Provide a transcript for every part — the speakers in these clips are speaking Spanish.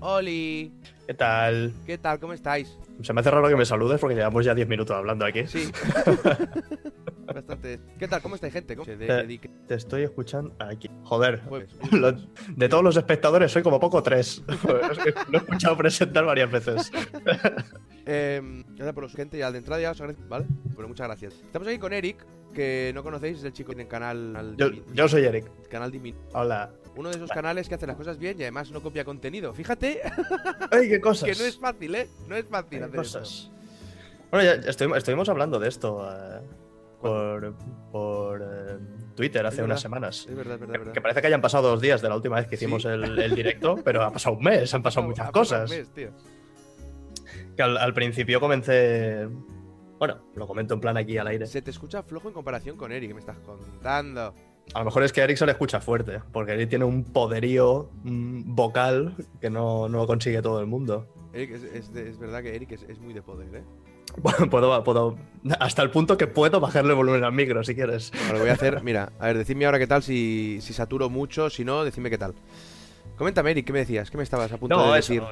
Oli. ¿Qué tal? ¿Qué tal? ¿Cómo estáis? Se me hace raro que me saludes porque llevamos ya 10 minutos hablando aquí. Sí. Bastante. ¿Qué tal? ¿Cómo estáis, gente? ¿Cómo se Te, estoy escuchando aquí. Joder. Pues, Lo- de todos los espectadores soy como poco tres. Lo he escuchado presentar varias veces. Eh, gracias por los gente ya de entrada ya os agradezco, ¿vale? Bueno, muchas gracias. Estamos aquí con Eric, que no conocéis, es el chico en el canal al Yo, yo soy Eric. canal Dimi- Hola. Uno de esos canales que hace las cosas bien y además no copia contenido. Fíjate ¡Ay, qué cosas! que no es fácil, ¿eh? No es fácil hacer cosas. Bueno, ya estuvimos, estuvimos hablando de esto eh, por, por eh, Twitter hace unas semanas. Es verdad, es verdad, Que, es verdad. que parece que hayan pasado dos días de la última vez que Sí. hicimos el, el directo, pero ha pasado un mes, han pasado Ha muchas pasado un cosas. mes, tío. Que al, al principio comencé. Bueno, lo comento en plan aquí al aire. Se te escucha flojo en comparación con Eric, me estás contando. A lo mejor es que a Eric se le escucha fuerte, porque Eric tiene un poderío mm, vocal que no, no lo consigue todo el mundo. Eric, es, es de- es verdad que Eric es, es muy de poder, ¿eh? puedo, puedo. Hasta el punto que puedo bajarle el volumen al micro si quieres. Bueno, lo voy a hacer, mira, a ver, decidme ahora qué tal, si, si saturo mucho, si no, decidme qué tal. Coméntame, Eric, ¿qué me decías? ¿Qué me estabas a punto No, de eso, decir?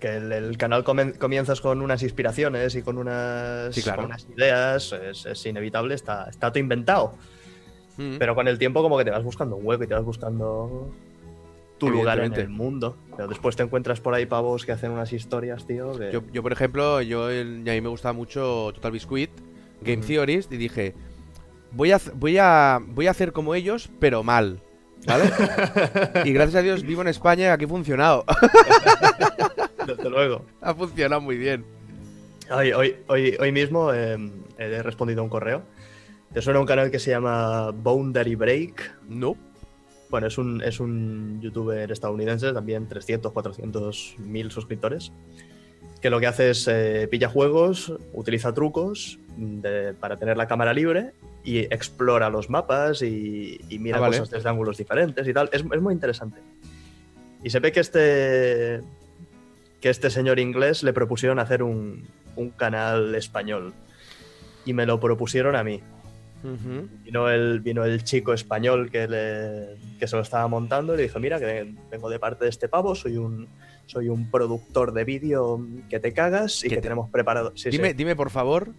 que, que el, el canal comienzas con unas inspiraciones y con unas, Sí, claro. con unas ideas, es, es inevitable, está, está todo inventado. Mm. Pero con el tiempo como que te vas buscando un hueco y te vas buscando tu lugar en el mundo. Pero después te encuentras por ahí pavos que hacen unas historias, tío. que- yo, yo, por ejemplo, yo el- a mí me gustaba mucho Total Biscuit, Game. Theorist, y dije, voy a, voy, a, voy a hacer como ellos, pero mal. ¿Vale? y gracias a Dios vivo en España y aquí ha funcionado. Desde luego. ha funcionado muy bien. Hoy, hoy, hoy, hoy mismo eh, he respondido a un correo. Te suena un canal que se llama Boundary Break. No. Bueno, es un, es un youtuber estadounidense, también 300, 400 mil suscriptores, que lo que hace es eh, pilla juegos, utiliza trucos de- para tener la cámara libre y explora los mapas y, y mira Ah, vale. cosas desde ángulos diferentes y tal. Es, es muy interesante. Y se ve que este, que este señor inglés le propusieron hacer un, un canal español y me lo propusieron a mí. Vino el, vino el chico español que, le- que se lo estaba montando y le dijo, mira, que vengo de parte de este pavo, soy un, soy un productor de vídeo que te cagas y Que que, te- tenemos preparado... Sí, dime, sí. dime por favor,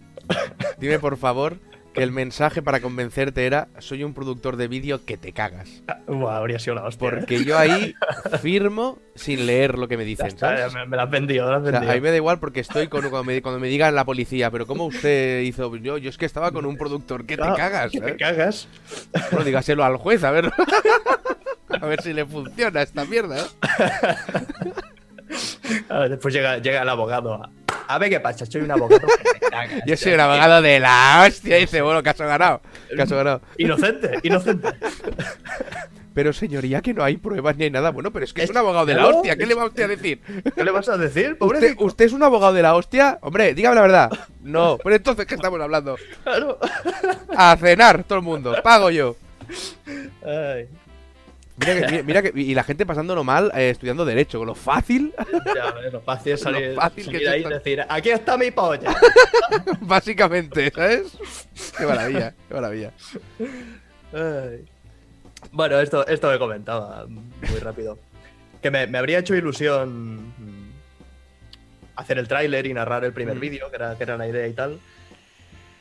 dime por favor que el mensaje para convencerte era soy un productor de vídeo que te cagas. Ah, buah, habría sido la hostia. ¿eh? Porque yo ahí firmo sin leer lo que me dicen, está, ¿sabes? me, me la has vendido, me la has O sea, vendido. a mí me da igual porque estoy con cuando me, cuando me digan la policía, pero ¿cómo usted hizo? Yo, yo es que estaba con un productor que te cagas, Que te ¿eh? cagas. Bueno, dígaselo al juez, a ver. a ver si le funciona esta mierda, ¿eh? Ah, después llega, llega el abogado. A, a ver qué pasa, soy un abogado que. Yo soy un abogado de la hostia, dice, bueno, caso ganado. Caso ganado. Inocente, inocente. Pero señoría, que no hay pruebas ni hay nada. Bueno, pero es que es, Es- un abogado de la hostia. ¿Qué le va usted a decir? ¿Qué le vas a decir? ¿Usted, Pobrecito. ¿Usted es un abogado de la hostia? Hombre, dígame la verdad. No. Pues entonces, ¿qué estamos hablando? Claro. A cenar, todo el mundo. Pago yo. Ay, Mira que, mira, mira que- y la gente pasándolo mal eh, estudiando Derecho. Con lo fácil, ya ves, lo fácil es salir, Lo fácil que salir es ahí y esto. decir, aquí está mi polla. básicamente, ¿sabes? Qué maravilla, qué maravilla. Ay. Bueno, esto, esto me comentaba muy rápido. Que me, me habría hecho ilusión mm, hacer el tráiler y narrar el primer Mm. vídeo, que era, que era la idea y tal.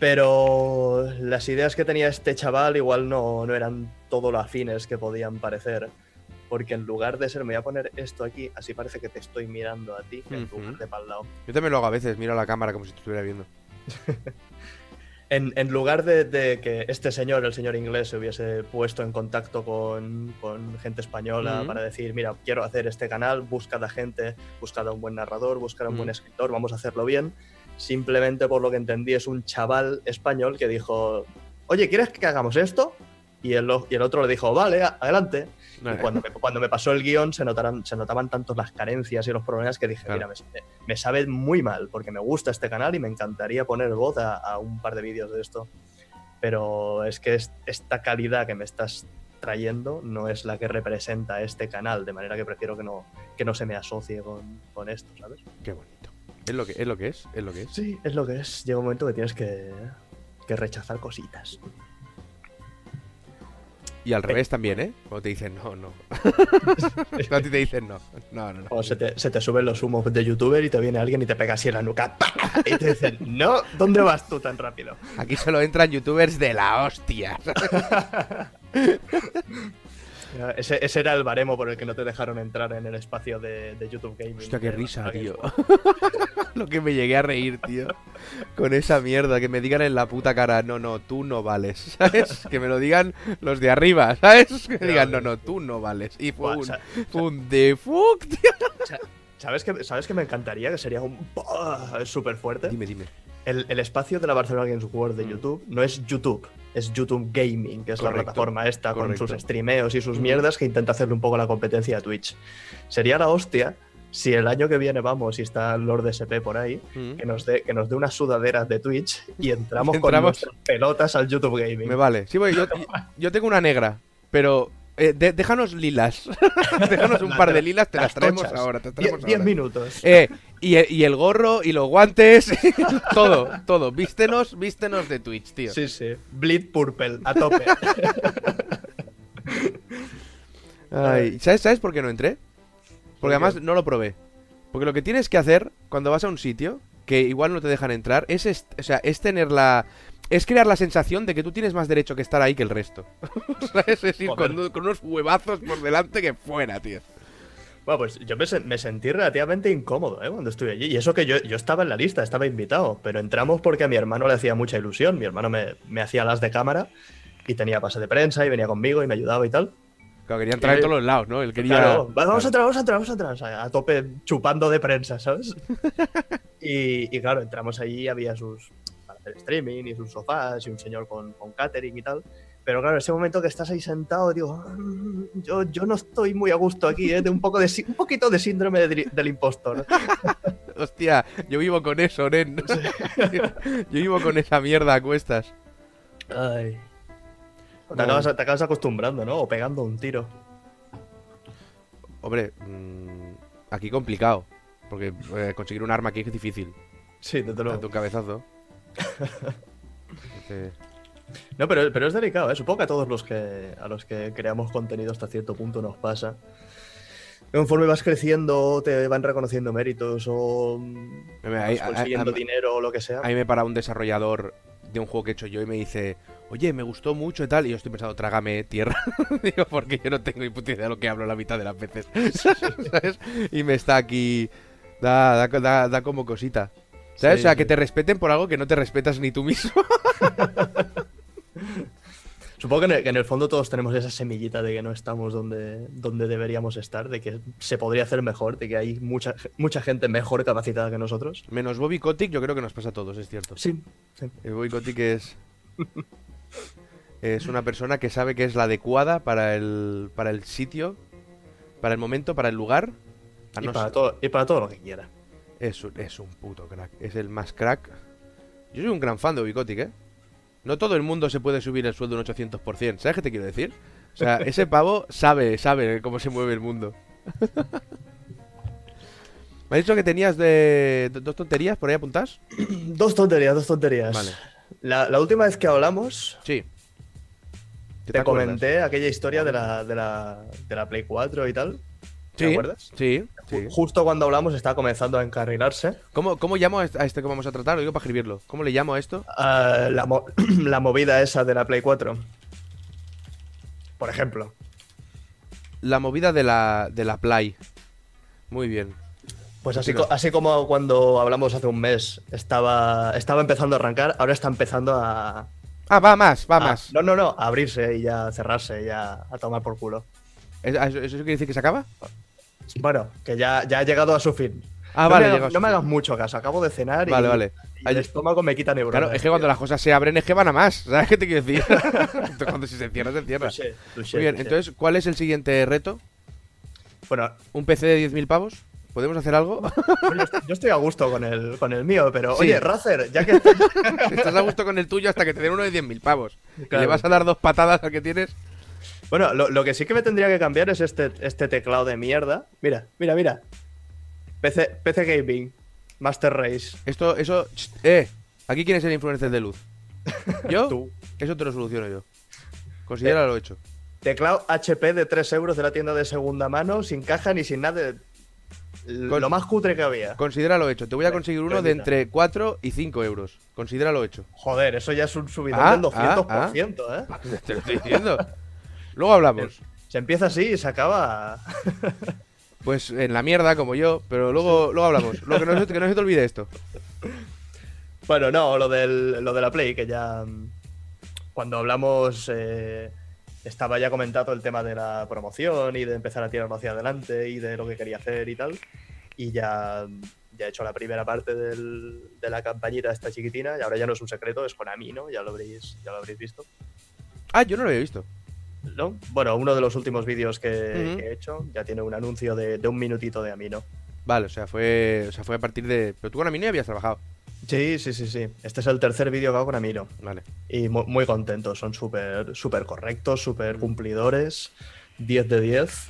Pero las ideas que tenía este chaval igual no, no eran todo lo afines que podían parecer. Porque en lugar de ser, me voy a poner esto aquí, así parece que te estoy mirando a ti, en lugar de para el lado. Yo también lo hago a veces, miro a la cámara como si te estuviera viendo. En, en lugar de, de que este señor, el señor inglés, se hubiese puesto en contacto con, con gente española para decir, mira, quiero hacer este canal, buscad a gente, buscad a un buen narrador, buscad a un buen escritor, vamos a hacerlo bien. Simplemente por lo que entendí es un chaval español que dijo, oye, ¿quieres que hagamos esto? Y el, y el otro le dijo, vale, adelante. Y cuando me, cuando me pasó el guion se, se notaban tanto las carencias y los problemas que dije, Claro. mira, me, me sabe muy mal porque me gusta este canal y me encantaría poner voz a, a un par de vídeos de esto. Pero es que es- esta calidad que me estás trayendo no es la que representa este canal, de manera que prefiero que no, que no se me asocie con, con esto, ¿sabes? Qué bonito. Es lo que es, lo que es, es lo que es. Sí, es lo que es. Llega un momento que tienes que, que rechazar cositas. Y al revés también, ¿eh? Cuando te dicen no, no. Cuando a ti te dicen no. No, no, no. O se te, se te suben los humos de youtuber y te viene alguien y te pega así en la nuca. ¡pa! Y te dicen, no, ¿dónde vas tú tan rápido? Aquí solo entran youtubers de la hostia. Ese, ese era el baremo por el que no te dejaron entrar en el espacio de, de YouTube Gaming. Hostia, qué risa, tío. Lo que me llegué a reír, tío. Con esa mierda, que me digan en la puta cara, no, no, tú no vales, ¿sabes? Que me lo digan los de arriba, ¿sabes? Que me digan, no, no, tú no vales. Y fue un, sa- fue un de fuck, tío. Sa- ¿Sabes que, ¿Sabes que me encantaría? Que sería un súper fuerte. Dime, dime. El, el espacio de la Barcelona Games World de Mm. YouTube no es YouTube, es YouTube Gaming, que es la plataforma esta con sus streameos y sus Mm. mierdas que intenta hacerle un poco la competencia a Twitch. Sería la hostia si el año que viene vamos y está Lord SP por ahí, Mm. que nos dé, que nos dé unas sudaderas de Twitch y entramos, con Entramos. nuestras pelotas al YouTube Gaming. Me vale. Sí, voy, yo, yo tengo una negra, pero eh, de- déjanos lilas. déjanos un La- par de lilas, te las, las traemos tochas. ahora. Te traemos diez ahora. minutos. Eh, y, el- y el gorro y los guantes, todo, todo. Vístenos, vístenos de Twitch, tío. Sí, sí. Bleed Purple, a tope. Ay, ¿sabes, ¿Sabes por qué no entré? ¿Por Porque además no lo probé. Porque lo que tienes que hacer cuando vas a un sitio, que igual no te dejan entrar, es, o sea, es tener la... Es crear la sensación de que tú tienes más derecho que estar ahí que el resto. ¿Sabes? Es ir Joder. con, con unos huevazos por delante que fuera, tío. Bueno, pues yo me, se- me sentí relativamente incómodo ¿eh? cuando estuve allí. Y eso que yo, yo estaba en la lista, estaba invitado. Pero entramos porque a mi hermano le hacía mucha ilusión. Mi hermano me, me hacía las de cámara y tenía pase de prensa y venía conmigo y me ayudaba y tal. Claro, quería entrar en todos los lados, ¿no? Él quería... Claro, va- vamos a entrar, vamos a entrar, vamos a entrar. O sea, a tope chupando de prensa, ¿sabes? y, y claro, entramos allí, había sus. Hacer streaming y sus sofás y un señor con, con catering y tal. Pero claro, ese momento que estás ahí sentado, digo, "Mm, yo, yo no estoy muy a gusto aquí, ¿eh? De un, poco de, un poquito de síndrome de- del impostor. Hostia, yo vivo con eso, nen. yo vivo con esa mierda a cuestas. Ay. Te, No. acabas, te acabas acostumbrando, ¿no? O pegando un tiro. Hombre, mm, aquí complicado. Porque eh, conseguir un arma aquí es difícil. Sí, desde luego. Un cabezazo. No, pero, pero es delicado, ¿eh? Supongo que a todos los que, a los que creamos contenido hasta cierto punto nos pasa. Conforme vas creciendo, te van reconociendo méritos o ahí- vas consiguiendo ahí- dinero o lo que sea. Ahí me para un desarrollador de un juego que he hecho yo y me dice, oye, me gustó mucho y tal. Y yo estoy pensando, trágame tierra. Digo, porque yo no tengo ni puta idea de lo que hablo la mitad de las veces. ¿Sabes? Y me está aquí. Da, da, da, da como cosita. ¿Sabes? Sí, o sea, que te respeten por algo que no te respetas ni tú mismo. Supongo que en, el, que en el fondo todos tenemos esa semillita de que no estamos donde, donde deberíamos estar, de que se podría hacer mejor, de que hay mucha, mucha gente mejor capacitada que nosotros. Menos Bobby Kotick, yo creo que nos pasa a todos, es cierto. Sí, sí. El Bobby Kotick es. Es una persona que sabe que es la adecuada para el, para el sitio, para el momento, para el lugar. A Y, no para todo, y para todo lo que quiera. Es un, es un puto crack. Es el más crack. Yo soy un gran fan de Ubicotic, ¿eh? No todo el mundo se puede subir el sueldo un 800%. ¿Sabes qué te quiero decir? O sea, ese pavo sabe, sabe cómo se mueve el mundo. ¿Me has dicho que tenías de, do- dos tonterías por ahí apuntadas? Dos tonterías, dos tonterías. Vale. La, la última vez que hablamos, Sí. ¿Qué te, comenté aquella historia de la, de, la, de la Play 4 y tal. ¿Te Sí, acuerdas? Sí, sí. Ju- Justo cuando hablamos estaba comenzando a encarrilarse. ¿Cómo, ¿Cómo llamo a este a este que vamos a tratar? Lo digo para escribirlo. ¿Cómo le llamo a esto? Ah, la, mo- la movida esa de la Play 4. Por ejemplo. La movida de la, de la Play. Muy bien. Pues así, co- así como cuando hablamos hace un mes estaba, estaba empezando a arrancar, ahora está empezando a... Ah, va más, va a- más. No, no, no, a abrirse y ya a cerrarse, ya a tomar por culo. ¿Es- ¿Eso, eso quiere decir que se acaba? Bueno, que ya, ya ha llegado a su fin. Ah, no vale, me, hagas- no me hagas mucho caso, acabo de cenar y, Vale, vale. y el estómago me quita neuronas. Claro, es que cuando las cosas se abren es que van a más. ¿Sabes qué te quiero decir? Cuando si se cierra, se cierra. Touché, touché, Muy bien, touché. entonces, ¿cuál es el siguiente reto? Bueno, ¿Un PC de 10.000 pavos? ¿Podemos hacer algo? yo estoy, a gusto con el, con el mío, pero Sí. oye, Razer, ya que estás- Estás a gusto con el tuyo hasta que te den uno de 10.000 pavos. Y le vas a dar dos patadas al que tienes. Bueno, lo, lo que sí que me tendría que cambiar es este, este teclado de mierda. Mira, mira, mira. PC, PC Gaming, Master Race. Esto, eso... ¡Eh! Aquí quién es el influencer de luz. ¿Yo? Tú. Eso te lo soluciono yo. Considera lo hecho. Teclado HP de 3 euros de la tienda de segunda mano, sin caja ni sin nada. Lo más cutre que había. Considéralo hecho. Te voy a conseguir uno de entre 4 y 5 euros. Considéralo hecho. Joder, eso ya es un subidón ah, del 200%, ah, ah. ¿eh? Te lo estoy diciendo. Luego hablamos. Se empieza así y se acaba. pues en la mierda, como yo, pero luego, luego hablamos. Lo que, no, que no se te olvide esto. Bueno, no, lo, del, lo de la Play, que ya. Cuando hablamos. Eh, estaba ya comentado el tema de la promoción y de empezar a tirarlo hacia adelante y de lo que quería hacer y tal. Y ya, ya he hecho la primera parte del, de la campañita esta chiquitina y ahora ya no es un secreto, es con ¿no? Ya lo habréis, ya lo habréis visto. Ah, yo no lo había visto. ¿No? Bueno, uno de los últimos vídeos que, he hecho ya tiene un anuncio de, de, un minutito de Amino. Vale, o sea, fue, o sea, fue a partir de... Pero tú con Amino ya habías trabajado. Sí, sí, sí, sí. Este es el tercer vídeo que hago con Amino. Vale. Y muy, muy contentos, son súper súper correctos, súper cumplidores. 10 de 10.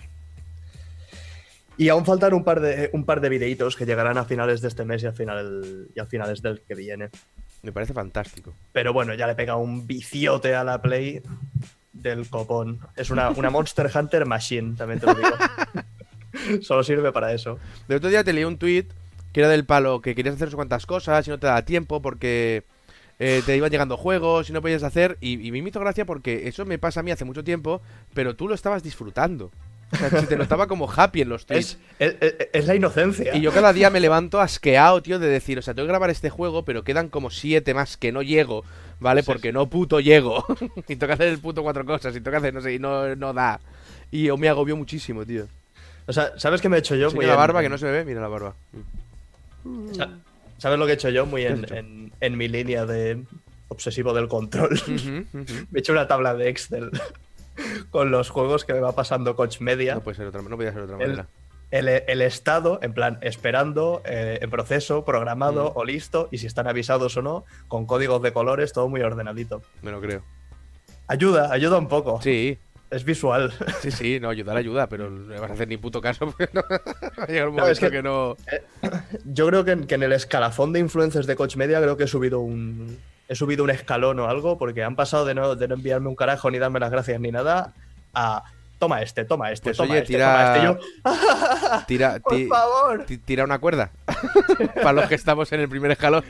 Y aún faltan un par de un par de videitos que llegarán a finales de este mes y a, final, y a finales del que viene. Me parece fantástico. Pero bueno, ya le pega un viciote a la Play del copón. Es una, una Monster Hunter Machine, también te lo digo. Solo sirve para eso. De otro día te leí un tweet que era del palo, que querías hacer sus cuantas cosas y no te da tiempo porque eh, te iban llegando juegos y no podías hacer. Y, y me invito gracia porque eso me pasa a mí hace mucho tiempo, pero tú lo estabas disfrutando. O sea, se te notaba como happy en los tweets. Es, es, la inocencia. Y yo cada día me levanto asqueado, tío, de decir, o sea, tengo que grabar este juego, pero quedan como siete más que no llego, ¿vale? Porque no puto llego. y tengo que hacer el puto cuatro cosas, y tengo que hacer, no sé, y no, no da. Y me agobió muchísimo, tío. O sea, ¿sabes qué me he hecho yo? Mira la barba, que no se ve, mira la barba. ¿Sabes lo que he hecho yo? Muy en, en, mi línea de obsesivo del control. me he hecho una tabla de Excel con los juegos que me va pasando Coach Media. No puede ser otra, no podía ser otra manera. El, el, estado, en plan, esperando, eh, en proceso, programado o listo, y si están avisados o no, con códigos de colores, todo muy ordenadito. Me lo creo. Ayuda, ayuda un poco. Sí, es visual. Sí, sí, no, ayudar ayuda, pero no vas a hacer ni puto caso porque no, va a llegar un momento que, no. Eh, yo creo que en, el escalafón de influencers de Coach Media creo que he subido un. He subido un escalón o algo, porque han pasado de no, de no enviarme un carajo ni darme las gracias ni nada a toma este, toma este, pues toma este, tira, toma este. Yo, tira, por favor. Tira una cuerda para los que estamos en el primer escalón.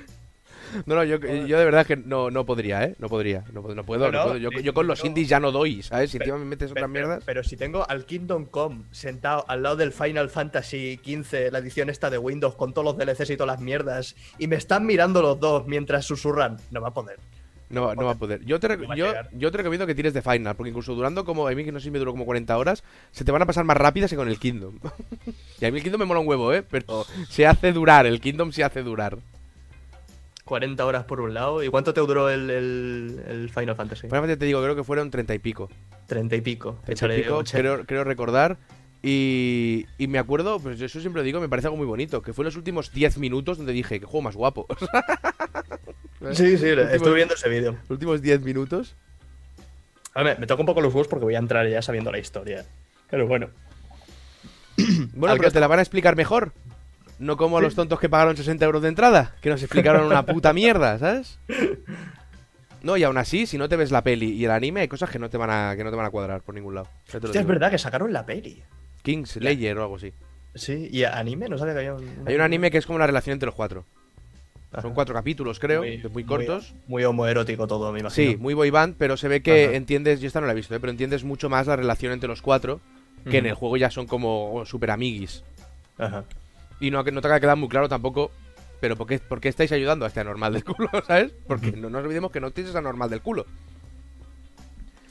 No, no, yo, yo de verdad que no, no podría, ¿eh? No podría, no, no puedo. Yo, con los indies ya no doy, ¿sabes? Si encima me metes otras mierdas. Pero, si tengo al Kingdom Come sentado al lado del Final Fantasy XV, la edición esta de Windows, con todos los DLCs y todas las mierdas, y me están mirando los dos mientras susurran, no va a poder. No, no va a poder. Yo te, yo, yo te recomiendo que tires de Final, porque incluso durando como. A mí que no sé si me duró como 40 horas, se te van a pasar más rápidas que con el Kingdom. y a mí el Kingdom me mola un huevo, ¿eh? Pero se hace durar, el Kingdom se hace durar. 40 horas por un lado. ¿Y cuánto te duró el, el, Final Fantasy? Final Fantasy te digo, creo que fueron 30 y pico. 30 y pico. 30 y pico creo, creo, recordar. Y, y, me acuerdo, pues eso siempre lo digo, me parece algo muy bonito. Que fue los últimos 10 minutos donde dije, qué juego más guapo. sí, sí, estuve viendo ese vídeo. Los últimos 10 minutos. A ver, me toca un poco los juegos porque voy a entrar ya sabiendo la historia. Pero bueno. bueno, pero te la van a explicar mejor. No como a los tontos que pagaron 60 euros de entrada, que nos explicaron una puta mierda, ¿sabes? No, y aún así, si no te ves la peli y el anime, hay cosas que no te van a, que no te van a cuadrar por ningún lado. es verdad que sacaron la peli. King's Layer o algo así. Sí, y anime, no sabía que había un... Hay un anime que es como una relación entre los cuatro. Son cuatro capítulos, creo, muy, cortos. Muy, homoerótico todo, me imagino. Sí, muy boy band, pero se ve que entiendes, yo esta no la he visto, ¿eh? pero entiendes mucho más la relación entre los cuatro, que en el juego ya son como super amiguis. Ajá. Y no, no te ha quedado muy claro tampoco, pero ¿por qué, ¿por qué estáis ayudando a este anormal del culo, ¿sabes? Porque no nos olvidemos que no tienes anormal del culo.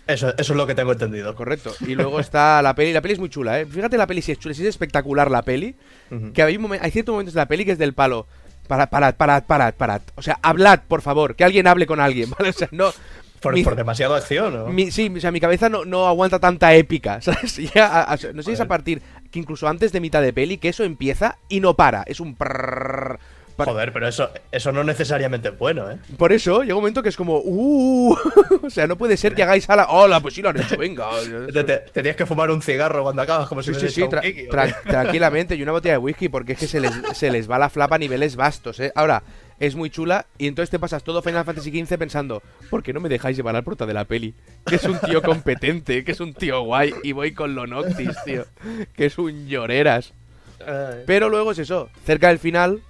Eso, eso, es lo que tengo entendido. Correcto. Y luego está la peli. La peli es muy chula, ¿eh? Fíjate la peli si es chula, si es espectacular la peli. Que hay, hay ciertos momentos de la peli que es del palo. Parad, parad, parad, parad, parad. O sea, hablad, por favor. Que alguien hable con alguien, ¿vale? O sea, no. Por, por demasiado acción, ¿no? sí, o sea, mi cabeza no, no aguanta tanta épica, ¿sabes? Ya, no sé si es a partir que incluso antes de mitad de peli, que eso empieza y no para. Es un Joder, pero eso, eso no necesariamente es bueno, ¿eh? Por eso, llega un momento que es como, uh, o sea, no puede ser que hagáis a la. Hola, pues sí lo han hecho, venga. te, que fumar un cigarro cuando acabas, como si sí, sí, tranquilamente, y una botella de whisky, porque es que se les, se les va la flapa a niveles vastos, ¿eh? Ahora, es muy chula y entonces te pasas todo Final Fantasy XV pensando, ¿por qué no me dejáis llevar al prota de la peli? Que es un tío competente, que es un tío guay y voy con lo Noctis, tío, que es un lloreras. Pero luego es eso, cerca del final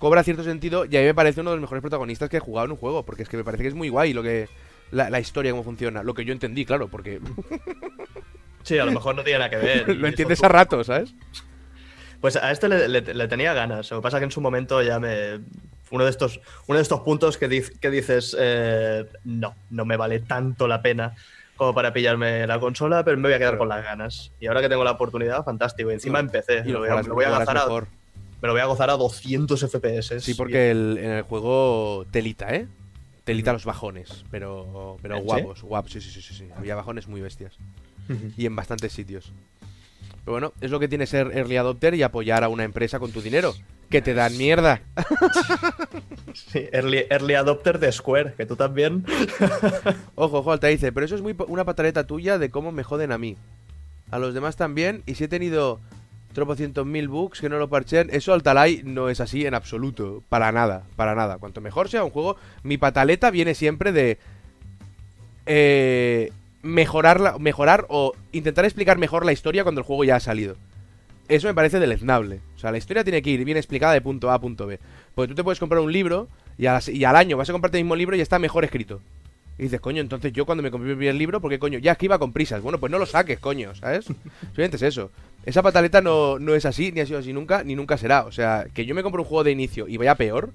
cobra cierto sentido y a mí me parece uno de los mejores protagonistas que he jugado en un juego, porque es que me parece que es muy guay lo que la, la historia cómo funciona, lo que yo entendí, claro, porque Sí, a lo mejor no tiene nada que ver. lo entiendes a rato, ¿sabes? Pues a este le, le- le tenía ganas. Lo que pasa es que en su momento ya me. Uno de estos, uno de estos puntos que, dic- que dices, eh, no, no me vale tanto la pena como para pillarme la consola, pero me voy a quedar Claro. con las ganas. Y ahora que tengo la oportunidad, fantástico. Y encima empecé. Y lo lo voy a, lo voy a a. me lo voy a gozar a 200 FPS. Sí, porque el- en el juego telita, ¿eh? Telita los bajones, pero pero ¿Sí? guapos, guapos, sí, sí, sí, sí, sí. Había bajones muy bestias y en bastantes sitios. Pero bueno, es lo que tiene ser early adopter y apoyar a una empresa con tu dinero, que te dan mierda. Sí, early, early adopter de Square, que tú también. Ojo, ojo, Alta dice, pero eso es muy una pataleta tuya de cómo me joden a mí. A los demás también, y si he tenido tropocientos mil bugs que no lo parchen, eso Altalay no es así en absoluto, para nada, para nada. Cuanto mejor sea un juego, mi pataleta viene siempre de eh, mejorarla, mejorar o intentar explicar mejor la historia cuando el juego ya ha salido. Eso me parece deleznable. O sea, la historia tiene que ir bien explicada de punto A a punto B. Porque tú te puedes comprar un libro y, y al año vas a comprarte el mismo libro y está mejor escrito. Y dices, coño, entonces yo cuando me compré mi primer libro, ¿por qué coño? Ya es que iba con prisas. Bueno, pues no lo saques, coño, ¿sabes? Simplemente es eso. Esa pataleta no, no es así, ni ha sido así nunca, ni nunca será. O sea, que yo me compro un juego de inicio y vaya peor,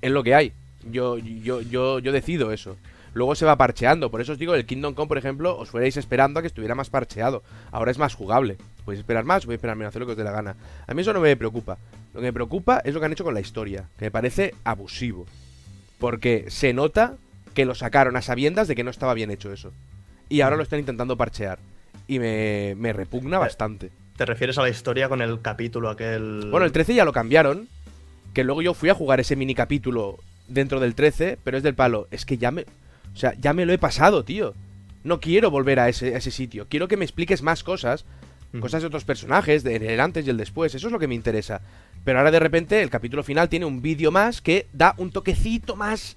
es lo que hay. Yo, yo, yo, yo decido eso. Luego se va parcheando. Por eso os digo, el Kingdom Come, por ejemplo, os fuerais esperando a que estuviera más parcheado. Ahora es más jugable. Podéis esperar más, podéis esperar menos, hacer lo que os dé la gana. A mí eso no me preocupa. Lo que me preocupa es lo que han hecho con la historia, que me parece abusivo. Porque se nota que lo sacaron a sabiendas de que no estaba bien hecho eso. Y ahora lo están intentando parchear. Y me, me repugna bastante. ¿Te refieres a la historia con el capítulo aquel. Bueno, el 13 ya lo cambiaron. Que luego yo fui a jugar ese mini capítulo dentro del 13, pero es del palo. Es que ya me. O sea, ya me lo he pasado, tío. No quiero volver a ese, a ese sitio. Quiero que me expliques más cosas. Cosas de otros personajes, de el antes y el después. Eso es lo que me interesa. Pero ahora de repente el capítulo final tiene un vídeo más que da un toquecito más.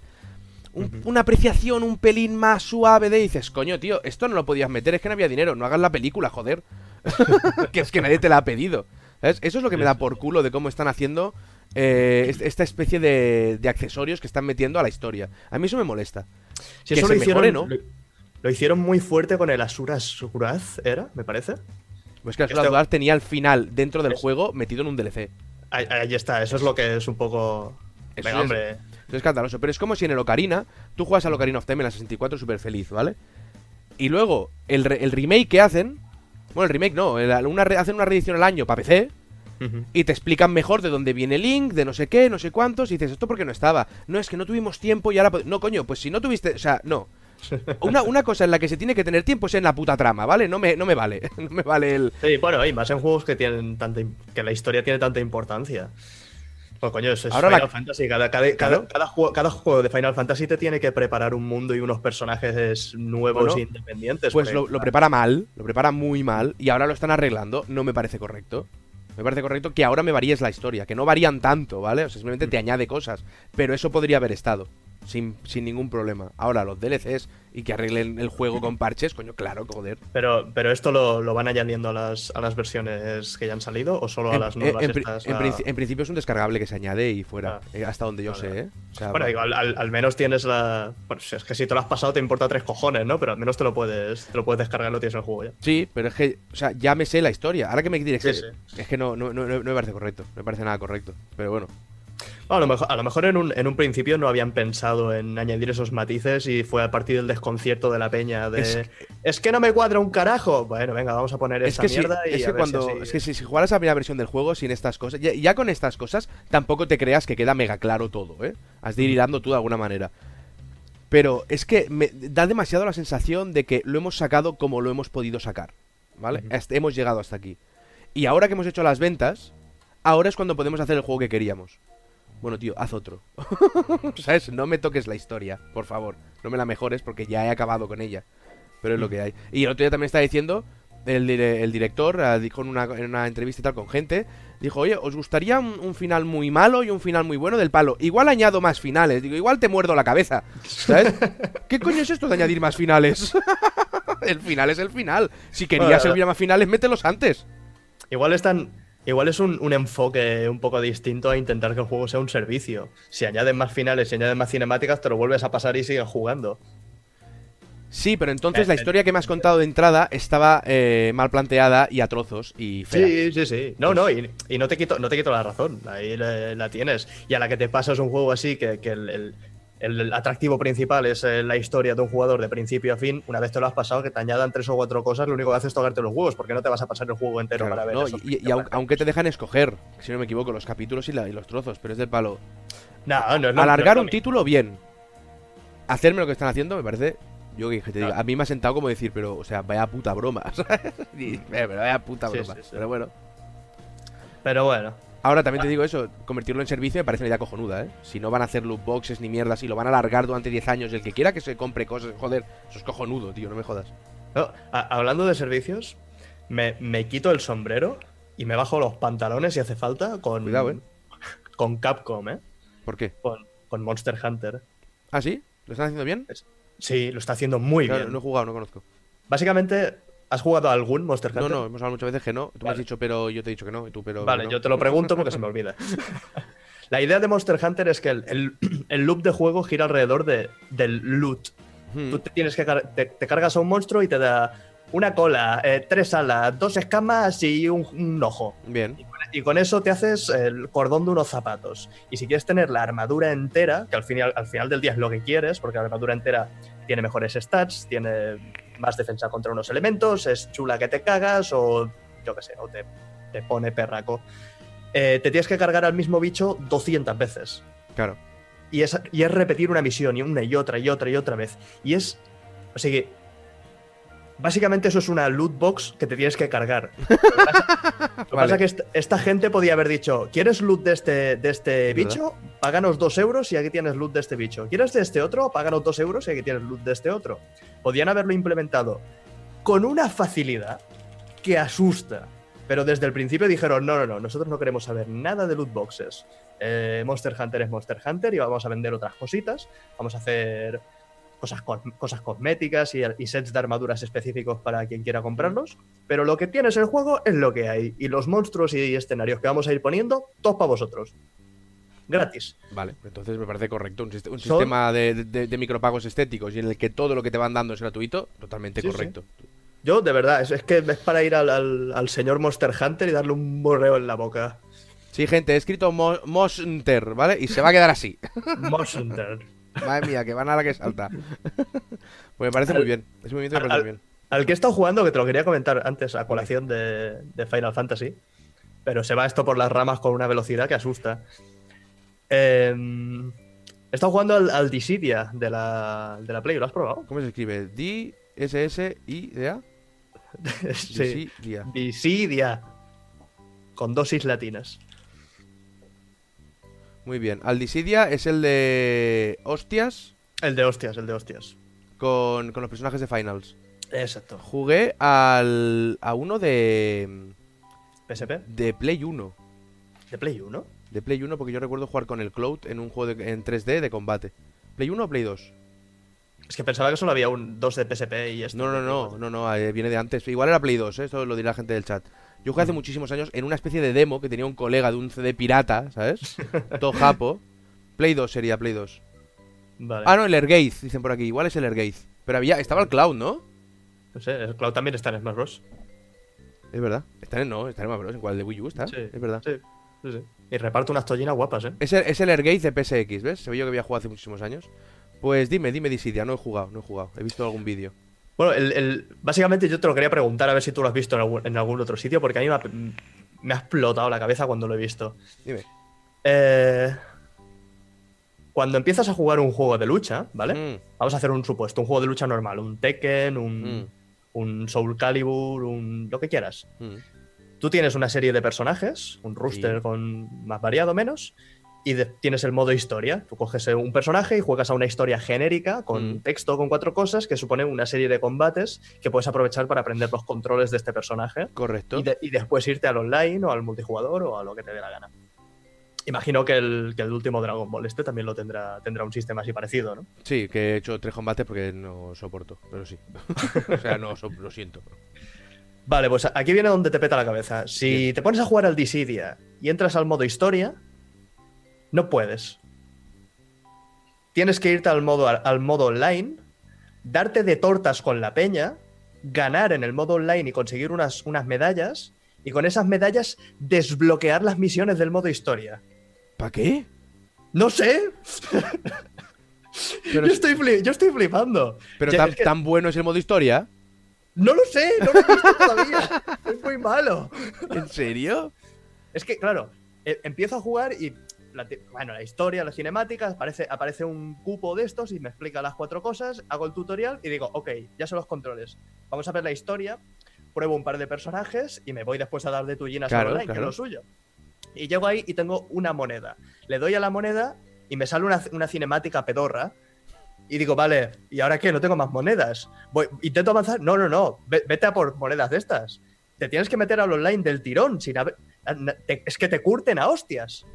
Un-. Una apreciación un pelín más suave de dices, coño, tío, esto no lo podías meter, es que no había dinero, no hagas la película, joder. que es que nadie te la ha pedido. ¿Sabes? Eso es lo que me da por culo de cómo están haciendo eh, est- esta especie de, de accesorios que están metiendo a la historia. A mí eso me molesta. Si que eso se lo hicieron, mejore, ¿no? lo, lo hicieron muy fuerte con el Asuras Wrath, ¿era? Me parece. Pues que Este- Asura Dual tenía el final dentro del Es- juego metido en un DLC. Ahí, ahí está, eso es lo que es un poco. Venga, es- hombre. Es escandaloso. Pero es como si en el Ocarina, tú juegas al Ocarina of Time en la 64 súper feliz, ¿vale? Y luego, el, re- el remake que hacen. Bueno, el remake no, el- una re- hacen una reedición al año para PC. Y te explican mejor de dónde viene Link, de no sé qué, no sé cuántos. Y dices, ¿esto por qué no estaba? No, es que no tuvimos tiempo y ahora. No, coño, pues si no tuviste. O sea, no. Una, una cosa en la que se tiene que tener tiempo es en la puta trama, ¿vale? No me, no me vale. No me vale el. Sí, bueno, y más en juegos que tienen tanta que la historia tiene tanta importancia. Pues coño, es, es Ahora la- Final Fantasy. Cada, cada, cada, juego, cada juego de Final Fantasy te tiene que preparar un mundo y unos personajes nuevos Bueno, e independientes. Pues lo, lo prepara mal, lo prepara muy mal, y ahora lo están arreglando. No me parece correcto. Me parece correcto que ahora me varíes la historia, que no varían tanto, ¿vale? O sea, simplemente te añade cosas. Pero eso podría haber estado, sin, sin ningún problema. Ahora, los DLCs y que arreglen el juego con parches, coño, claro, joder. Pero, pero esto lo, lo van añadiendo a las, a las versiones que ya han salido o solo a las nuevas en estas, en a- princi- en principio es un descargable que se añade y fuera, Ah. eh, hasta donde yo Vale, sé. ¿eh? O sea, Bueno, digo, al, menos tienes la. Pues es que si te lo has pasado te importa tres cojones, ¿no? Pero al menos te lo puedes, te lo puedes descargar y lo tienes en el juego ya. Sí, pero es que, o sea, ya me sé la historia. Ahora que me diréis, Sí, es que no, no, no, no me parece correcto, no me parece nada correcto. Pero bueno, Bueno, a lo mejor, a lo mejor en, un, en un principio no habían pensado en añadir esos matices y fue a partir del desconcierto de la peña de. Es Es, que no me cuadra un carajo. Bueno, venga, vamos a poner es esta que, si, mierda y es a que ver si cuando, así- es que si, si jugaras la primera versión del juego sin estas cosas, ya, ya con estas cosas, tampoco te creas que queda mega claro todo, ¿eh? Has de ir hilando tú de alguna manera. Pero es que me da demasiado la sensación de que lo hemos sacado como lo hemos podido sacar, ¿vale? Hemos llegado hasta aquí. Y ahora que hemos hecho las ventas, ahora es cuando podemos hacer el juego que queríamos. Bueno, tío, haz otro. ¿Sabes? No me toques la historia, por favor. No me la mejores porque ya he acabado con ella. Pero es lo que hay. Y el otro día también estaba diciendo, el, el director eh, dijo en una, en una entrevista y tal con gente, dijo, oye, ¿os gustaría un, un final muy malo y un final muy bueno del palo? Igual añado más finales, digo, igual te muerdo la cabeza, ¿sabes? ¿Qué coño es esto de añadir más finales? el final es el final. Si querías Bueno, que hubiera más finales, mételos antes. Igual están. Igual es un, un enfoque un poco distinto a intentar que el juego sea un servicio. Si añaden más finales, si añaden más cinemáticas, te lo vuelves a pasar y sigues jugando. Sí, pero entonces la Eh, historia que me has contado de entrada estaba eh, mal planteada y a trozos y fea. Sí, sí, sí. No, no, y, y no, te quito, no te quito la razón. Ahí le- la tienes. Y a la que te pasas un juego así, que, que el, el- el atractivo principal es eh, la historia de un jugador de principio a fin, una vez te lo has pasado, que te añadan tres o cuatro cosas, lo único que haces es tocarte los huevos, porque no te vas a pasar el juego entero Claro, para ver no, eso. y, y aun- aunque te dejan escoger, si no me equivoco, los capítulos y, la- y los trozos, pero es del palo. No, no Alargar no es un lo título, bien. Hacerme lo que están haciendo, me parece. Yo que te Claro. a mí me ha sentado como decir, pero, o sea, vaya puta broma. Y, eh, pero vaya puta Sí, broma. sí, sí. Pero bueno. Pero bueno. Ahora también te digo eso, convertirlo en servicio me parece una idea cojonuda, ¿eh? Si no van a hacer loot boxes ni mierdas y lo van a alargar durante 10 años, el que quiera que se compre cosas, joder, eso es cojonudo, tío, no me jodas. No, hablando de servicios, me, me quito el sombrero y me bajo los pantalones si hace falta con, Cuidado, ¿eh? con Capcom, ¿eh? ¿Por qué? Con, con Monster Hunter. ¿Ah, sí? ¿Lo están haciendo bien? Sí, lo está haciendo muy Claro, bien. no he jugado, no conozco. Básicamente, ¿has jugado a algún Monster Hunter? No, no, hemos hablado muchas veces que no. Tú me has dicho, pero yo te he dicho que no. Y tú, pero. Vale, no. yo te lo pregunto porque se me olvida. La idea de Monster Hunter es que el, el- el loop de juego gira alrededor de, del loot. Hmm. Tú te, tienes que te cargas a un monstruo y te da una cola, eh, tres alas, dos escamas y un, un ojo. Bien. Y con, y con eso te haces el cordón de unos zapatos. Y si quieres tener la armadura entera, que al final, al final del día es lo que quieres, porque la armadura entera tiene mejores stats, tiene más defensa contra unos elementos, es chula que te cagas o yo qué sé, o te, te pone perraco. Eh, te tienes que cargar al mismo bicho 200 veces. Claro. Y es, y es repetir una misión y una y otra y otra y otra vez. Y es... O sea que... Básicamente eso es una loot box que te tienes que cargar. Lo que pasa, lo que Vale. pasa es que esta, esta gente podía haber dicho, ¿quieres loot de este, de este Es bicho? Páganos dos euros y aquí tienes loot de este bicho. ¿Quieres de este otro? Páganos dos euros y aquí tienes loot de este otro. Podían haberlo implementado con una facilidad que asusta. Pero desde el principio dijeron, no, no, no, nosotros no queremos saber nada de loot boxes. Eh, Monster Hunter es Monster Hunter y vamos a vender otras cositas. Vamos a hacer cosas, cos- cosas cosméticas y, y sets de armaduras específicos para quien quiera comprarlos. Pero lo que tienes en el juego es lo que hay. Y los monstruos y escenarios que vamos a ir poniendo, todos para vosotros. Gratis. Vale, entonces me parece correcto. Un, sist- un Son- sistema de, de- de micropagos estéticos y en el que todo lo que te van dando es gratuito, totalmente Sí, sí. correcto. Yo, de verdad, es, es que es para ir al, al- al señor Monster Hunter y darle un morreo en la boca. Sí, gente, he escrito Mo- Monster, ¿vale? Y se va a quedar así. Monster. Madre mía, que van a la que salta. pues me parece muy bien. Ese movimiento me al- parece muy bien. Al que he estado jugando, que te lo quería comentar antes a colación de, de Final Fantasy, pero se va esto por las ramas con una velocidad que asusta. Eh, he estado jugando al, al Dissidia de la, de la Play, ¿lo has probado? ¿Cómo se escribe? D, S, S, I, D, A. sí. Dissidia. Dissidia. Con dosis latinas. Muy bien. Al Dissidia es el de hostias El de hostias, el de hostias. con, con los personajes de Finals. Exacto. Jugué al, a uno de, PSP. de Play 1. De Play 1. De Play 1 porque yo recuerdo jugar con el Cloud en un juego de- en 3D de combate. ¿Play 1 o Play 2? Es que pensaba que solo había un, dos de PSP y esto. No, no, no, no, no, eh, viene de antes. Igual era Play 2, ¿eh? esto lo dirá la gente del chat. Yo jugué hace muchísimos años en una especie de demo que tenía un colega de un CD pirata, ¿sabes? Todo japo. Play 2 sería, Play 2. Vale. Ah, no, el Airgaze, dicen por aquí. Igual es el Airgaze. Pero había, estaba el Cloud, ¿no? No sé, el Cloud también está en Smash Bros. Es verdad. Está en, no, está en Mario Bros. ¿En cuál? ¿El de Wii U está? Sí, Es verdad. Sí, sí, sí. Y reparte unas tollinas guapas, ¿eh? Es el, es el Airgaze de PSX, ¿ves? Se ve yo que había jugado hace muchísimos años. Pues dime, dime Dissidia, no he jugado, no he jugado. He visto algún vídeo. Bueno, el, el- básicamente yo te lo quería preguntar a ver si tú lo has visto en algún, en algún otro sitio, porque a mí me ha, me ha explotado la cabeza cuando lo he visto. Dime. Eh, cuando empiezas a jugar un juego de lucha, ¿vale? Mm, Vamos a hacer un supuesto, un juego de lucha normal, un Tekken, un, Mm. un Soul Calibur, un lo que quieras. mm. Tú tienes una serie de personajes, un roster Sí. con más variado o menos, y de- tienes el modo historia. Tú coges eh, un personaje y juegas a una historia genérica con Mm. texto, con cuatro cosas, que supone una serie de combates que puedes aprovechar para aprender los controles de este personaje Correcto. y, de- y después irte al online o al multijugador o a lo que te dé la gana. Imagino que el, que el último Dragon Ball este también lo tendrá, tendrá un sistema así parecido, ¿no? Sí, que he hecho tres combates porque no soporto, pero sí. o sea, no so- lo siento. Vale, pues aquí viene donde te peta la cabeza. Si Bien. te pones a jugar al Dissidia y entras al modo historia, no puedes. Tienes que irte al modo, al modo online, darte de tortas con la peña, ganar en el modo online y conseguir unas, unas medallas, y con esas medallas desbloquear las misiones del modo historia. ¿Para qué? No sé, Pero, yo, estoy yo estoy flipando. pero Ya, tan, es que- tan bueno es el modo historia. No lo sé, no lo he visto todavía. es muy malo. ¿En serio? Es que, claro, eh, empiezo a jugar y. la bueno, la historia, las cinemáticas, aparece, aparece un cupo de estos y me explica las cuatro cosas, hago el tutorial y digo, ok, ya son los controles. Vamos a ver la historia, pruebo un par de personajes y me voy después a dar de tullinas Claro, online, que es lo suyo. Y llego ahí y tengo una moneda. Le doy a la moneda y me sale una, una cinemática pedorra. Y digo, vale, ¿y ahora qué? No tengo más monedas. Voy, intento avanzar. No, no, no. ve- vete a por monedas de estas. Te tienes que meter al online del tirón. Sin haber- es que te curten a hostias.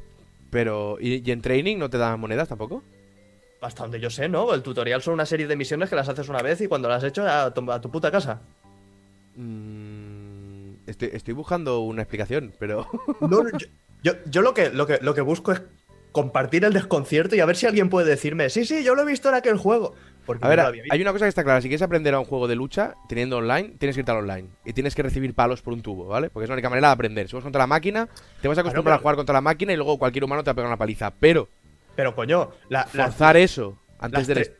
Pero, ¿y, y en training no te dan monedas tampoco? Hasta donde yo sé, ¿no? El tutorial son una serie de misiones que las haces una vez y cuando las has hecho a tu, a tu puta casa. Mm, estoy, estoy buscando una explicación, pero. No, no, yo, yo- yo lo, que, lo, que, lo que busco es compartir el desconcierto y a ver si alguien puede decirme, sí, sí, yo lo he visto en aquel juego. Porque A ver, no lo había visto. hay una cosa que está clara. Si quieres aprender a un juego de lucha teniendo online, tienes que irte al online. Y tienes que recibir palos por un tubo, ¿vale? Porque es la única manera de aprender. Si vas contra la máquina, te vas a acostumbrar a jugar contra la máquina y luego cualquier humano te va a pegar una paliza. Pero Pero coño, la- la- forzar eso antes del.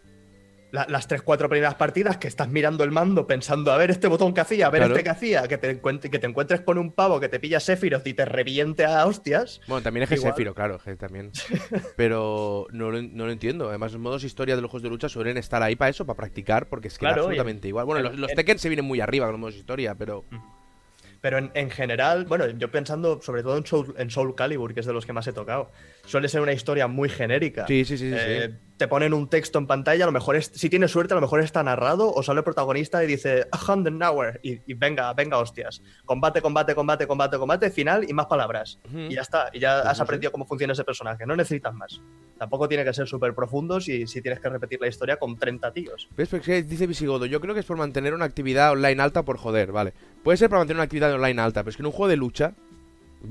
La- las tres, cuatro primeras partidas que estás mirando el mando pensando a ver este botón que hacía, a ver Claro. este que hacía, que te, que te encuentres con un pavo que te pilla Sephiroth y te reviente a hostias. Bueno, también es que. Sephiroth, claro, que también. Pero no lo, no lo entiendo. Además, los modos historia de los juegos de lucha suelen estar ahí para eso, para practicar, porque es que Claro, absolutamente igual. Bueno, en- los, los en- Tekken se vienen muy arriba con los modos historia, pero. Pero en, en general, bueno, yo pensando sobre todo en Soul, en Soul Calibur, que es de los que más he tocado, suele ser una historia muy genérica. Sí, sí, sí, sí. Eh, sí. Te ponen un texto en pantalla, a lo mejor es, si tienes suerte, a lo mejor está narrado o sale el protagonista y dice hour y, y venga, venga, hostias. Combate, combate, combate, combate, combate, final y más palabras. Y ya está, y ya Pues has aprendido cómo funciona ese personaje, no necesitas más. Tampoco tiene que ser súper profundo si, si tienes que repetir la historia con 30 tíos. ¿Ves? Porque dice Visigodo, yo creo que es por mantener una actividad online alta por joder, vale. Puede ser para mantener una actividad online alta, pero es que en un juego de lucha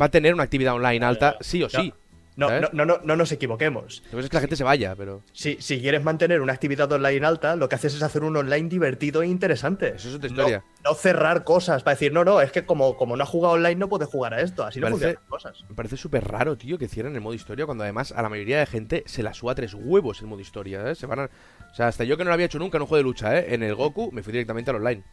va a tener una actividad online alta, sí o sí. No, no, no, no, no nos equivoquemos. Entonces es que la gente se vaya, pero. Si, si quieres mantener una actividad online alta, lo que haces es hacer un online divertido e interesante. Eso es otra No- historia. No, cerrar cosas para decir, no, no, es que como, como no has jugado online no puedes jugar a esto. Así no Parece- funcionan las cosas. Me parece súper raro, tío, que cierren el modo historia cuando además a la mayoría de gente se la suba tres huevos el modo historia, ¿eh? Se van a... O sea, hasta yo que no lo había hecho nunca en un juego de lucha, ¿eh? En el Goku me fui directamente al online.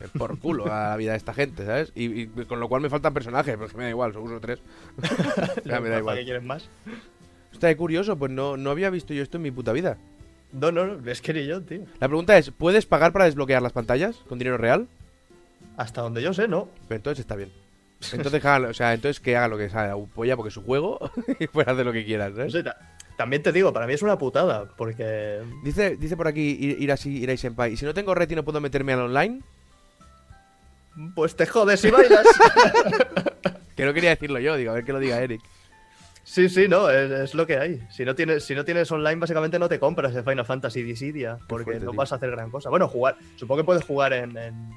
Eh, Por culo a la vida de esta gente, ¿sabes? Y, y con lo cual me faltan personajes, pero es que me da igual, solo uso tres. ya me da ¿Para igual. qué quieres más? Está curioso, pues no, no había visto yo esto en mi puta vida. No, no, no, es que ni yo, tío. La pregunta es, ¿puedes pagar para desbloquear las pantallas con dinero real? Hasta donde yo sé, no. Pero entonces está bien. Entonces, o sea, entonces que haga lo que sea, polla porque es su juego y puede hacer lo que quieras, ta- también te digo, para mí es una putada, porque. Dice, dice por aquí Ir- Irasi, Irai Senpai, y si no tengo red y no puedo meterme al online, Pues te jodes y bailas. que no quería decirlo yo, digo, a ver que lo diga Eric. sí, sí, no, es, es lo que hay. Si no, tienes, si no tienes online, básicamente no te compras el Final Fantasy Dissidia, porque fuerte, no tío. vas a hacer gran cosa. Bueno, jugar. Supongo que puedes jugar en. en-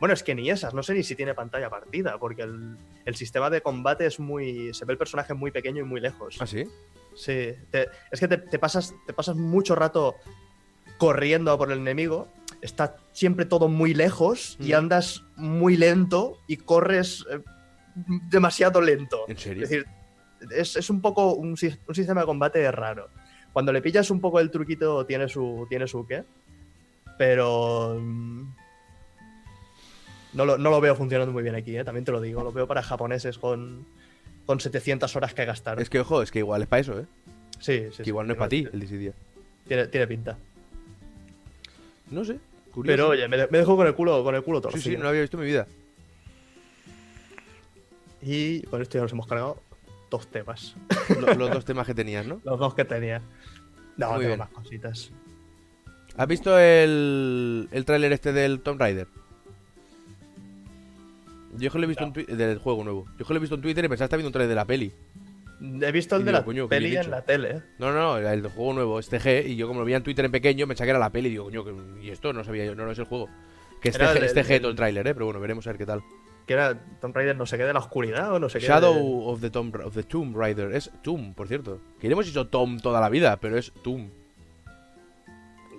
Bueno, es que ni esas, no sé ni si tiene pantalla partida, porque el, el sistema de combate es muy. Se ve el personaje muy pequeño y muy lejos. ¿Ah, sí? Sí, te- es que te, te pasas, te pasas mucho rato corriendo por el enemigo. Está siempre todo muy lejos y Mm. andas muy lento y corres eh, demasiado lento. ¿En serio? Es decir, es, es un poco un, sis- un sistema de combate raro. Cuando le pillas un poco el truquito, tiene su, tiene su qué. Pero. mm, No lo, no lo veo funcionando muy bien aquí, ¿eh? también te lo digo. Lo veo para japoneses con, con 700 horas que gastar. Es que, ojo, es que igual es para eso, ¿eh? Sí, sí. Que sí, igual no es para ti el Dissidia. Tiene, tiene pinta. No sé, curioso. Pero oye, me, de- me dejo con el culo, con el culo Sí, torcido. sí, no lo había visto en mi vida. Y con esto ya nos hemos cargado. dos temas. Lo- los dos temas que tenías, ¿no? Los dos que tenía. No, Muy tengo bien. más cositas. ¿Has visto el, el tráiler este del Tomb Raider? Yo que lo he visto No. en del juego nuevo. Yo que lo he visto en Twitter y pensaba que estaba viendo un trailer de la peli. He visto el de digo, la coño, peli en hecho. la tele. ¿eh? No, no, no, el juego nuevo, es TG, y yo como lo veía en Twitter en pequeño, pensaba que era la peli, y digo, coño, y esto no sabía yo, no, no es el juego. Que es Era TG, el- es TG el- todo el tráiler, eh, pero bueno, veremos a ver qué tal. Que era Tomb Raider no sé qué de la oscuridad o no sé qué. Shadow de- of the Tomb, of the Tomb Raider, es Tomb, por cierto. Que hemos dicho Tom toda la vida, pero es Tomb.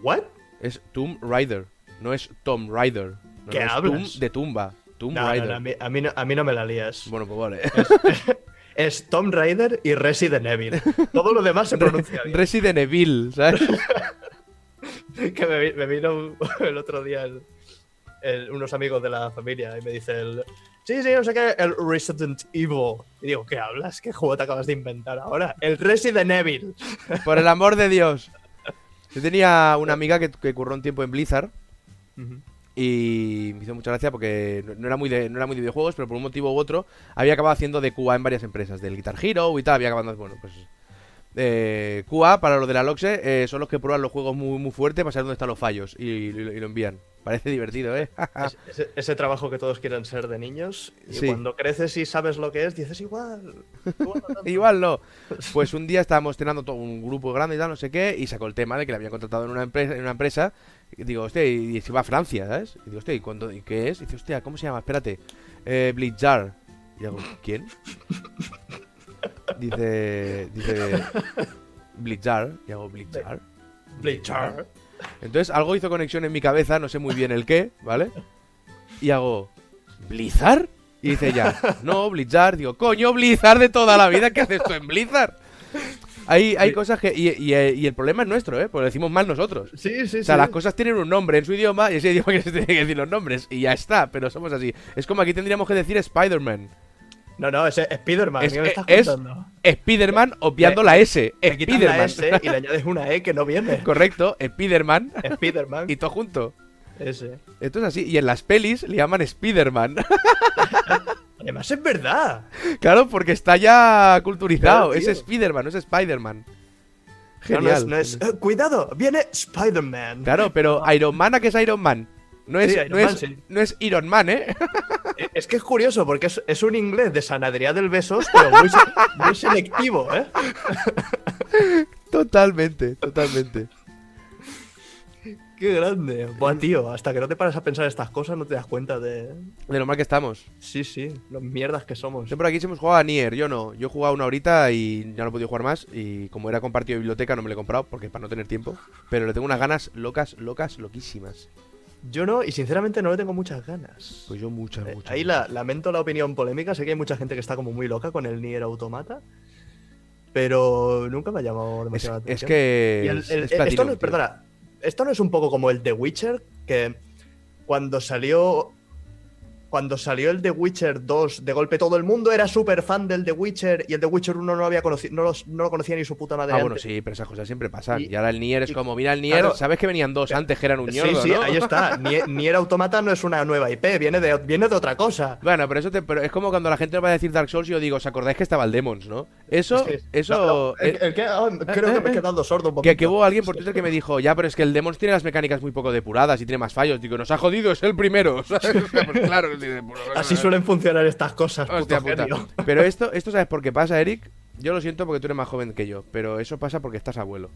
¿What? Es Tomb Raider, no es Tomb Raider. No, ¿Qué no, es hablas? Tomb de tumba, Tomb No, Raider. a, mí, a, mí no, a mí no me la lías. Bueno, pues vale. Es Tomb Raider y Resident Evil. Todo lo demás se pronuncia bien. Resident Evil, ¿sabes? que me, me vino el otro día el- el- unos amigos de la familia y me dice el... Sí, sí, no sé qué, el Resident Evil. Y digo, ¿qué hablas? ¿Qué juego te acabas de inventar ahora? El Resident Evil. Por el amor de Dios. Yo tenía una amiga que, que curró un tiempo en Blizzard y me hizo mucha gracia porque no era muy de, no era muy de videojuegos, pero por un motivo u otro había acabado haciendo de QA en varias empresas, del Guitar Hero y tal, había acabado, bueno, pues eh, QA para lo de la LOXE eh, son los que prueban los juegos muy, muy fuerte para saber dónde están los fallos y, y lo- y lo envían. Parece divertido, ¿eh? Es- ese, ese trabajo que todos quieren ser de niños y Sí. cuando creces y sabes lo que es, dices igual. Igual, no tanto". Igual no. Pues un día estábamos cenando todo un grupo grande y tal, no sé qué, y sacó el tema de que le habían contratado en una empresa, en una empresa. Y digo, hostia, y, y se va a Francia, ¿sabes? Y digo, hostia, ¿y, cuándo- y qué es? Y dice, hostia, ¿cómo se llama? Espérate. Eh, Blitzar. Y hago, ¿quién? Dice, dice, Blitzar. Y hago, Blitzar. Bleachar. Entonces algo hizo conexión en mi cabeza, no sé muy bien el qué, ¿vale? Y hago, ¿Blizzard? Y dice ya, no, Blizzard. Digo, coño, Blizzard de toda la vida, ¿qué haces tú en Blizzard? Hay, hay Sí. cosas que. Y, y- y el problema es nuestro, ¿eh? Porque lo decimos mal nosotros. Sí, sí, O sea, sí. las cosas tienen un nombre en su idioma y ese idioma que se tiene que decir los nombres. Y ya está, pero somos así. Es como aquí tendríamos que decir Spider-Man. No, no, ese es Spider-Man. Es- ¿qué me estás es-? Spider-Man obviando Le- la S. Spider-Man. Y le añades una E que no viene. Correcto, Spider-Man. Spider-Man. y todo junto. Ese. Esto es así. Y en las pelis le llaman Spider-Man. Además es verdad. Claro, porque está ya culturizado. Claro, es. Spider-Man, no es Spider-Man. No, no es, Genial. no es- eh, cuidado, viene Spider-Man. Claro, pero Iron Man, ¿a qué es Iron Man? No es, Sí, no, Man, es, sí. no es Iron Man, ¿eh? Eh, Es que es curioso porque es, es un inglés de San Adrián del Besos, pero muy, se- muy selectivo, ¿eh? totalmente, totalmente. Qué grande. Buah, tío, hasta que no te paras a pensar estas cosas no te das cuenta de... De lo mal que estamos. Sí, sí, los mierdas que somos. Yo por aquí sí hemos jugado a Nier, yo no. Yo he jugado una horita y ya no he podido jugar más. Y como era compartido de biblioteca, no me lo he comprado porque para no tener tiempo. Pero le tengo unas ganas locas, locas, loquísimas. Yo no, y sinceramente no le tengo muchas ganas. Pues yo muchas, Eh, muchas. Ahí la, lamento la opinión polémica, sé que hay mucha gente que está como muy loca con el Nier Automata, pero nunca me ha llamado Es, demasiado la es atención. que. El- es- el- es esto no perdona, esto no es un poco como el The Witcher, que cuando salió. Cuando salió el The Witcher 2, de golpe todo el mundo era súper fan del The Witcher y el The Witcher 1 no, había conocido, no, los- no lo conocía ni su puta madre. Ah, bueno, sí, pero esas cosas siempre pasan. Y, Y- ahora el Nier es y- como, mira el Nier, claro. ¿sabes que venían dos antes que eran un Sí, ñordo, sí, ¿no? ahí está. Nier, Nier Automata no es una nueva IP, viene de, viene de otra cosa. Bueno, pero eso te, pero es como cuando la gente va a decir Dark Souls y yo digo, ¿os acordáis que estaba el Demons, no? Eso, eso... no, no, el- eh, el que- creo que me he quedado sordo un poquito. que, que hubo alguien por Twitter que me dijo, ya, pero es que el Demons tiene las mecánicas muy poco depuradas y tiene más fallos. Digo, nos ha jodido, es el primero. ¿sabes? Pues claro. Así suelen funcionar estas cosas, Hostia puta. genio. Pero esto, esto ¿sabes por qué pasa, Eric? Yo lo siento porque tú eres más joven que yo, pero eso pasa porque estás abuelo.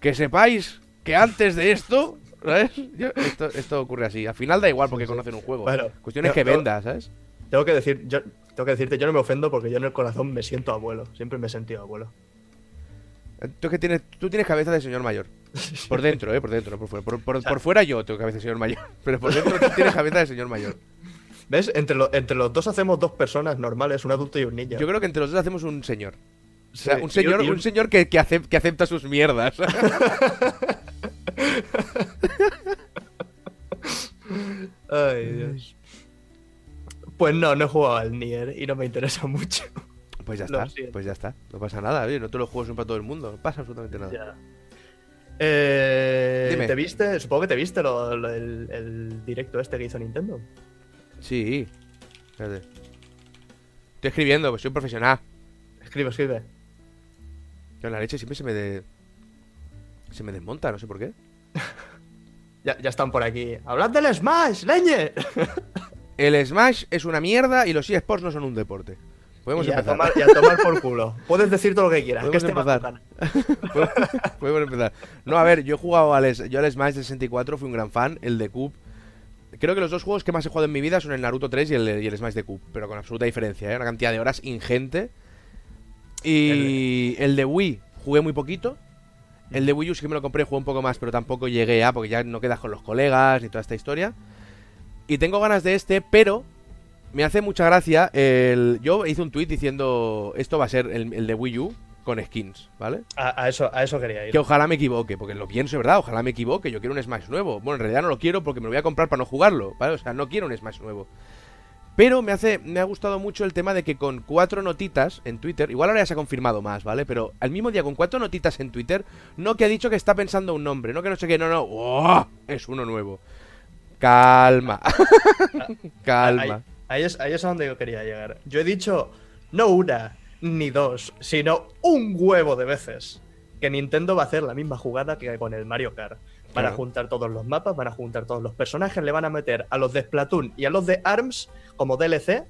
Que sepáis que antes de esto, ¿sabes? Yo- esto, esto ocurre así. Al final da igual porque conocen un juego. Bueno, Cuestión es que vendas, ¿sabes? Tengo que decir, yo tengo que decirte, yo no me ofendo porque yo en el corazón me siento abuelo. Siempre me he sentido abuelo. Tú, que tienes, tú tienes cabeza de señor mayor. Por dentro, ¿eh? Por dentro, no por fuera. Por, por- por fuera yo tengo cabeza de señor mayor. Pero por dentro tú tienes cabeza de señor mayor. ¿Ves? Entre, lo- entre los dos hacemos dos personas normales, un adulto y un niño. Yo creo que entre los dos hacemos un señor. O sea, Sí, un señor, un señor que, que, acep- que acepta sus mierdas. Ay, Dios. Pues no, no he jugado al Nier y no me interesa mucho. Pues ya está, pues ya está. No pasa nada, oye, no todos los juegos son para todo el mundo. No pasa absolutamente nada. Ya. Eh, Dime. ¿Te viste? Supongo que te viste lo- lo- el, el directo este que hizo Nintendo. Sí. Espérate. Estoy escribiendo, pues soy un profesional. Escribe, escribe. Yo la leche siempre se me de... se me desmonta, no sé por qué. Ya, ya están por aquí. ¡Hablad del Smash, leñe! El Smash es una mierda y los eSports no son un deporte. Podemos y, a empezar. tomar, y a tomar por culo. Puedes decir todo lo que quieras. Que Podemos este va a empezar. Podemos empezar. No, a ver, yo he jugado al, yo al Smash del 64, fui un gran fan, el de Cube. Creo que los dos juegos que más he jugado en mi vida son el Naruto 3 y el, y el Smash de Cube, pero con absoluta diferencia, ¿eh? una cantidad de horas ingente. Y el de Wii jugué muy poquito. El de Wii U sí que me lo compré, jugué un poco más, pero tampoco llegué a, porque ya no quedas con los colegas ni toda esta historia. Y tengo ganas de este, pero me hace mucha gracia el... Yo hice un tweet diciendo, esto va a ser el, el de Wii U con skins, ¿vale? A, a eso, a eso quería ir. Que ojalá me equivoque, porque lo pienso, ¿verdad? Ojalá me equivoque, yo quiero un Smash nuevo. Bueno, en realidad no lo quiero porque me lo voy a comprar para no jugarlo, ¿vale? O sea, no quiero un Smash nuevo. Pero me hace, me ha gustado mucho el tema de que con cuatro notitas en Twitter, igual ahora ya se ha confirmado más, ¿vale? Pero al mismo día con cuatro notitas en Twitter, no que ha dicho que está pensando un nombre, no que no sé qué, no, no, ¡oh! es uno nuevo. Calma, calma. Ahí, es, ahí es a donde yo quería llegar. Yo he dicho no una ni dos, sino un huevo de veces que Nintendo va a hacer la misma jugada que con el Mario Kart. Van a juntar todos los mapas, van a juntar todos los personajes, le van a meter a los de Splatoon y a los de ARMS como DLC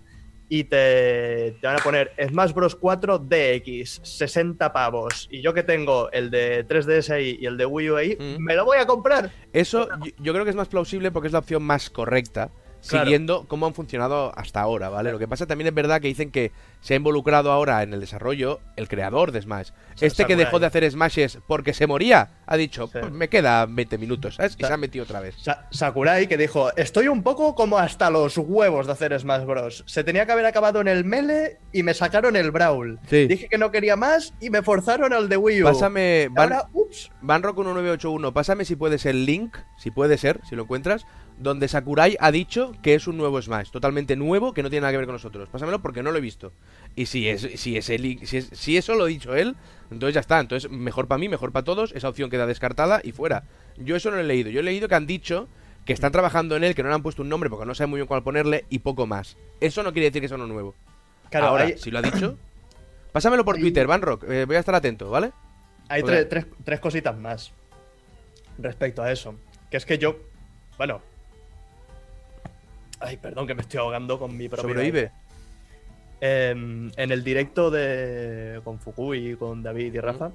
y te, te van a poner Smash Bros 4 DX, 60 pavos. Y yo que tengo el de 3DS ahí y el de Wii U ahí, Mm. me lo voy a comprar. Eso yo, yo creo que es más plausible porque es la opción más correcta, Claro. siguiendo cómo han funcionado hasta ahora, ¿vale? Lo que pasa también es verdad que dicen que se ha involucrado ahora en el desarrollo el creador de Smash. Este que dejó de hacer Smashes porque se moría, ha dicho, Sí. pues me quedan 20 minutos, ¿sabes? Y se ha metido otra vez. Sa- Sakurai que dijo, estoy un poco como hasta los huevos de hacer Smash Bros. Se tenía que haber acabado en el Melee y me sacaron el Brawl. Sí. Dije que no quería más y me forzaron al de Wii U. Pásame, Van, Ahora, ups. Vanrock 1981, pásame si puedes el link, si puede ser, si lo encuentras, donde Sakurai ha dicho que es un nuevo Smash, totalmente nuevo, que no tiene nada que ver con nosotros. Pásamelo porque no lo he visto. Y si es, si ese link, si, es- si eso lo ha dicho él, entonces ya está. Entonces, mejor para mí, mejor para todos, esa opción queda descartada y fuera. Yo eso no lo he leído. Yo he leído que han dicho que están trabajando en él, que no le han puesto un nombre porque no saben muy bien cuál ponerle y poco más. Eso no quiere decir que sea uno nuevo. Claro, Ahora, hay, si lo ha dicho, pásamelo por Hay- Twitter, Vanrock. eh, voy a estar atento, ¿vale? hay tre- tres, tres cositas más respecto a eso. Que es que yo, bueno... Ay, perdón que me estoy ahogando con mi propio... Sobrevive. Em, en el directo de con Fukui y con David y Rafa,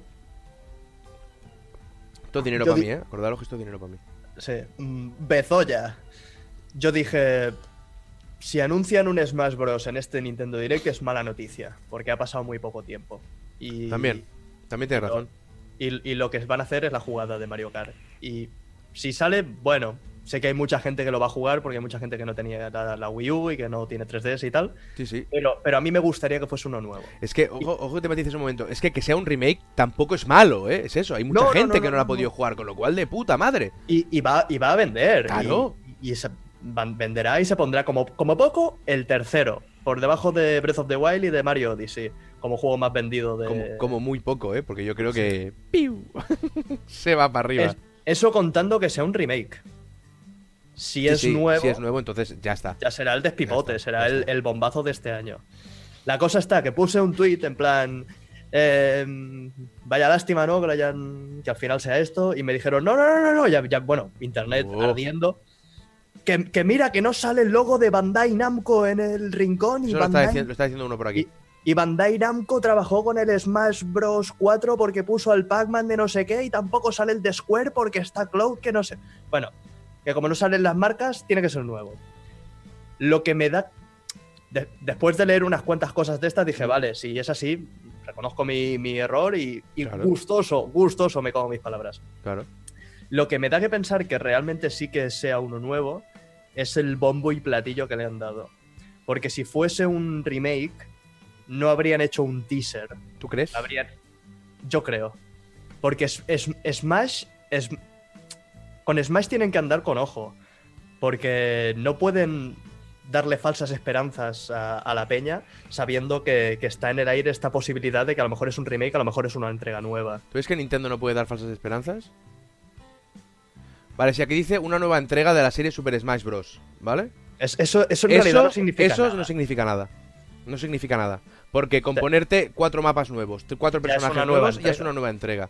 Esto es dinero Yo para di- mí, ¿eh? Acordaros que esto es dinero para mí. Sí. Mm, Bezoya. Yo dije. Si anuncian un Smash Bros. en este Nintendo Direct es mala noticia, porque ha pasado muy poco tiempo. Y, También. También tienes razón. Y, y lo que van a hacer es la jugada de Mario Kart. Y si sale, bueno, sé que hay mucha gente que lo va a jugar, porque hay mucha gente que no tenía la, la Wii U y que no tiene 3DS y tal. Sí, sí. Pero, pero a mí me gustaría que fuese uno nuevo. Es que, ojo, ojo que te matices un momento. Es que que sea un remake tampoco es malo, ¿eh? Es eso. Hay mucha No, gente no, que no, lo ha podido jugar, con lo cual de puta madre. Y, y va, y va a vender. Claro. Y, y se venderá y se pondrá como, como poco el tercero. Por debajo de Breath of the Wild y de Mario Odyssey. Como juego más vendido de. Como, como muy poco, ¿eh? Porque yo creo que. ¡Piu! Se va para arriba. Es- eso contando que sea un remake. Si Sí, es sí, nuevo, Si es nuevo, entonces ya está. ya será el despipote, será el, el bombazo de este año. La cosa está que puse un tweet en plan. eh, vaya lástima, ¿no? Que, hayan- que al final sea esto. Y me dijeron, no, no, no, no, no. Ya, ya, bueno, internet Oh. ardiendo. Que, que mira, que no sale el logo de Bandai Namco en el rincón. Y Eso lo está, Bandai, diciendo, lo está diciendo uno por aquí. y Bandai Namco trabajó con el Smash Bros. 4 porque puso al Pac-Man de no sé qué. Y tampoco sale el de Square porque está Cloud, que no sé. Bueno, que como no salen las marcas, tiene que ser nuevo. Lo que me da. de- después de leer unas cuantas cosas de estas, dije, vale, si es así, reconozco mi, mi error y, y Claro. gustoso, gustoso me como mis palabras. Claro. Lo que me da que pensar que realmente sí que sea uno nuevo es el bombo y platillo que le han dado. Porque si fuese un remake, no habrían hecho un teaser. ¿Tú crees? Habrían. Yo creo. Porque es, es- Smash. Es, con Smash tienen que andar con ojo. Porque no pueden darle falsas esperanzas a, a la peña sabiendo que, que está en el aire esta posibilidad de que a lo mejor es un remake, a lo mejor es una entrega nueva. ¿Tú ves que Nintendo no puede dar falsas esperanzas? Vale, si aquí dice una nueva entrega de la serie Super Smash Bros. ¿Vale? Es- eso, eso en realidad Eso, no significa eso nada. no significa nada. No significa nada. Porque con ponerte cuatro mapas nuevos, cuatro personajes nuevos, ya es entrega. una nueva entrega.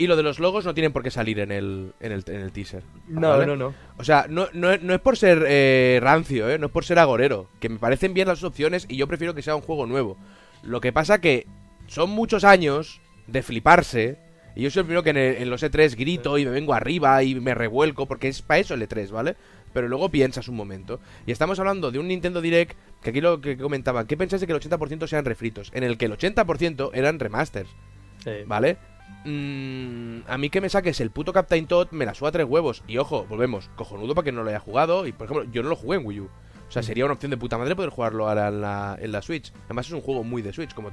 Y lo de los logos no tienen por qué salir en el, en el, en el teaser. No, ¿vale? no, no. O sea, no, no, no es por ser eh, rancio, ¿eh? No es por ser agorero. Que me parecen bien las opciones y yo prefiero que sea un juego nuevo. Lo que pasa que son muchos años de fliparse. Y yo soy el primero que en, el- en los E3 grito y me vengo arriba y me revuelco porque es para eso el E3, ¿vale? Pero luego piensas un momento. Y estamos hablando de un Nintendo Direct que aquí lo que comentaba, ¿qué pensáis de que el 80% sean refritos? En el que el 80% eran remasters. Sí. ¿Vale? Mm, a mí que me saques el puto Captain Todd me la suda tres huevos. Y ojo, volvemos, cojonudo para que no lo haya jugado. Y por ejemplo, yo no lo jugué en Wii U. O sea, sería una opción de puta madre poder jugarlo ahora en la, en la Switch. Además, es un juego muy de Switch. Como...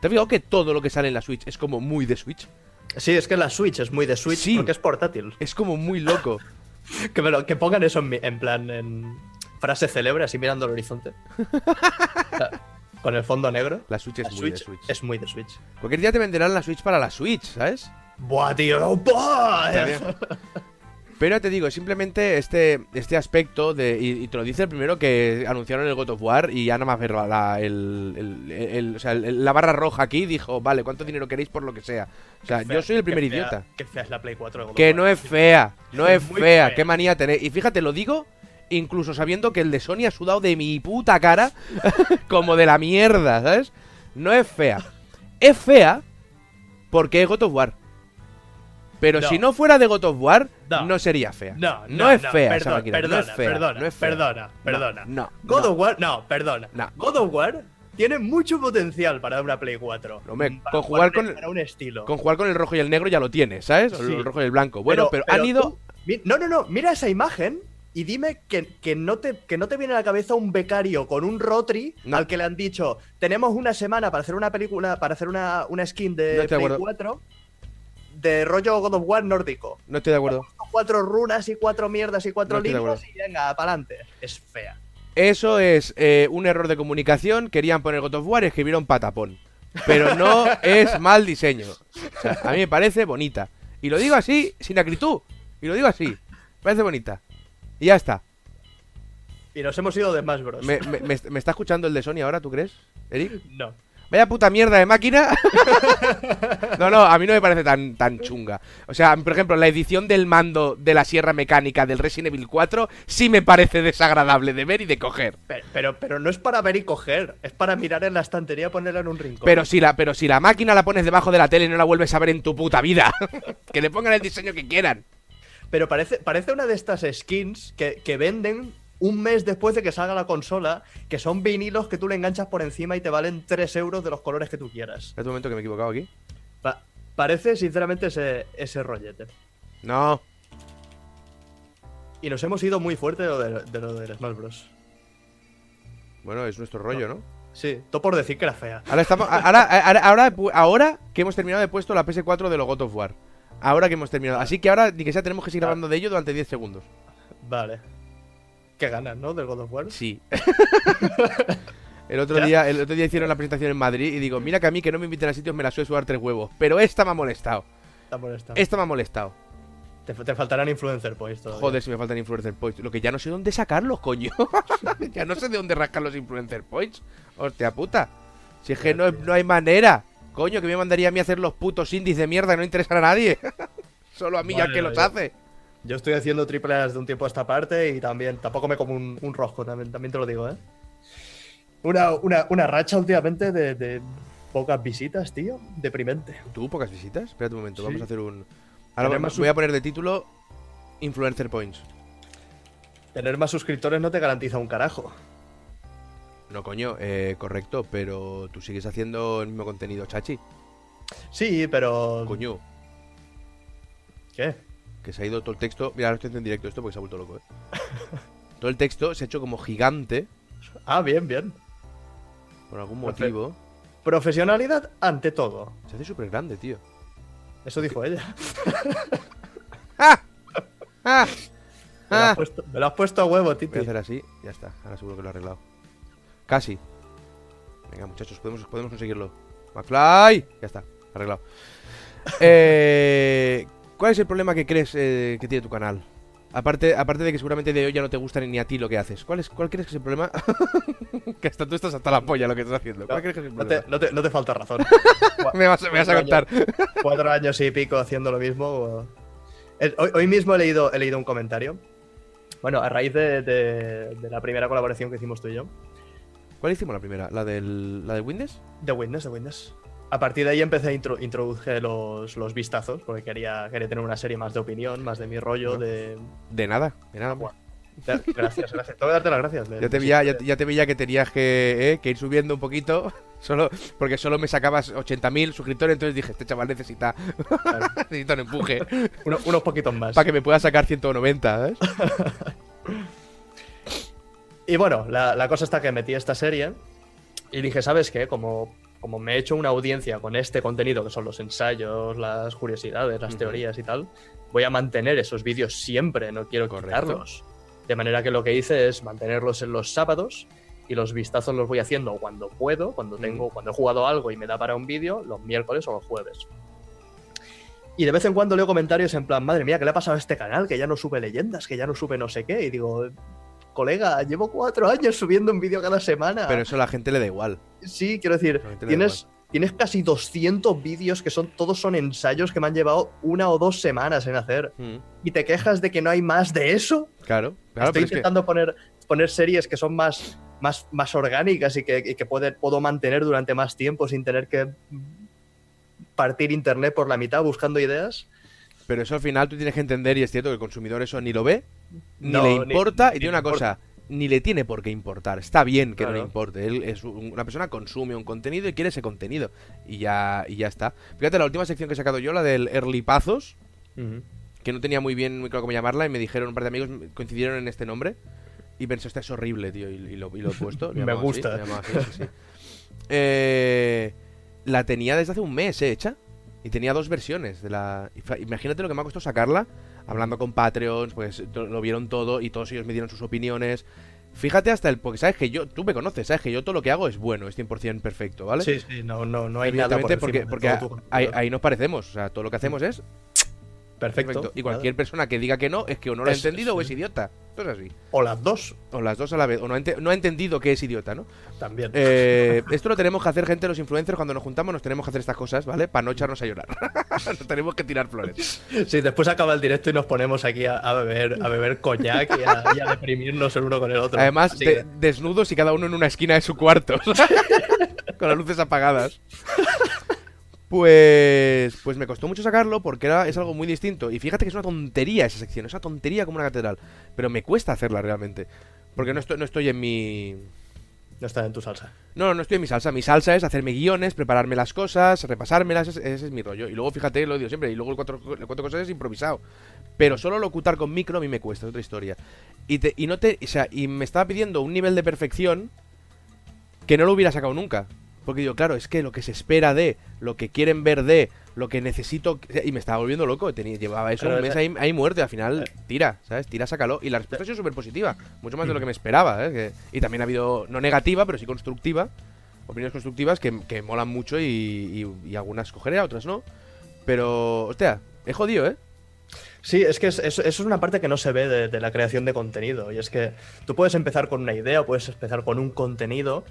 ¿Te has fijado que todo lo que sale en la Switch es como muy de Switch? Sí, es que la Switch es muy de Switch Sí. porque es portátil. Es como muy loco. Que, me lo- que pongan eso en, mi- en plan, en frase célebre, así mirando al horizonte. O sea, Con el fondo negro. La Switch es La muy Switch de Switch. es muy de Switch. Cualquier día te venderán la Switch para la Switch, ¿sabes? Buah, tío. ¡buah! Pero ya te digo, simplemente este, este aspecto de. Y, y te lo dice el primero que anunciaron el God of War y ya nada más ver la, la- el, el- el- o sea, el- la barra roja aquí dijo, vale, ¿cuánto dinero queréis por lo que sea? O sea, yo soy el primer Qué fea- idiota. Qué fea es la Play 4 de God of Que no es fea, no es fea. qué manía tenéis. Y fíjate, lo digo incluso sabiendo que el de Sony ha sudado de mi puta cara como de la mierda, ¿sabes? No es fea. Es fea porque es God of War. Pero No. si no fuera de God of War, no, No. sería fea. No, no, no, es no, fea esa perdona, máquina. perdona, no es fea. perdona, no es fea. perdona, No, perdona. No, God no. of War, no, perdona. No. God of War tiene mucho potencial para una Play 4. Hombre, Para con jugar con- para un estilo. Con jugar con el rojo y el negro ya lo tienes, ¿sabes? Sí. El rojo y el blanco. Bueno, pero, han ido. tú- mi- no, no, no. Mira esa imagen y dime que, que no te, que no te viene a la cabeza un becario con un Rotary No. al que le han dicho: Tenemos una semana para hacer una película, para hacer una, una skin de No de Play acuerdo. 4 de rollo God of War nórdico. No estoy de acuerdo. Cuatro runas y cuatro mierdas y cuatro No líneas y venga, para adelante. Es fea. Eso es eh, un error de comunicación. Querían poner God of War y escribieron patapón. Pero no es mal diseño. O sea, a mí me parece bonita. Y lo digo así, sin acritud. Y lo digo así. Me parece bonita. Y ya está. Y nos hemos ido de Smash Bros. ¿Me, me- me- me está escuchando el de Sony ahora, tú crees, Eric? No. Vaya puta mierda de máquina. no, no, a mí no me parece tan, tan chunga. O sea, por ejemplo, la edición del mando de la sierra mecánica del Resident Evil 4 sí me parece desagradable de ver y de coger. Pero, pero, pero no es para ver y coger, es para mirar en la estantería y ponerla en un rincón. Pero si, la, pero si la máquina la pones debajo de la tele y no la vuelves a ver en tu puta vida, que le pongan el diseño que quieran. Pero parece, parece una de estas skins que, que venden un mes después de que salga la consola, que son vinilos que tú le enganchas por encima y te valen 3 euros de los colores que tú quieras. Espera un momento que me he equivocado aquí. Pa- parece, sinceramente, ese, ese rollete. No, Y nos hemos ido muy fuerte de lo, de, de lo del Smash Bros. bueno, es nuestro rollo, ¿no? Sí, todo por decir que era fea. Ahora estamos. Ahora, ahora, ahora, ahora que hemos terminado de puesto la PS4 de los God of War. Ahora que hemos terminado. Así que ahora, ni que sea, tenemos que seguir Ah. hablando de ello durante 10 segundos. Vale. Qué ganas, ¿no? Del God of War. Sí. el, otro ¿Ya? día, el otro día hicieron la presentación en Madrid y digo, mira que a mí que no me inviten a sitios me la suele sudar tres huevos. Pero esta me ha molestado. Está molesta. Esta me ha molestado. Te, te faltarán influencer points todavía. Joder, si me faltan influencer points. Lo que ya no sé dónde sacarlos, coño. ya no sé de dónde rascar los influencer points. Hostia puta. Si es que no, no hay manera. Coño, que me mandaría a mí a hacer los putos indies de mierda que no interesan a nadie. Solo a mí ya Bueno, que los ya. hace. Yo estoy haciendo triples de un tiempo a esta parte y también tampoco me como un, un rosco, también, también te lo digo, ¿eh? Una, una, una racha últimamente de, de pocas visitas, tío. Deprimente. ¿Tú pocas visitas? Espérate un momento, Sí. vamos a hacer un... Ahora voy a poner de título Influencer Points. Tener más suscriptores no te garantiza un carajo. No, coño, eh, correcto, pero tú sigues haciendo el mismo contenido, chachi. Sí, pero. Coño, ¿Qué? que se ha ido todo el texto. Mira, ahora estoy haciendo en directo esto porque se ha vuelto loco, eh. todo el texto se ha hecho como gigante Ah, bien, bien. por algún Profe- motivo. Profesionalidad ante todo. Se hace súper grande, tío. Eso dijo ella. ¡Ah! ¡Ah! Me lo has ¡Ah! puesto, me lo has puesto a huevo, Voy a Titi. hacer así, ya está. Ahora seguro que lo he arreglado. Casi. Venga, muchachos, podemos, podemos conseguirlo. McFly. Ya está, arreglado. Eh, ¿Cuál es el problema que crees eh, que tiene tu canal? Aparte, aparte de que seguramente de hoy ya no te gusta ni a ti lo que haces. ¿Cuál, es, cuál crees que es el problema? que hasta tú estás hasta la polla lo que estás haciendo. ¿Cuál No, crees que es el No problema? te, no te- no te falta razón. Me vas, me vas a contar. Cuatro años y pico haciendo lo mismo. Hoy, hoy mismo he leído, he leído un comentario. Bueno, a raíz de, de- de la primera colaboración que hicimos tú y yo. ¿Cuál hicimos la primera? ¿La del, la de Windows? De Witness, de Witness. A partir de ahí empecé a intro- introduje los, los vistazos, porque quería, quería tener una serie más de opinión, más de mi rollo, de... De nada, de nada. Bueno, Gracias, gracias. Tengo que darte las gracias. Ya te veía, ya, ya te veía que tenías que, eh, que ir subiendo un poquito. Solo, porque solo me sacabas 80.000 suscriptores, entonces dije, este chaval necesita, Claro, necesita un empuje uno- unos poquitos más. para que me pueda sacar 190, ¿sabes? Y bueno, la, la cosa está que metí esta serie y dije, ¿sabes qué? Como, como me he hecho una audiencia con este contenido, que son los ensayos, las curiosidades, las teorías y tal, voy a mantener esos vídeos siempre, no quiero Correcto. quitarlos. De manera que lo que hice es mantenerlos en los sábados y los vistazos los voy haciendo cuando puedo, cuando tengo, Ujú. cuando he jugado algo y me da para un vídeo, los miércoles o los jueves. Y de vez en cuando leo comentarios en plan, madre mía, ¿qué le ha pasado a este canal? Que ya no sube leyendas, que ya no sube no sé qué. Y digo, colega, llevo cuatro años subiendo un vídeo cada semana. Pero eso a la gente le da igual. Sí, quiero decir, tienes, tienes casi 200 vídeos que son todos son ensayos que me han llevado una o dos semanas en hacer. Mm, ¿Y te quejas de que no hay más de eso? Claro, claro, Estoy pero es que- intentando poner, poner series que son más, más, más orgánicas y que, y que puede- puedo mantener durante más tiempo sin tener que partir internet por la mitad buscando ideas. Pero eso al final tú tienes que entender, y es cierto que el consumidor eso ni lo ve, ni No, le importa, ni y tiene una cosa, ni le tiene por qué importar. Está bien que no le importe. Él es un- una persona consume un contenido y quiere ese contenido. Y ya, y ya está. Fíjate, la última sección que he sacado yo, la del Early Pazos, que no tenía muy bien muy claro cómo llamarla, y me dijeron un par de amigos, coincidieron en este nombre. Y pensé, esto es horrible, tío, y, y lo, y lo he puesto. Me así, gusta. así, sí, sí. Eh, la tenía desde hace un mes eh, hecha. Y tenía dos versiones de la. Imagínate lo que me ha costado sacarla. Hablando con Patreons, pues lo vieron todo y todos ellos me dieron sus opiniones. Fíjate hasta el. Porque sabes que yo. Tú me conoces, sabes que yo todo lo que hago es bueno, es 100% perfecto, ¿vale? Sí, sí, no, no, no hay nada por porque, porque ahí, ahí nos parecemos. O sea, todo lo que hacemos es Perfecto. perfecto. Y cualquier persona que diga que no es que o no lo ha Es- entendido o es idiota. Esto es así. O las dos O las dos a la vez. O no ha, ente- no ha entendido que es idiota, ¿no? también. Eh, esto lo tenemos que hacer, gente, los influencers, cuando nos juntamos, nos tenemos que hacer estas cosas, ¿vale? Para no echarnos a llorar. nos tenemos que tirar flores. Sí, después acaba el directo y nos ponemos aquí a, a beber, a beber coñac y a, y a deprimirnos el uno con el otro. Además, Así de- que- desnudos y cada uno en una esquina de su cuarto. Con las luces apagadas. Pues, pues me costó mucho sacarlo porque era, es algo muy distinto. Y fíjate que es una tontería esa sección, es una tontería como una catedral. Pero me cuesta hacerla realmente. Porque no estoy, no estoy en mi, no está en tu salsa. No, no estoy en mi salsa. Mi salsa es hacerme guiones, prepararme las cosas, repasármelas. Ese, ese es mi rollo. Y luego, fíjate, lo digo siempre. Y luego el cuatro, el cuatro cosas es improvisado. Pero solo locutar con micro a mí me cuesta, es otra historia. Y, te, y no te. O sea, y me estaba pidiendo un nivel de perfección que no lo hubiera sacado nunca. Porque digo, claro, es que lo que se espera de, lo que quieren ver de, lo que necesito. Y me estaba volviendo loco. Tenía, llevaba eso Claro, un mes ahí, ahí muerto. Y al final, tira, ¿sabes? Tira, sácalo. Y la respuesta ha sido súper positiva. Mucho más de lo que me esperaba, ¿eh? Que- y también ha habido, no negativa, pero sí constructiva. Opiniones constructivas que, que molan mucho y, y- y algunas cogeré, otras no. Pero, hostia, he jodido, ¿eh? Sí, es que es- eso, es una parte que no se ve de, de la creación de contenido. Y es que tú puedes empezar con una idea, puedes empezar con un contenido,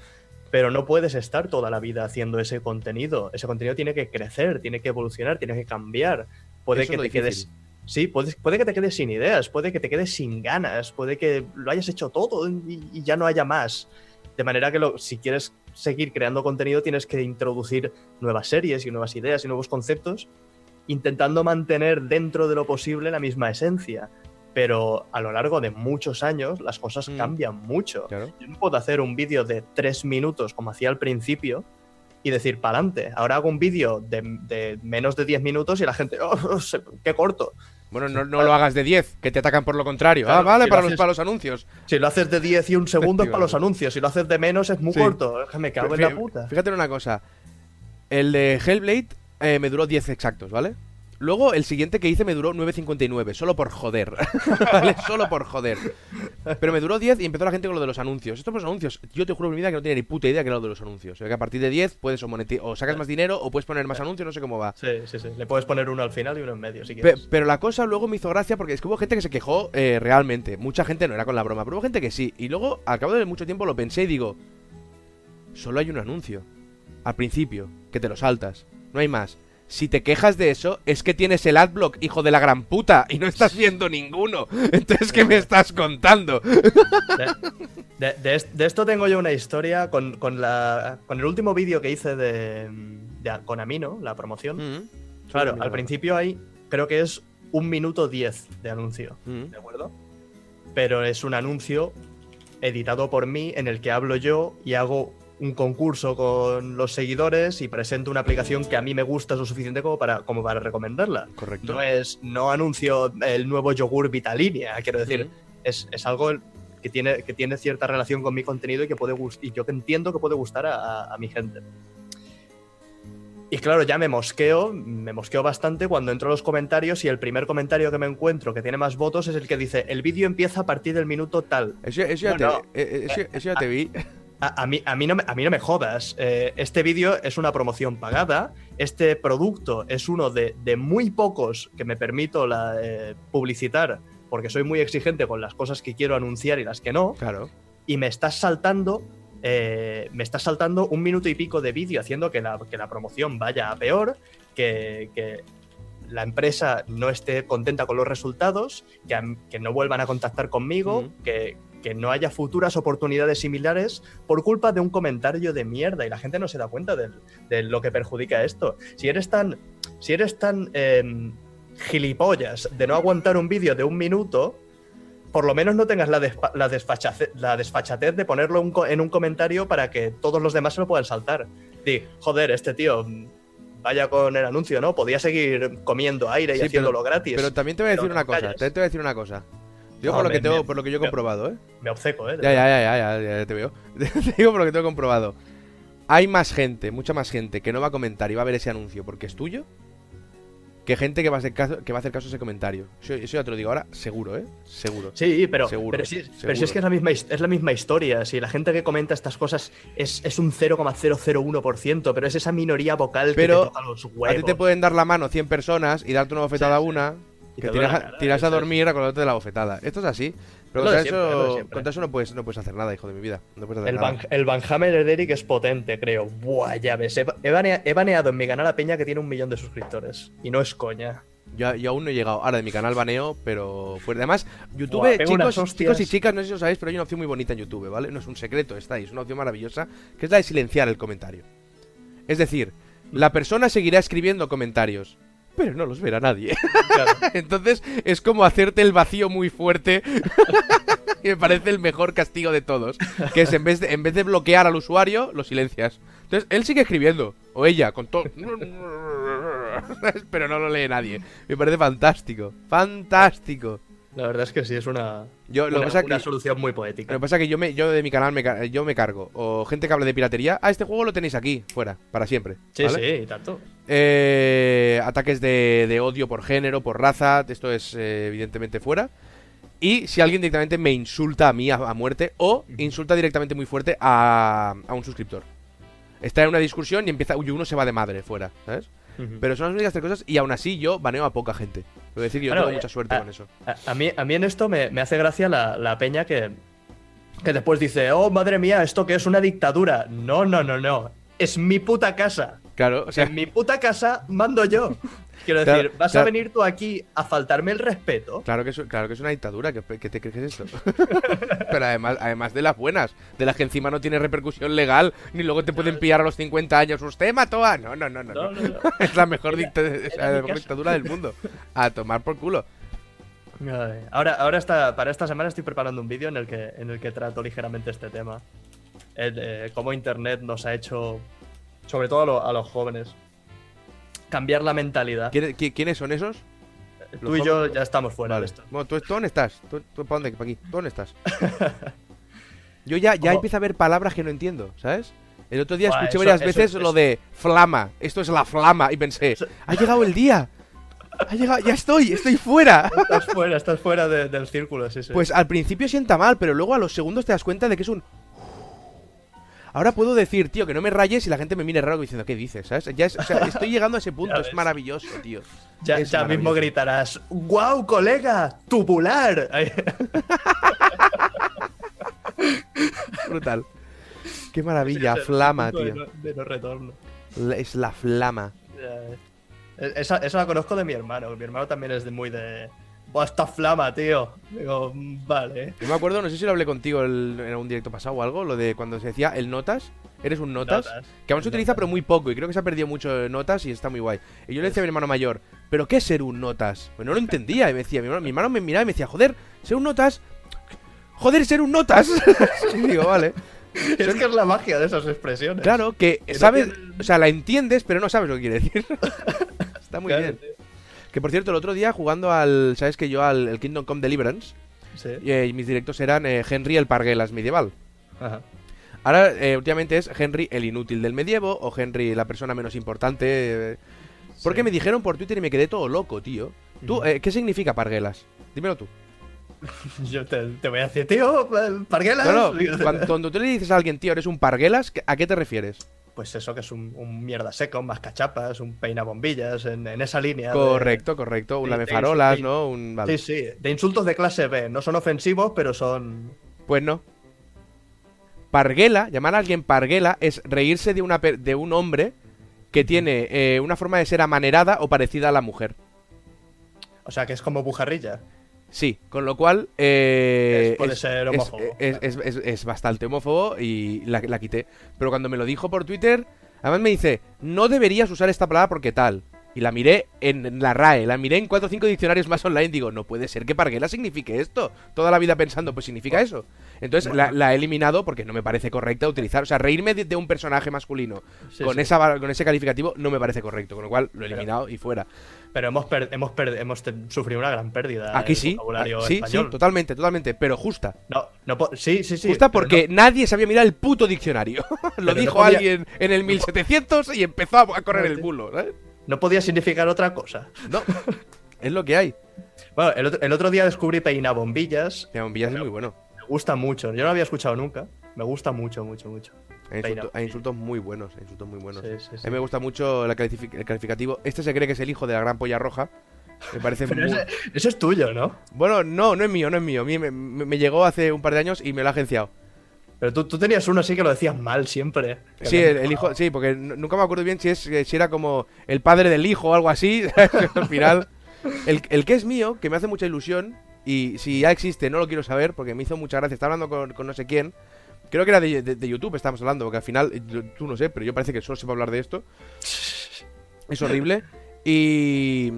pero no puedes estar toda la vida haciendo ese contenido. Ese contenido tiene que crecer, tiene que evolucionar, tiene que cambiar. Puede Eso que te difícil. quedes. Sí, puede, puede que te quedes sin ideas, puede que te quedes sin ganas, puede que lo hayas hecho todo y, y ya no haya más. De manera que lo- si quieres seguir creando contenido, tienes que introducir nuevas series y nuevas ideas y nuevos conceptos intentando mantener dentro de lo posible la misma esencia. Pero a lo largo de muchos años las cosas Mm. cambian mucho. Claro. Yo no puedo hacer un vídeo de tres minutos como hacía al principio y decir para adelante. Ahora hago un vídeo de, de menos de 10 minutos y la gente, oh, se- qué corto. Bueno, no, no lo hagas de 10, que te atacan por lo contrario. Claro, ah, vale, si lo para, los, haces- para los anuncios. Si lo haces de 10 y un segundo es para los anuncios, si lo haces de menos es muy Sí. corto. Me cago en la puta. Fíjate en una cosa. El de Hellblade eh, me duró 10 exactos, ¿vale? Luego el siguiente que hice me duró 9.59, solo por joder. ¿Vale? Solo por joder. Pero me duró 10 y empezó la gente con lo de los anuncios. Estos los anuncios, yo te juro mi vida que no tenía ni puta idea que era lo de los anuncios. O sea, que a partir de 10 puedes o, o sacas más dinero o puedes poner más anuncios, no sé cómo va. Sí, sí, sí. Le puedes poner uno al final y uno en medio, si Pe- quieres. pero la cosa luego me hizo gracia porque es que hubo gente que se quejó eh, realmente. Mucha gente no era con la broma, pero hubo gente que sí. Y luego, al cabo de mucho tiempo, lo pensé y digo: Solo hay un anuncio. Al principio, que te lo saltas. No hay más. Si te quejas de eso, es que tienes el adblock, hijo de la gran puta, y no estás viendo ninguno. Entonces, ¿qué me estás contando? De, de- de est- de esto tengo yo una historia con, con la, con el último vídeo que hice de, de- con Amino, la promoción. Mm, Claro, al principio hay, creo que es un minuto 10 de anuncio, mm. ¿de acuerdo? Pero es un anuncio editado por mí en el que hablo yo y hago un concurso con los seguidores y presento una aplicación que a mí me gusta lo suficiente como para, como para recomendarla. Correcto. No es, no anuncio el nuevo yogur Vitalinia, quiero decir, es, es algo que tiene, que tiene cierta relación con mi contenido y que puede y yo que entiendo que puede gustar a, a- a mi gente. Y claro, ya me mosqueo, me mosqueo bastante cuando entro a los comentarios y el primer comentario que me encuentro que tiene más votos es el que dice, el vídeo empieza a partir del minuto tal. Eso, eso ya No, te, no. eh, eso- eso ya te vi. A, a mí, a, mí no me, a mí no me jodas. Eh, este vídeo es una promoción pagada. Este producto es uno de, de muy pocos que me permito la, eh, publicitar porque soy muy exigente con las cosas que quiero anunciar y las que no. Claro. Y me estás saltando. eh, me estás saltando un minuto y pico de vídeo haciendo que la, que la promoción vaya a peor, que, que la empresa no esté contenta con los resultados, que, que no vuelvan a contactar conmigo, que, que no haya futuras oportunidades similares por culpa de un comentario de mierda y la gente no se da cuenta de, lo que perjudica esto. Si eres tan, si eres tan em, gilipollas de no aguantar un vídeo de un minuto, por lo menos no tengas la, desfachatez de ponerlo un en un comentario para que todos los demás se lo puedan saltar. Di, joder, este tío, vaya con el anuncio, ¿no? Podía seguir comiendo aire y Sí, haciéndolo gratis. Pero también te voy a decir una cosa. calles. Te voy a decir una cosa. Yo No, por lo me- que tengo, me- por lo que yo he comprobado, ¿eh? Me obceco, ¿eh? Ya, ya, ya, ya, ya, ya te veo. Te digo por lo que tengo comprobado. Hay más gente, mucha más gente que no va a comentar y va a ver ese anuncio porque es tuyo que gente que va a hacer caso, que va a hacer caso a ese comentario. Eso, eso ya te lo digo ahora, seguro, ¿eh? Seguro. Sí, pero, Seguro, pero, seguro. pero si es que es la, misma, es la misma historia. Si la gente que comenta estas cosas es, es un 0,001%, pero es esa minoría vocal Pero que te toca los huevos. A ti te pueden dar la mano 100 personas y darte una bofetada Sí, a una que tiras, cara, tiras a dormir acordándote de la bofetada. Esto es así. Pero contra siempre, eso, siempre. contra eso no puedes, no puedes hacer nada, hijo de mi vida. No puedes hacer El, nada. Van, el Van Hammer de Eric es potente, creo. Buah, ya ves. He, he banea- he baneado en mi canal a Peña que tiene un millón de suscriptores. Y no es coña. Yo, yo aún no he llegado. Ahora de mi canal baneo, pero fuera. Además, YouTube, Buah, chicos, chicos y chicas, no sé si lo sabéis, pero hay una opción muy bonita en YouTube, ¿vale? No es un secreto, está ahí, es una opción maravillosa, que es la de silenciar el comentario. Es decir, la persona seguirá escribiendo comentarios, pero no los verá nadie. Claro. Entonces es como hacerte el vacío muy fuerte. y me parece el mejor castigo de todos. Que es en vez de, en vez de bloquear al usuario, lo silencias. Entonces él sigue escribiendo. O ella, con todo. Pero no lo lee nadie. Me parece fantástico. Fantástico. La verdad es que sí, es una, Yo, lo una, que pasa una que, solución muy lo poética. que pasa es que yo, me, yo de mi canal me, yo me cargo. O gente que hable de piratería. Ah, este juego lo tenéis aquí, fuera, para siempre. Sí, ¿vale? sí, tanto. Eh, ataques de, de odio por género, por raza, esto es eh, evidentemente fuera. Y si alguien directamente me insulta a mí a, a muerte o insulta directamente muy fuerte a, a un suscriptor. Está en una discusión y empieza, uy, uno se va de madre fuera, ¿sabes? Pero son las únicas tres cosas y aún así yo baneo a poca gente. Quiero decir, yo Bueno, tengo eh, mucha suerte ah, con eso. A, a mí, a mí en esto me, me hace gracia la, la peña que, que después dice, oh, madre mía, ¿esto que es una dictadura? No, no, no, no. Es mi puta casa. Claro, o sea, en mi puta casa mando yo. Quiero Claro, decir, ¿vas claro. a venir tú aquí a faltarme el respeto? Claro que, es, claro que es una dictadura, ¿qué, qué te crees que es esto? Pero además, además de las buenas, de las que encima no tiene repercusión legal, ni luego te pueden pillar a los 50 años. Usted mató a... No, no, no, no. No, no. no, no. Es la mejor, Era- dicta- era o sea, la mi mejor casa. dictadura del mundo. A tomar por culo. Ahora, ahora está, para esta semana estoy preparando un vídeo en, el que, en el que trato ligeramente este tema. El, eh, cómo Internet nos ha hecho, sobre todo a, lo- a los jóvenes, cambiar la mentalidad. ¿Quién- qui- ¿Quiénes son esos? Tú y yo ya estamos fuera Vale. de esto. Bueno, ¿tú, tú dónde estás? ¿Tú, tú para dónde? ¿Para aquí? ¿Tú dónde estás? Yo ya, ya empiezo a ver palabras que no entiendo, ¿sabes? El otro día Buah, escuché eso- varias eso- veces eso- lo de flama. Esto es la flama. Y pensé, ha llegado el día. Ha llegado, ya estoy, estoy fuera. Estás fuera, estás fuera de- del círculo, sí, sí. Pues al principio sienta mal, pero luego a los segundos te das cuenta de que es un. Ahora puedo decir, tío, que no me rayes y la gente me mire raro diciendo, ¿qué dices? ¿Sabes? Ya es- o sea, estoy llegando a ese punto, es maravilloso, tío. ya es ya mismo gritarás, ¡Guau, colega! ¡Tubular! Brutal. Qué maravilla, flama, punto de tío. no- De no retorno. Es la flama. Eh. Esa, esa la conozco de mi hermano. Mi hermano también es de muy de. ¡Buah, esta flama, tío! Digo, "Mm, vale. Yo me acuerdo, no sé si lo hablé contigo el- en un directo pasado o algo, lo de cuando se decía el notas. Eres un notas. Notas. Que aún se utiliza, pero muy poco. Y creo que se ha perdido mucho notas y está muy guay. Y yo le decía a mi hermano mayor, ¿pero qué es ser un notas? Pues no lo entendía. Y me decía, mi hermano, mi hermano me miraba y me decía, joder, ser un notas. Joder, ser un notas. y digo, vale. Es que es la magia de esas expresiones. Claro, que sabes, o sea, la entiendes, pero no sabes lo que quiere decir. Está muy Claro, bien. tío. Que por cierto, el otro día jugando al, ¿sabes que yo al el Kingdom Come Deliverance? Sí. eh, y mis directos eran eh, Henry el Parguelas medieval. Ajá. Ahora, eh, últimamente es Henry el inútil del medievo o Henry la persona menos importante. eh, porque Sí. me dijeron por Twitter y me quedé todo loco, tío. ¿Tú, eh, ¿Qué significa Parguelas? Dímelo tú. Yo te, te voy a decir, tío, parguelas. No, no, cuando, cuando tú le dices a alguien, tío, eres un Parguelas, ¿a qué te refieres? Pues eso que es un, un mierda seco, un mascachapas, un peina-bombillas, en, en esa línea. de- Correcto, correcto. Un lamefarolas, ¿no? Un, vale. Sí, sí, de insultos de clase B. No son ofensivos, pero son. Pues no. Parguela, llamar a alguien parguela es reírse de, una, de un hombre que tiene eh, una forma de ser amanerada o parecida a la mujer. O sea, que es como bujarrilla. Sí, con lo cual... eh, Es- puede ser homófobo, Es, bastante homófobo y la, la quité. Pero cuando me lo dijo por Twitter, además me dice, no deberías usar esta palabra porque tal. Y la miré en, la RAE, la miré en cuatro o cinco diccionarios más online. Digo, no puede ser que parguela signifique esto. Toda la vida pensando, pues significa eso. Entonces la, la he eliminado porque no me parece correcta utilizar. O sea, reírme de, de un personaje masculino Sí, con, sí. Esa, con ese calificativo no me parece correcto. Con lo cual lo he eliminado y fuera. Pero hemos, per- hemos, per- hemos sufrido una gran pérdida. Aquí sí. vocabulario Sí, español. sí, totalmente, totalmente. Pero justa. No, no sí, sí, sí. Justa porque nadie sabía mirar el puto diccionario. Lo Pero no dijo podía- alguien en el 1700 y empezó a correr No, el bulo. ¿sabes? No, no podía significar otra cosa. No, es lo que hay. Bueno, el otro, el otro día descubrí peinabombillas. Peina bombillas es muy bueno. Me gusta mucho. Yo no lo había escuchado nunca. Me gusta mucho, mucho, mucho. Hay, insulto- hay insultos muy buenos, hay insultos muy buenos. Sí, sí, sí. A mí me gusta mucho la calific- el calificativo. Este se cree que es el hijo de la gran polla roja. Me parece Pero muy... ese, ese es tuyo, ¿no? Bueno, no, no es mío, no es mío. Me, me- me llegó hace un par de años y me lo ha agenciado. Pero tú, tú tenías uno así que lo decías mal siempre. Sí, el, el hijo, sí, porque nunca me acuerdo bien si es si era como el padre del hijo o algo así. Al final, el, el que es mío, que me hace mucha ilusión, y si ya existe, no lo quiero saber, porque me hizo mucha gracia. Estaba hablando con, con no sé quién. Creo que era de, de- de YouTube, estábamos hablando, porque al final, tú no sé, pero yo parece que solo se va a hablar de esto. Es horrible. Y.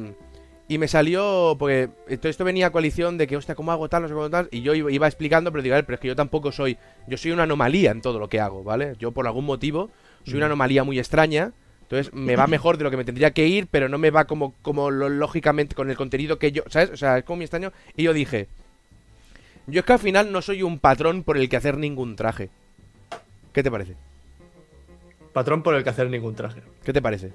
Y me salió, porque todo esto venía a coalición de que, hostia, ¿cómo hago tal? No sé cómo tal. Y yo iba, iba explicando, pero digo, a ver, pero es que yo tampoco soy. Yo soy una anomalía en todo lo que hago, ¿vale? Yo por algún motivo soy una anomalía muy extraña. Entonces me va mejor de lo que me tendría que ir, pero no me va como, como lo- lógicamente con el contenido que yo. ¿Sabes? O sea, es como muy extraño. Y yo dije. Yo es que al final no soy un patrón por el que hacer ningún traje. ¿Qué te parece? Patrón por el que hacer ningún traje. ¿Qué te parece?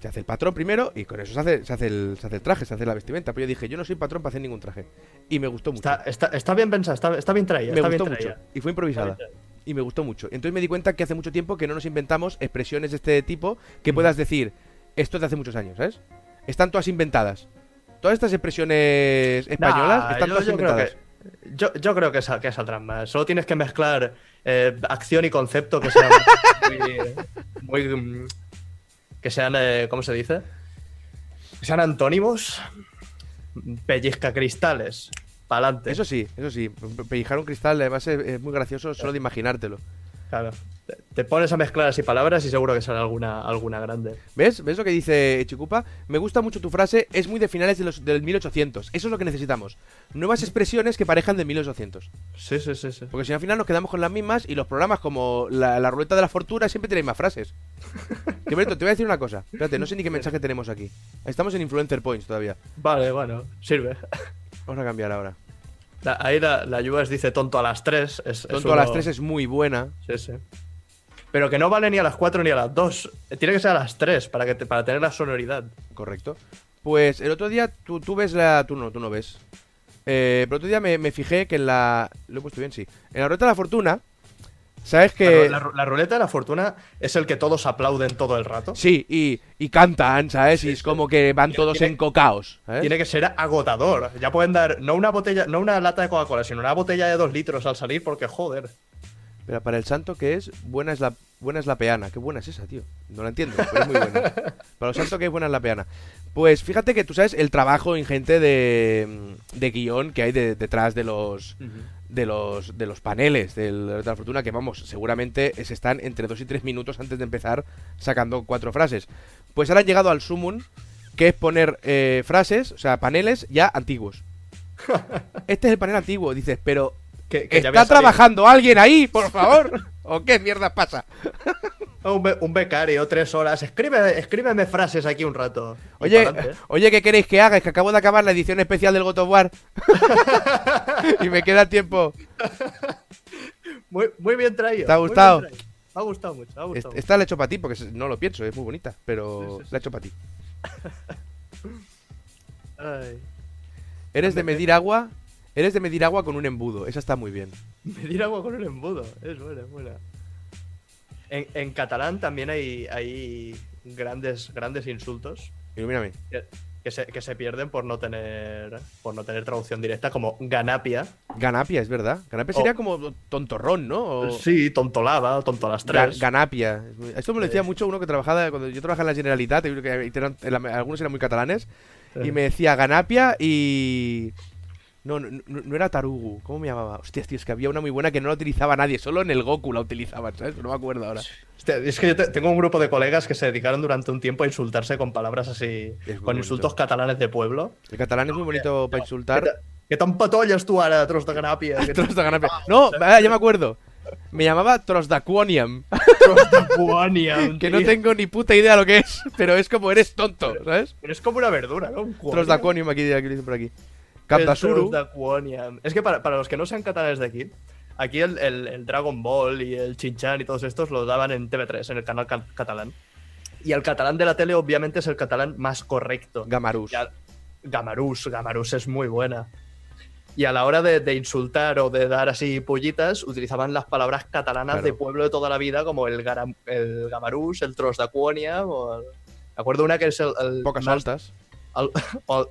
Se hace el patrón primero y con eso se hace, se hace, el, se hace el traje, se hace la vestimenta. Pero yo dije, yo no soy patrón para hacer ningún traje. Y me gustó mucho. Está, está, está bien pensado, está, está bien traída. me gustó bien mucho. Y fue improvisada. Está Y me gustó mucho. Entonces me di cuenta que hace mucho tiempo que no nos inventamos expresiones de este tipo que puedas decir, esto es de hace muchos años, ¿sabes? Están todas inventadas. Todas estas expresiones españolas Nah, están yo- todas yo creo inventadas. que- Yo, yo creo que, sal- que saldrán más. Solo tienes que mezclar eh, acción y concepto que sean muy. muy, mm, que sean. eh, ¿Cómo se dice? Que sean antónimos. Pellizca cristales. Pa'lante. Eso sí, eso sí. pe- Pellejar un cristal además es, es muy gracioso solo de imaginártelo. Claro. Te, pones a mezclar así palabras y seguro que sale alguna, alguna grande. ¿Ves? ¿Ves lo que dice Chicupa? Me gusta mucho tu frase, es muy de finales de los, del 1800. Eso es lo que necesitamos. Nuevas expresiones que parejan de 1800. Sí, sí, sí, sí. Porque si no, al final nos quedamos con las mismas y los programas como la, la ruleta de la fortuna siempre tienen más frases. que Berto, te voy a decir una cosa. Espérate, no sé ni qué mensaje tenemos aquí. Estamos en Influencer Points todavía. Vale, bueno, sirve. Vamos a cambiar ahora. La- ahí la, la Yuas dice tonto a las 3. Es, es Tonto a las uno- 3 es muy buena. Sí, sí. Pero que no vale ni a las 4 ni a las 2. Tiene que ser a las 3 para, que te- para tener la sonoridad. Correcto. Pues el otro día tú, tú ves la. Tú no, tú no ves. Eh, pero el otro día me, me fijé que en la. Lo he puesto bien, sí. En la ruleta de la fortuna. ¿Sabes La, que.? la- la ruleta de la fortuna es el que todos aplauden todo el rato. Sí, y, y cantan, ¿sabes? Sí, y es sí. como que van Tiene- todos encocaos, ¿sabes? Tiene que ser agotador. Ya pueden dar no una botella, no una lata de Coca-Cola, sino una botella de dos litros al salir, porque joder. Pero para el santo que es, buena es la buena es la peana. Qué buena es esa, tío. No la entiendo, pero es muy buena. Para el santo que es buena es la peana. Pues fíjate que tú sabes el trabajo ingente de, de guion que hay de- detrás de los de los de los paneles del- de la fortuna que vamos, seguramente se están entre 2 y 3 minutos antes de empezar sacando cuatro frases. Pues ahora han llegado al sumum que es poner eh, frases, o sea, paneles ya antiguos. Este es el panel antiguo, dices, pero Que, ¿Está trabajando alguien ahí, por favor? ¿O qué mierda pasa? Un, be- un becario, tres horas. Escribe, escríbeme frases aquí un rato. Oye, pa'lante. oye, ¿qué queréis que haga? Es que acabo de acabar la edición especial del God of War. y me queda tiempo. Muy, muy bien traído. ¿Te ha gustado? Me ha gustado mucho, me ha Est- gustado mucho. Esta la he hecho para ti, porque no lo pienso, es muy bonita, pero Sí, sí, sí. la he hecho para ti. Ay. Eres de medir agua, eres de medir agua con un embudo, esa está muy bien. Medir agua con un embudo. Es buena, es buena. En, en catalán también hay, hay grandes, grandes insultos Ilumíname. que, que se, que se pierden por no tener por no tener traducción directa, como ganapia. Ganapia, es verdad. Ganapia sería como tontorrón, ¿no? O- Sí, tontolava, tonto a las Ga- tres. Ganapia. Esto me lo decía mucho uno que trabajaba cuando yo trabajaba en la Generalitat, y algunos eran muy catalanes, y me decía Ganapia y... No, no, no- era Tarugu, ¿cómo me llamaba? Hostias, tío, es que había una muy buena que no la utilizaba nadie, solo en el Goku la utilizaban, ¿sabes? No me acuerdo ahora. Hostia, es que yo te- tengo un grupo de colegas que se dedicaron durante un tiempo a insultarse con palabras así, con bonito. insultos catalanes de pueblo. El catalán es muy bonito para Que insultar. te- Que tan patollas tú ara, tros de ganapia. Que Tros de Ganapia. No, ya me acuerdo. Me llamaba Trosdaquonium, tros de guaniam, que no tengo ni puta idea de lo que es, pero es como eres tonto, ¿sabes? Pero es como una verdura, ¿no? Un guaniam. Trosdaquonium, aquí, aquí lo dicen por aquí. Es que para, para los que no sean catalanes de aquí, aquí el, el- el Dragon Ball y el Chinchan y todos estos los daban en TV3, en el canal ca- catalán. Y el catalán de la tele, obviamente, es el catalán más correcto. Gamarus. Ya- Gamarús, Gamarús es muy buena. Y a la hora de, de insultar o de dar así pollitas, utilizaban las palabras catalanas Claro. de pueblo de toda la vida, como el, garam- el Gamarús, el Tros d'Aquònia, o el... Me acuerdo una que es el, el Pocas altas. El,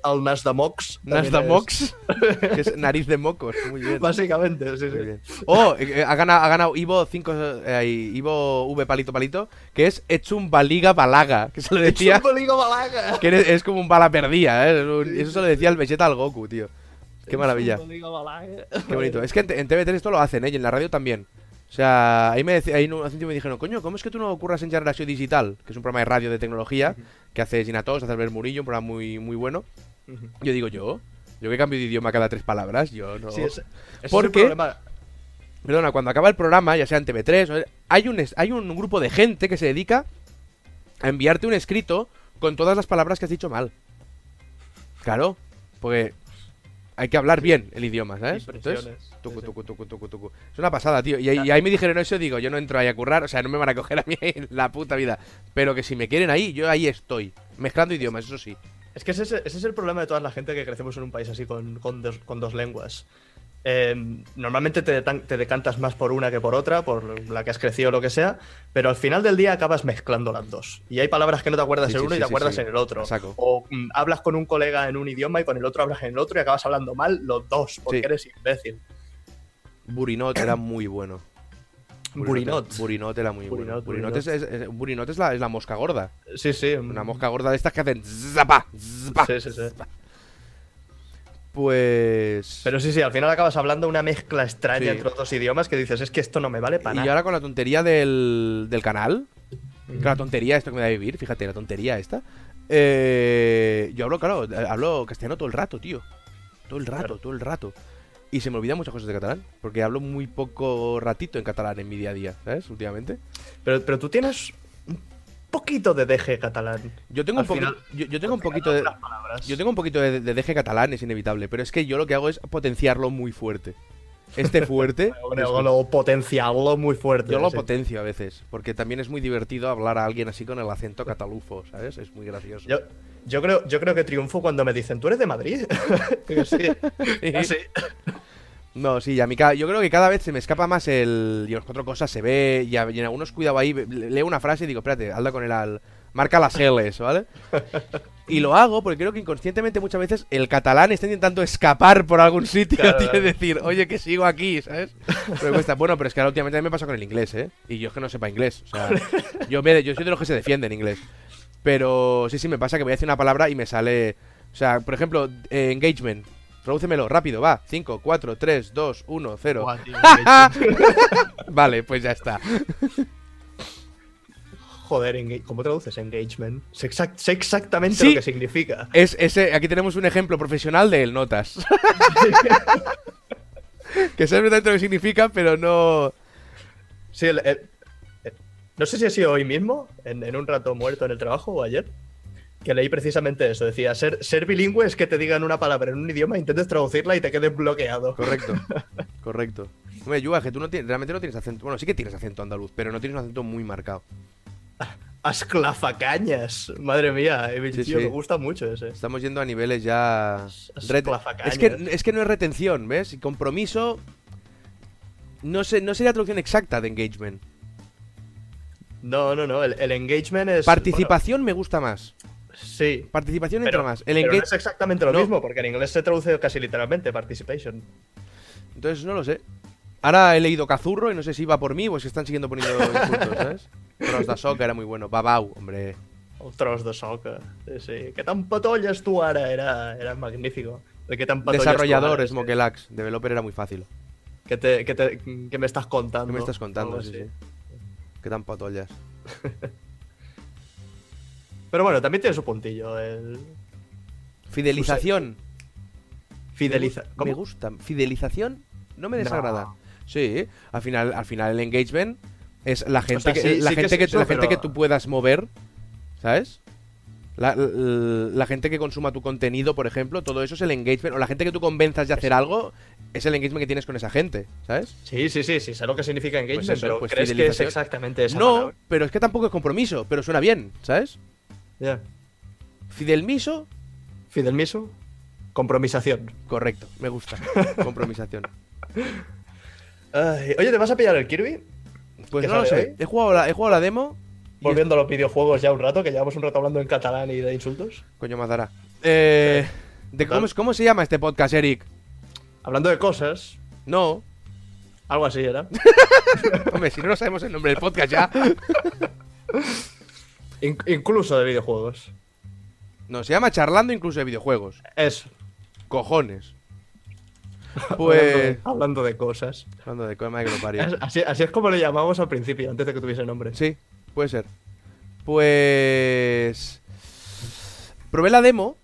el nas de Mox. Nas de Mox, que es nariz de mocos. Muy bien. Básicamente, sí, sí. Bien. Oh, eh, ha ganado, ha ganado Ivo 5 Ivo V palito palito, que es Echum Baliga Balaga, que se lo decía Chupaligo Balaga. que es como un bala perdida, ¿eh? Eso se lo decía el Vegeta al Goku, tío. Qué maravilla. Balaga. Qué bonito. Es que en, en TV3 esto lo hacen, ¿eh? Y en la radio también. O sea, ahí me, decía, ahí hace un tiempo me dijeron, coño, ¿cómo es que tú no ocurras en Generación Digital? Que es un programa de radio de tecnología que hace Ginatos, hace Albert Murillo, un programa muy, muy bueno. Yo digo, yo, yo que cambio de idioma cada tres palabras, yo no. Sí, ese- ese ¿Por es problema. Perdona, cuando acaba el programa, ya sea en TV3, o- hay un, hay un grupo de gente que se dedica a enviarte un escrito con todas las palabras que has dicho mal. Claro, porque hay que hablar bien el idioma, ¿sabes? Entonces, tucu, tucu, tucu. Es una pasada, tío. Y, ahí- y ahí me dijeron eso, digo, yo no entro ahí a currar, o sea, no me van a coger a mí en la puta vida. Pero que si me quieren ahí, yo ahí estoy. Mezclando idiomas, eso sí. Es que ese es, ese es el problema de toda la gente que crecemos en un país así con, con dos, con dos lenguas. Eh, normalmente te, decantas más por una que por otra, por la que has crecido o lo que sea, pero al final del día acabas mezclando las dos. Y hay palabras que no te acuerdas Sí, en sí, uno y te acuerdas en el otro. A saco. O mm, hablas con un colega en un idioma y con el otro hablas en el otro y acabas hablando mal los dos, porque eres imbécil. Burinot era muy bueno. Burinot. Burinot era muy Burinot, bueno. Burinot, Burinot. es, es- es- Burinot es la, es la mosca gorda. Sí, sí. Una mosca gorda de estas que hacen zapa, zapa. Sí, sí, sí. Pues. Pero sí, sí, al final acabas hablando una mezcla extraña Sí. entre los dos idiomas que dices, es que esto no me vale para y nada. ahora con la tontería del, del canal. que la tontería esto que me da vivir, fíjate, la tontería esta. eh, yo hablo, claro, hablo castellano todo el rato, tío. Todo el rato, Claro. todo el rato. Y se me olvidan muchas cosas de catalán. Porque hablo muy poco ratito en catalán en mi día a día, ¿sabes? Últimamente. Pero, pero tú tienes poquito de deje catalán. Yo tengo Al un poquito. Yo, yo tengo un de. Yo tengo un poquito de, de deje catalán, es inevitable. Pero es que yo lo que hago es potenciarlo muy fuerte. este fuerte. O lo potenciarlo muy fuerte. Yo lo sí. potencio a veces, porque también es muy divertido hablar a alguien así con el acento catalufo, ¿sabes? Es muy gracioso. Yo, yo creo, yo creo que triunfo cuando me dicen, ¿tú eres de Madrid? Digo, sí, sí. No, sí, a mí yo creo que cada vez se me escapa más el. Y las cuatro cosas se ve, y, a- y en algunos cuidado ahí, leo una frase y digo, espérate, anda con el al. Marca las L's, ¿vale? Y lo hago porque creo que inconscientemente muchas veces el catalán está intentando escapar por algún sitio, Claro, tío, y decir, oye, que sigo aquí, ¿sabes? Pero cuesta. Bueno, pero es que ahora últimamente me pasa con el inglés, ¿eh? Y yo es que no sepa inglés. O sea, yo, me, yo soy de los que se defienden en inglés. Pero sí, sí, me pasa que voy a decir una palabra y me sale. O sea, por ejemplo, eh, engagement. Tradúcemelo, rápido, va. 5, 4, 3, 2, 1, 0. Buah, tío, Vale, pues ya está. Joder, ¿cómo traduces engagement? Sé, exact- sé exactamente Sí. lo que significa. Es ese, aquí tenemos un ejemplo profesional de el notas. que sé exactamente lo que significa, pero no. Sí, el- el- el- no sé si ha sido hoy mismo, en, en un rato muerto en el trabajo o ayer, que leí precisamente eso. Decía, ser, ser bilingüe es que te digan una palabra en un idioma, intentes traducirla y te quedes bloqueado. Correcto. Correcto. Hombre, Yuga, que tú no tienes, realmente no tienes acento. Bueno, sí que tienes acento andaluz, pero no tienes un acento muy marcado. Asclafacañas. Madre mía, eh, Sí, tío, sí. me gusta mucho ese. Estamos yendo a niveles ya. Es Rete- clafacañas. Es que, es que no es retención, ¿ves? Y compromiso. No, sé, no sería traducción exacta de engagement. No, no, no. El, el engagement es. Participación me gusta más. Sí. Participación Pero, entra más. El pero no es exactamente lo No. mismo, porque en inglés se traduce casi literalmente participation. Entonces no lo sé. Ahora he leído Cazurro y no sé si va por mí o si están siguiendo poniendo insultos, ¿sabes? Cross da Soca era muy bueno. Babau, hombre. El tros de soccer. Sí, sí. Que tan patolles tu ara era, era magnífico. De que tan Desarrollador, ara, sí. Smokelax. Developer era muy fácil. Que, te, que, te, que me estás contando. ¿Qué me estás contando? Sí, sí. Qué tan patollas. Pero bueno, también tiene su puntillo. El Fidelización. fideliza. Me ¿Cómo? gusta. Fidelización no me No. desagrada. Sí, al final, al final el engagement es la gente, sea, que, sí- la sí que gente, que, eso, la gente que tú puedas mover, ¿sabes? La, la- la gente que consuma tu contenido, por ejemplo, todo eso es el engagement. O la gente que tú convenzas de hacer algo, es el engagement que tienes con esa gente, ¿sabes? Sí, sí, sí, sí, sé lo que significa engagement, Pues eso, pero pues ¿crees que es exactamente esa no, palabra? pero es que tampoco es compromiso, pero suena bien, ¿sabes? Ya. Fidelmiso, Fidelmiso, compromisación. correcto, me gusta. Compromisación. Ay, oye, ¿te vas a pillar el Kirby? Pues ¿Qué no lo sé. hoy? He jugado la, he jugado la demo. y Volviendo a los videojuegos ya un rato, que llevamos un rato hablando en catalán y de insultos. Coño, Mazara. Eh, de cómo, ¿Cómo se llama este podcast, Eric? Hablando de cosas, No. algo así era. Hombre, si no lo sabemos el nombre del podcast ya. In- incluso de videojuegos. No, se llama Charlando incluso de videojuegos. Eso. Cojones. Hablando, Pues. hablando de cosas. Hablando de. Es- Así, así es como le llamamos al principio, antes de que tuviese nombre. Sí, puede ser. Pues. Probé la demo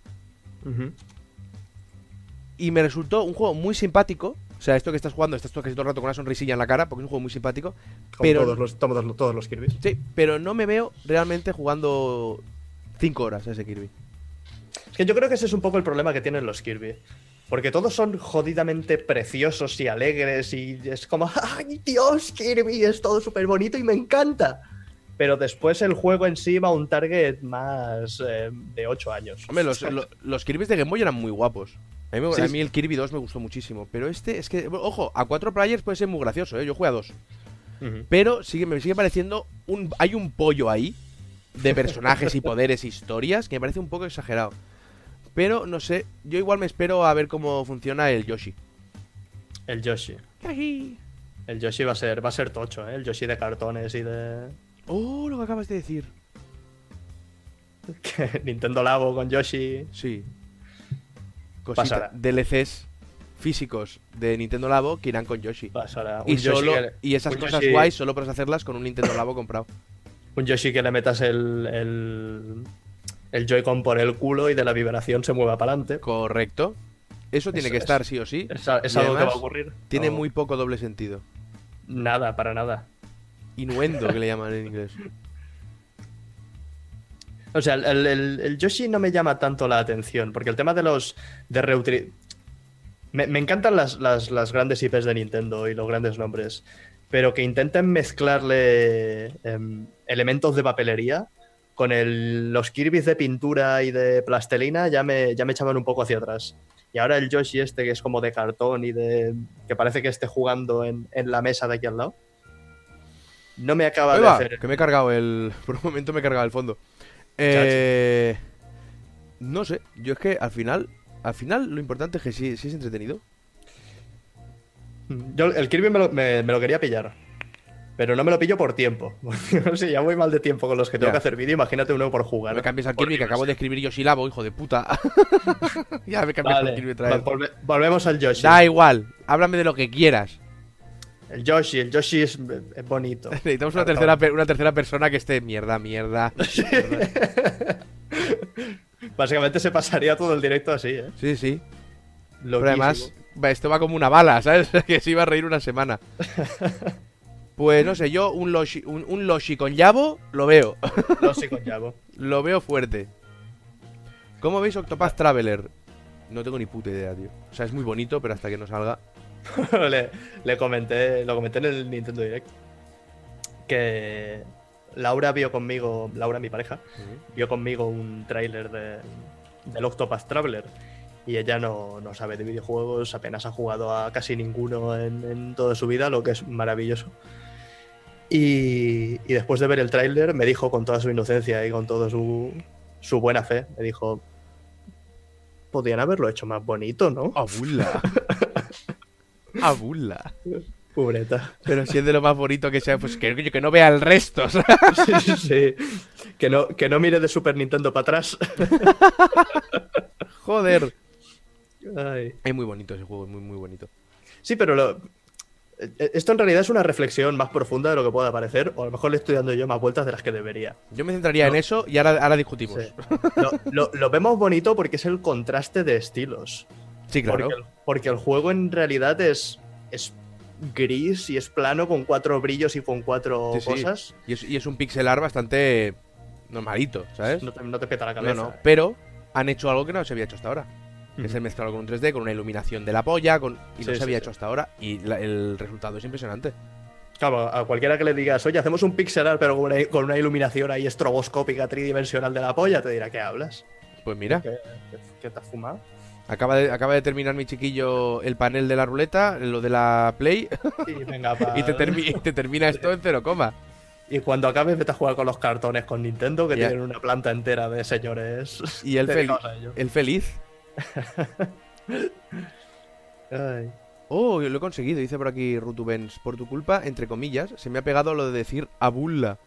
y me resultó un juego muy simpático. O sea, esto que estás jugando, estás todo- casi todo el rato con una sonrisilla en la cara, porque es un juego muy simpático. Como Pero- todos, los, todos, los- todos los Kirby's. Sí, pero no me veo realmente jugando 5 horas a ese Kirby. Es que yo creo que ese es un poco el problema que tienen los Kirby. Porque todos son jodidamente preciosos y alegres y es como, ¡ay Dios, Kirby! Es todo súper bonito y me encanta. Pero después el juego en sí va a un target más eh, de 8 años. Hombre, los, lo- los Kirby's de Game Boy eran muy guapos. A mí, me- Sí, a sí. mí el Kirby 2 me gustó muchísimo. Pero este es que, ojo, a 4 players puede ser muy gracioso, ¿eh? Yo jugué a 2. Ujú. Pero sigue, me sigue pareciendo. Un, hay un pollo ahí de personajes y poderes e historias que me parece un poco exagerado. Pero no sé, yo igual me espero a ver cómo funciona el Yoshi. El Yoshi. El Yoshi va a ser, va a ser tocho, ¿eh? El Yoshi de cartones y de. Oh, lo que acabas de decir. Nintendo Labo con Yoshi. Sí. Cosita, Pasará. DLCs físicos de Nintendo Labo que irán con Yoshi. Pasará. Y, Yoshi solo, y esas cosas Yoshi- guays solo puedes hacerlas con un Nintendo Labo comprado. Un Yoshi que le metas el, el, el Joy-Con por el culo y de la vibración se mueva para adelante. Correcto. Eso tiene Eso que es. estar sí o sí. Es, algo que va a ocurrir. Tiene No, muy poco doble sentido. Nada, para nada. Inuendo, que le llaman en inglés. O sea, el, el- Yoshi no me llama tanto la atención, porque el tema de los. de reutili- Me, encantan las, las- las grandes IPs de Nintendo y los grandes nombres, pero que intenten mezclarle em, elementos de papelería con el- los Kirby's de pintura y de plastelina ya me, ya me echaban un poco hacia atrás. Y ahora el Yoshi este que es como de cartón y de que parece que esté jugando en, en la mesa de aquí al lado. No me acaba de hacer. que me he cargado el. Por un momento me he cargado el fondo. Eh, no sé, yo es que al final. Al final lo importante es que sí, sí es entretenido. Yo el Kirby me lo, me- me lo quería pillar. Pero no me lo pillo por tiempo. no sé, ya voy mal de tiempo con los que tengo Ya. que hacer vídeo. Imagínate uno por jugar. Me cambies al Kirby que acabo de escribir yo sílabo, hijo de puta. ya me cambias Vale, al Kirby otra vez. volve- volvemos al Yoshi. Da igual, háblame de lo que quieras. El Yoshi, el Yoshi es, es bonito. Necesitamos una tercera, per- una tercera persona que esté mierda, mierda. Básicamente se pasaría todo el directo así, ¿eh? Sí, sí. Pero Loquísimo. además, va, esto va como una bala, ¿sabes? que se iba a reír una semana. Pues no sé, yo un Loshi, un, un Loshi con Yabo lo veo. Sí, con Yabo. lo veo fuerte. ¿Cómo veis Octopath Traveler? No tengo ni puta idea, tío. O sea, es muy bonito, pero hasta que no salga. le, le comenté, lo comenté en el Nintendo Direct. Que Laura vio conmigo, Laura, mi pareja, vio conmigo un tráiler de, del Octopath Traveler. Y ella no, no sabe de videojuegos, apenas ha jugado a casi ninguno en, en toda su vida, lo que es maravilloso. Y, y después de ver el tráiler me dijo con toda su inocencia y con toda su, su buena fe, me dijo, podrían haberlo hecho más bonito, ¿no? ¡Abuela! ¡Abuela! Pobreta. Pero si es de lo más bonito que sea, pues que, que no vea el resto. Sí, sí. Que no, que no mire de Super Nintendo para atrás. Joder. Ay. Es muy bonito ese juego, es muy, muy bonito. Sí, pero lo- eh, esto en realidad es una reflexión más profunda de lo que pueda parecer, o a lo mejor le estoy dando yo más vueltas de las que debería. Yo me centraría en eso y ahora, ahora discutimos. Sí. Lo, lo- lo vemos bonito porque es el contraste de estilos. Sí, claro. Porque, el, porque el juego en realidad es, es gris y es plano con cuatro brillos y con cuatro Sí, sí. cosas. Y es, y es un pixelar bastante normalito, ¿sabes? No te, no te peta la cabeza. no. Pero han hecho algo que no se había hecho hasta ahora. Que es Ujú. el mezclarlo con un 3D, con una iluminación de la polla, con... y no se había hecho hasta ahora. Y la- el resultado es impresionante. Claro, a cualquiera que le digas, oye, hacemos un pixel art, pero con una, con una iluminación ahí estroboscópica tridimensional de la polla, te dirá, ¿qué hablas? Pues mira, ¿Qué, qué- qué te has fumado? Acaba de, acaba de terminar mi chiquillo el panel de la ruleta, lo de la Play, Y, venga, pa- y te, termi- y te termina esto en cero coma. y cuando acabes, vete a jugar con los cartones con Nintendo, que tienen una planta entera de señores. Y el, fel- feliz. Ay. Oh, lo he conseguido, dice por aquí Rutubens. Por tu culpa, entre comillas, se me ha pegado lo de decir abulla.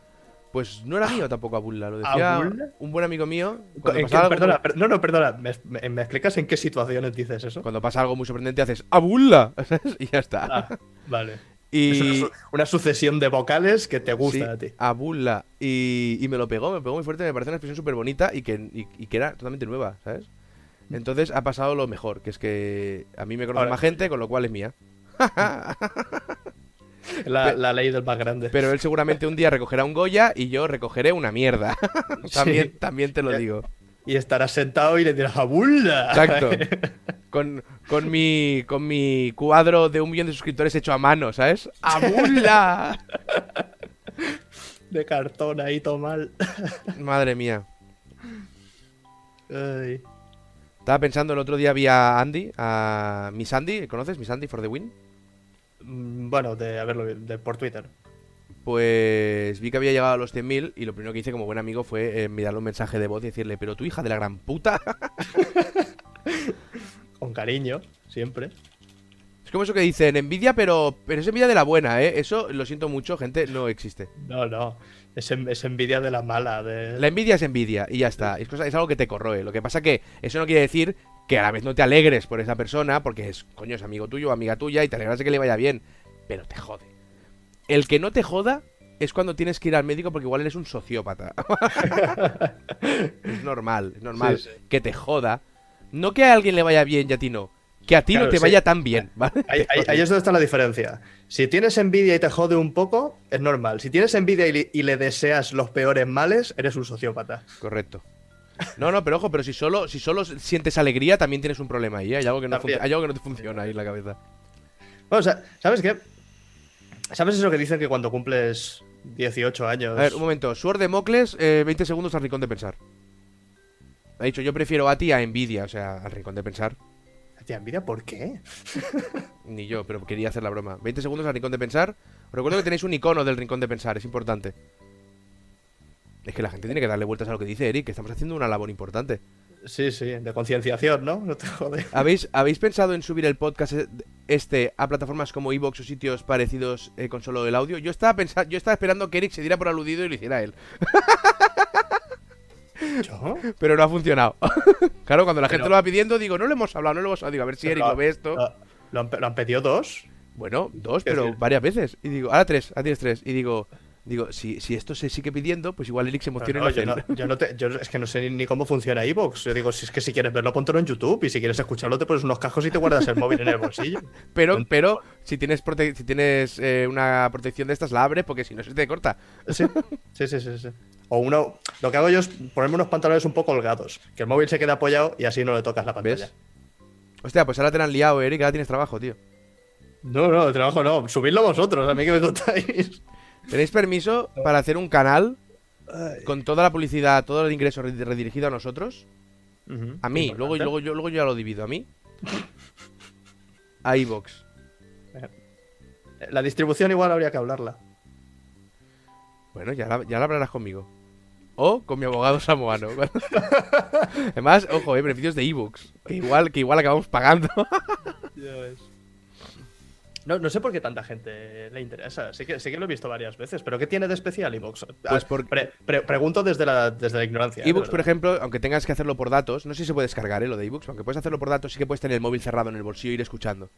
Pues no era mío tampoco abulla, lo decía ¿Abulla? un buen amigo mío. ¿En qué- algo, perdona, per- no, no, perdona. ¿Me, me- me explicas en qué situaciones dices eso? cuando pasa algo muy sorprendente haces abulla y ya está. Ah, vale. Y una sucesión de vocales que te gusta sí, a ti. abulla y, y me lo pegó, me pegó muy fuerte, me parece una expresión súper bonita y que, y, y que era totalmente nueva, ¿sabes? Entonces ha pasado lo mejor, que es que a mí me conoce Ahora- más gente, con lo cual es mía. La, la ley del más grande. Pero él seguramente un día recogerá un Goya y yo recogeré una mierda. también, Sí. también te lo digo. Y estarás sentado y le dirás ¡Abulla! Exacto. Con, con mi con mi cuadro de un millón de suscriptores hecho a mano, ¿sabes? ¡Abulla! de cartón ahí todo mal. Madre mía. Ay. Estaba pensando, el otro día vi a Andy, a Miss Andy, ¿conoces? Miss Andy for the Win. Mm, Bueno, de haberlo de, por Twitter. Pues vi que había llegado a los 100.000 y lo primero que hice como buen amigo fue eh, enviarle un mensaje de voz y decirle, pero tu hija de la gran puta. Con cariño, siempre. es como eso que dicen, envidia, pero, pero es envidia de la buena, ¿eh? Eso, lo siento mucho, gente, no existe. No, no. Es, en- es envidia de la mala. De... La envidia es envidia y ya está. Es, cosa- es algo que te corroe. Lo que pasa que eso no quiere decir que a la vez no te alegres por esa persona, porque es, coño, es amigo tuyo o amiga tuya y te alegras de que le vaya bien. Pero te jode. El que no te joda es cuando tienes que ir al médico porque igual eres un sociópata. es normal, es normal Sí, sí. que te joda. No que a alguien le vaya bien y a ti no. Que a ti Claro, no te sí. vaya tan bien, ¿vale? Ahí, ahí- ahí es donde está la diferencia. Si tienes envidia y te jode un poco, es normal. Si tienes envidia y le deseas los peores males, eres un sociópata. Correcto. No, no, pero ojo, pero si solo, si solo sientes alegría, también tienes un problema ahí, ¿eh? Hay algo que no, hay algo que no te funciona ahí en la cabeza. Bueno, o sea, ¿sabes qué? ¿Sabes eso que dicen que cuando cumples 18 años... A ver, un momento. Sword de Mocles, eh, 20 segundos al rincón de pensar. Ha dicho, yo prefiero a ti a Nvidia, o sea, al rincón de pensar. Tía, envidia, ¿por qué? Ni yo, pero quería hacer la broma. 20 segundos al rincón de pensar. Recuerdo que tenéis un icono del rincón de pensar, es importante. Es que la gente tiene que darle vueltas a lo que dice Eric, que estamos haciendo una labor importante. Sí, sí, de concienciación, ¿no? No te jode. ¿Habéis, ¿Habéis pensado en subir el podcast e- este a plataformas como Evox o sitios parecidos eh, con solo el audio? Yo estaba pensando, yo estaba esperando que Eric se diera por aludido y lo hiciera él. ¿Yo? Pero no ha funcionado. claro, cuando la gente Pero- lo va pidiendo, digo, no le hemos hablado, no le hemos hablado. Digo, a ver si Eric lo ve esto. Lo, lo han, pe- lo han pedido dos. Bueno, dos, pero decir- varias veces. Y digo, ahora tres, ahora tienes tres. Y digo, digo, si, si esto se sigue pidiendo, pues igual Eric se emociona No, yo, no, yo no te- yo es que no sé ni, cómo funciona iVoox. Yo digo, si es que si quieres verlo, póntelo en YouTube. Y si quieres escucharlo, te pones unos cascos y te guardas el móvil en el bolsillo. Pero, pero, si tienes, prote- si tienes eh, una protección de estas, la abres porque si no se te corta. Sí, sí, sí, sí. sí. O uno. Lo que hago yo es ponerme unos pantalones un poco holgados. Que el móvil se quede apoyado y así no le tocas la pantalla. ¿Ves? Hostia, pues ahora te la han liado, Eric, ahora tienes trabajo, tío. No, no, trabajo no. Subidlo vosotros, a mí que me contáis. ¿Tenéis permiso para hacer un canal con toda la publicidad, todo el ingreso re- redirigido a nosotros? A mí, luego, luego, yo, luego yo ya lo divido. A mí. A Evox. La distribución igual habría que hablarla. Bueno, ya la, ya la hablarás conmigo. O con mi abogado samoano. Además, ojo, eh, beneficios de ebooks. Que igual, que igual acabamos pagando. No, no sé por qué tanta gente le interesa. Sí que, sí que lo he visto varias veces. ¿Pero qué tiene de especial iVoox? Pues por- pre- pre- pregunto desde la, desde la ignorancia. ¿eh? De por ejemplo, aunque tengas que hacerlo por datos, no sé si se puede descargar, ¿eh? Lo de ebooks. Aunque puedes hacerlo por datos, sí que puedes tener el móvil cerrado en el bolsillo e ir escuchando.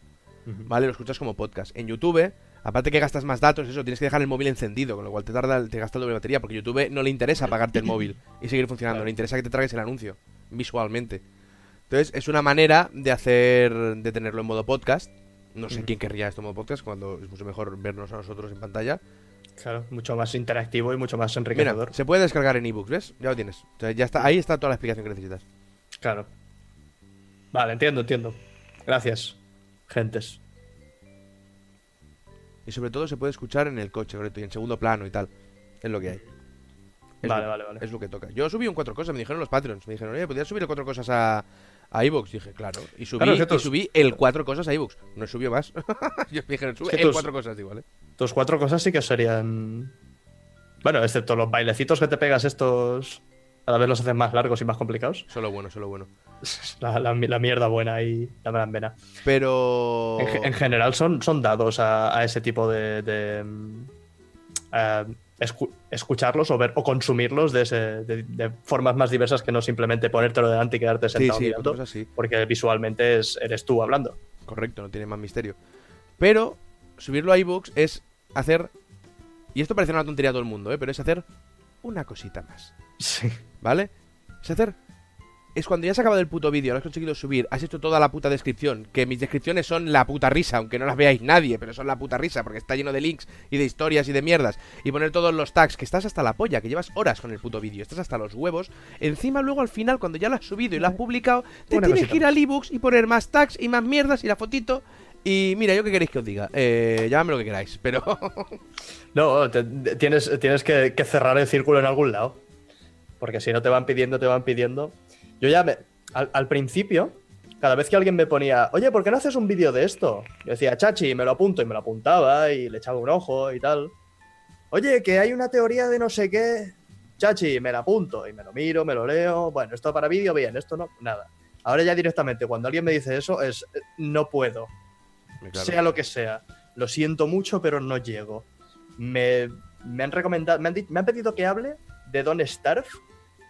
¿Vale? Lo escuchas como podcast. En YouTube, aparte que gastas más datos, eso, tienes que dejar el móvil encendido, con lo cual te tarda, te gasta doble batería, porque YouTube no le interesa apagarte el móvil y seguir funcionando, Claro. le interesa que te tragues el anuncio, visualmente. Entonces, es una manera de hacer, de tenerlo en modo podcast. No sé quién querría esto en modo podcast, cuando es mucho mejor vernos a nosotros en pantalla. Claro, mucho más interactivo y mucho más Mira, enriquecedor. se puede descargar en ebooks, ¿ves? Ya lo tienes. O sea, ya está, ahí está toda la explicación que necesitas. Claro. Vale, entiendo, entiendo. Gracias, gentes. Y sobre todo se puede escuchar en el coche, correcto, y en segundo plano y tal. Es lo que hay. Es Vale, lo- vale, vale. Es lo que toca. Yo subí un cuatro cosas, me dijeron los Patreons. Me dijeron, oye, ¿podrías subir cuatro cosas a, a iVoox? Dije, claro. Y subí, Claro, y el cuatro cosas a iVoox. No subió más. Yo dijeron, sube Es que el tus- cuatro cosas igual, ¿eh? Tus cuatro cosas sí que serían. Bueno, excepto los bailecitos que te pegas estos. Cada vez los haces más largos y más complicados. Solo bueno, solo bueno. La, la- la mierda buena y la gran vena. Pero... En, ge- en general son, son dados a, a ese tipo de. de, mm, escu- escucharlos o ver o consumirlos de, ese- de- de formas más diversas que no simplemente ponértelo delante y quedarte Sí, sentado sí, mirando, así. porque visualmente es, eres tú hablando. Correcto, no tiene más misterio. Pero subirlo a iVoox es hacer... Y esto parece una tontería a todo el mundo, ¿eh? Pero es hacer una cosita más. Sí. ¿Vale? Es hacer. Es cuando ya has acabado el puto vídeo, lo has conseguido subir, has hecho toda la puta descripción, que mis descripciones son la puta risa, aunque no las veáis nadie, pero son la puta risa, porque está lleno de links y de historias y de mierdas, y poner todos los tags, que estás hasta la polla, que llevas horas con el puto vídeo, estás hasta los huevos, encima luego al final, cuando ya lo has subido y lo has publicado, te Una tienes cosita que ir al ebooks y poner más tags y más mierdas y la fotito, y mira, yo qué queréis que os diga, eh, llamadme lo que queráis, pero... No, te- te- tienes, tienes que, que cerrar el círculo en algún lado. Porque si no te van pidiendo, te van pidiendo. Yo ya me. Al, al principio, cada vez que alguien me ponía, oye, ¿por qué no haces un vídeo de esto? Yo decía, chachi, me lo apunto y me lo apuntaba y le echaba un ojo y tal. Oye, que hay una teoría de no sé qué. Chachi, me la apunto y me lo miro, me lo leo. Bueno, esto para vídeo, bien, esto no, nada. Ahora ya directamente, cuando alguien me dice eso, es eh, no puedo Claro. sea lo que sea. Lo siento mucho, pero no llego. Me, me han recomendado, me han, me han pedido que hable de Don't Starve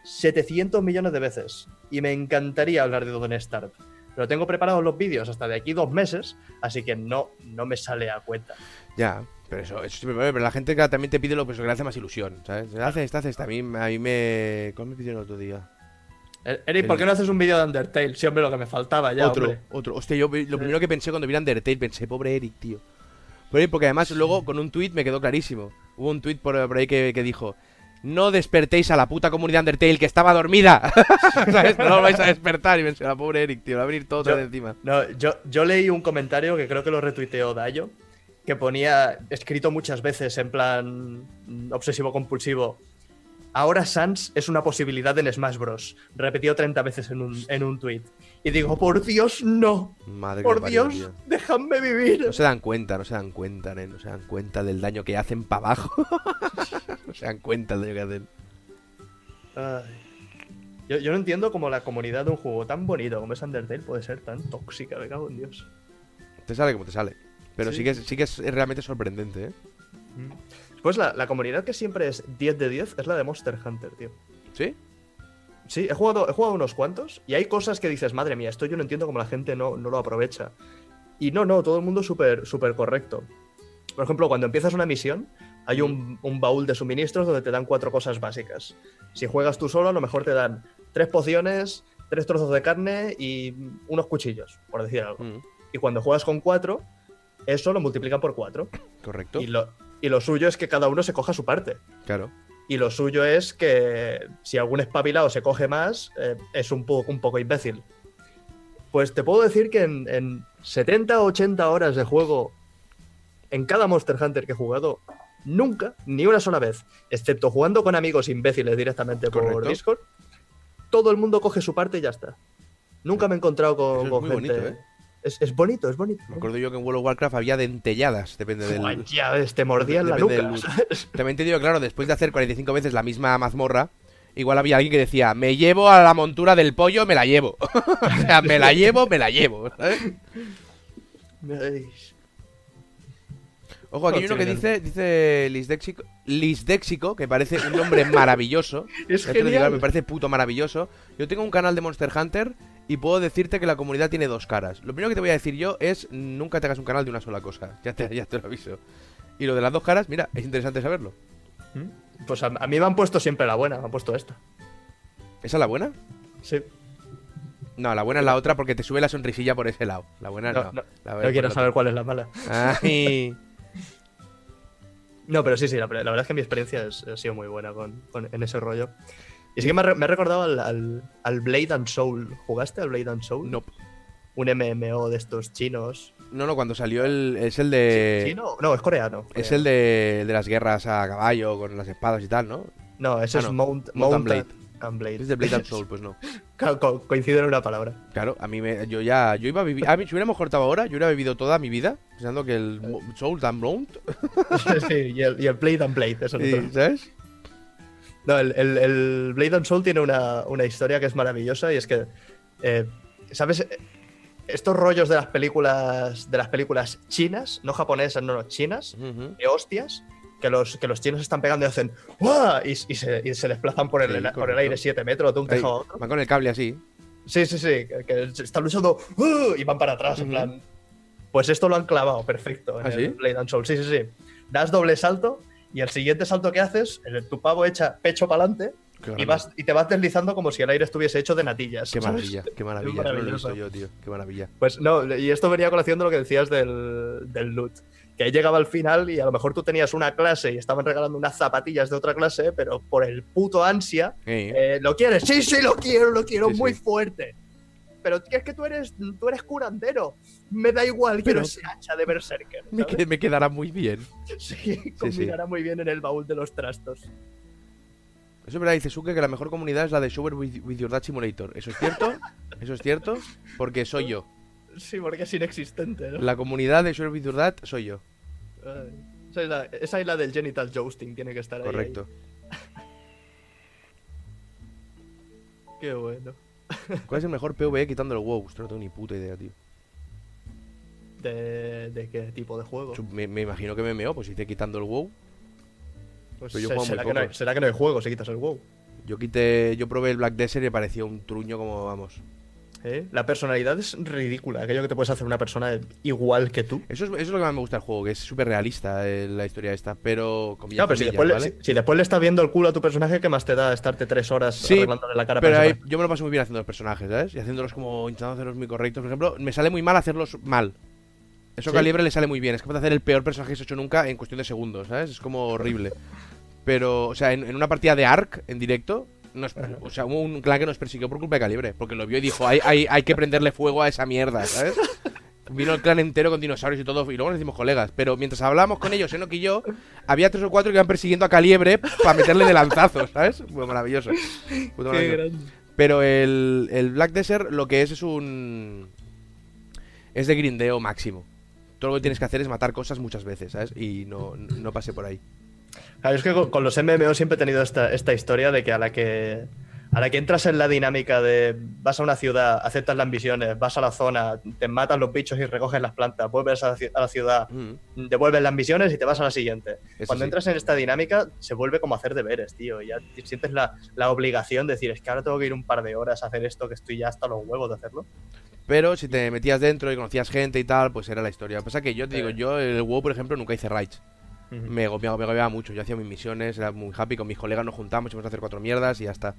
700 millones de veces. Y me encantaría hablar de Don't Starve. Pero tengo preparados los vídeos hasta de aquí dos meses, así que no, no me sale a cuenta. Ya, pero eso, eso pero la gente que también te pide lo pues, que le hace más ilusión, ¿sabes? Hace esta, hace esta. A mí, a mí me... ¿Cuál me pidieron el otro día? Eh, Eric, ¿por qué no haces un vídeo de Undertale? Sí, hombre, lo que me faltaba ya, otro, hombre. otro. Hostia, yo lo primero que pensé cuando vi Undertale, pensé, pobre Eric, tío. Porque además luego con un tweet me quedó clarísimo. Hubo un tweet por, por ahí que, que dijo, no despertéis a la puta comunidad Undertale que estaba dormida. ¿Sabes? No lo vais a despertar y me la pobre Eric, tío, va a venir todo Yo- vez encima. No, yo, yo leí un comentario que creo que lo retuiteó Dayo, que ponía, escrito muchas veces en plan obsesivo-compulsivo, ahora Sans es una posibilidad en Smash Bros. Repetido 30 veces en un, en un tweet. Y digo, por Dios, no. Madre Por parió, Dios, tío. déjame vivir. No se dan cuenta, no se dan cuenta, ¿eh? No se dan cuenta del daño que hacen para abajo. no se dan cuenta del daño que hacen. Ay. Yo, yo no entiendo cómo la comunidad de un juego tan bonito como es Undertale puede ser tan tóxica, me cago en Dios. Te sale como te sale. Pero sí, Sí. que, es, sí que es realmente sorprendente, ¿eh? Pues la, la comunidad que siempre es 10 de 10 es la de Monster Hunter, tío. ¿Sí? Sí, he jugado, he jugado unos cuantos y hay cosas que dices, madre mía, esto yo no entiendo cómo la gente no, no lo aprovecha. Y no, no, todo el mundo súper súper correcto. Por ejemplo, cuando empiezas una misión, hay un, un baúl de suministros donde te dan cuatro cosas básicas. Si juegas tú solo, a lo mejor te dan tres pociones, tres trozos de carne y unos cuchillos, por decir algo. Mm, Y cuando juegas con cuatro, eso lo multiplican por cuatro. correcto. Y lo, y lo suyo es que cada uno se coja su parte. Claro. Y lo suyo es que si algún espabilado se coge más, eh, es un, po- un poco imbécil. Pues te puedo decir que en, en 70 o 80 horas de juego, en cada Monster Hunter que he jugado, nunca, ni una sola vez, excepto jugando con amigos imbéciles directamente por. Discord, todo el mundo coge su parte y ya está. Nunca me he encontrado con, es gente. bonito, ¿eh? Es, es bonito, es bonito. Me acuerdo yo que en World of Warcraft había dentelladas, depende del... Ves, te mordían la nuca. del. También te digo, claro, después de hacer 45 veces la misma mazmorra, igual había alguien que decía, me llevo a la montura del pollo, me la llevo. o sea, me la llevo, me la llevo, ¿sabes? Ojo, aquí hay No, uno que dice, dice Lisdexico, Lisdexico, que parece un nombre maravilloso. Es lo digo, genial. me parece puto maravilloso. Yo tengo un canal de Monster Hunter y puedo decirte que la comunidad tiene dos caras. Lo primero que te voy a decir yo es nunca te hagas un canal de una sola cosa. Ya te, ya te lo aviso. Y lo de las dos caras, mira, es interesante saberlo. Pues a, a mí me han puesto siempre la buena, me han puesto esta. ¿Esa es la buena? Sí. No, la buena es la otra porque te sube la sonrisilla por ese lado. La buena no. No, no, La no quiero saber cuál es la mala. Ay. No, pero sí, sí, la, la verdad es que mi experiencia es- ha sido muy buena con, con- en ese rollo. Y sí que me ha, re- me ha recordado al, al- al Blade and Soul. ¿Jugaste al Blade and Soul? No, Un MMO de estos chinos. no, no, cuando salió el. Es el de. ¿Chino? No, es coreano. Es el de, de las guerras a caballo con las espadas y tal, ¿no? No, ese Ah, es no. Mount, Mount and Mount Blade. and Blade. Es de Blade and Soul, pues no. Co- co- coincide en una palabra. Claro, a mí me, yo ya, yo iba a vivir, a mí si hubiéramos cortado ahora, yo hubiera vivido toda mi vida pensando que el Soul and Blount, sí, y el, y el Blade and Blade, eso. ¿sabes? No, el, el- el Blade and Soul tiene una, una historia que es maravillosa y es que, eh, ¿sabes? Estos rollos de las películas de las películas chinas, no japonesas, no, no, chinas, de hostias, que los, que los chinos están pegando y hacen ¡Uah! y, y se, y se desplazan por el, Sí, por el aire 7 metros de un Ahí, tejado a otro. van con el cable así. Sí, sí, sí, que, que están luchando ¡uh! y van para atrás, en plan. Pues esto lo han clavado perfecto en ¿Ah, el sí? Blade and Soul. Sí, sí, sí. Das doble salto y el siguiente salto que haces, el- tu pavo echa pecho para adelante y, vas, y te vas deslizando como si el aire estuviese hecho de natillas. Qué ¿sabes? maravilla, qué maravilla, eso no lo he visto maravilloso. yo, tío, qué maravilla. Pues no, y esto venía colación de lo que decías del, del loot. Que ahí llegaba al final y a lo mejor tú tenías una clase y estaban regalando unas zapatillas de otra clase, pero por el puto ansia, Eh, eh, ¿lo quieres? Sí, sí, lo quiero, lo quiero Sí, muy sí. fuerte. Pero es que tú eres, tú eres curandero. Me da igual, quiero Pero- ese hacha de Berserker. me, quedará muy bien. Sí, combinará muy bien en el baúl de los trastos. Eso es verdad, dice Suke que la mejor comunidad es la de Shower with, with Your Dad Simulator. ¿Eso es cierto? Eso es cierto, porque soy yo. Sí, porque es inexistente, ¿no? La comunidad de Shower with Your Dad soy yo. Ay, Esa es, la, esa es la del genital jousting, tiene que estar ahí. Correcto. Qué bueno. ¿Cuál es el mejor PvE quitando el WoW? Esto no tengo ni puta idea, tío. ¿De, de qué tipo de juego? Me, me imagino que me meo, pues hice quitando el WoW. Pues pero yo se- juego muy será, que no hay, será que no hay juego si quitas el WoW. Yo quité, yo probé el Black Desert y me pareció un truño como vamos. ¿Eh? La personalidad es ridícula. Aquello que te puedes hacer una persona igual que tú. Eso es, eso es lo que más me gusta del juego, que es súper realista eh, la historia esta, pero con No, pero si después, le, si, si después le estás viendo el culo a tu personaje, ¿qué más te da estarte tres horas Sí, arreglándole la cara? Pero ahí- yo me lo paso muy bien haciendo los personajes, ¿sabes? Y haciéndolos como intentando hacerlos muy correctos. Por ejemplo, me sale muy mal hacerlos mal. Eso a ¿Sí? Calibre le sale muy bien. Es capaz de hacer el peor personaje que se ha hecho nunca en cuestión de segundos, ¿sabes? Es como horrible. Pero, o sea, en, en una partida de Ark en directo, nos- o sea, hubo un clan que nos persiguió por culpa de calibre. Porque lo vio y dijo, hay, hay, hay que prenderle fuego a esa mierda, ¿sabes? Vino el clan entero con dinosaurios y todo, y luego nos hicimos colegas. Pero mientras hablábamos con ellos, Enoch y yo, había tres o cuatro que iban persiguiendo a Caliebre para meterle de lanzazos, ¿sabes? Fue maravilloso. Puto maravilloso. Pero el, el Black Desert lo que es es un. Es de grindeo máximo. Todo lo que tienes que hacer es matar cosas muchas veces, ¿sabes? Y no, no pasé por ahí. Claro, es que con, con los MMO siempre he tenido esta, esta historia de que a la que a la que entras en la dinámica de vas a una ciudad, aceptas las misiones, vas a la zona, te matan los bichos y recoges las plantas, vuelves a la, ciudad, Mm. devuelves las misiones y te vas a la siguiente. Eso Cuando sí. entras en esta dinámica, se vuelve como hacer deberes, tío. Y ya sientes la, la obligación de decir, es que ahora tengo que ir un par de horas a hacer esto, que estoy ya hasta los huevos de hacerlo. Pero si te metías dentro y conocías gente y tal, pues era la historia. Pasa que yo te digo, Sí. yo el WoW, por ejemplo, nunca hice raids. Me me agobiaba mucho. Yo hacía mis misiones, era muy happy. Con mis colegas nos juntamos, íbamos a hacer cuatro mierdas y ya está.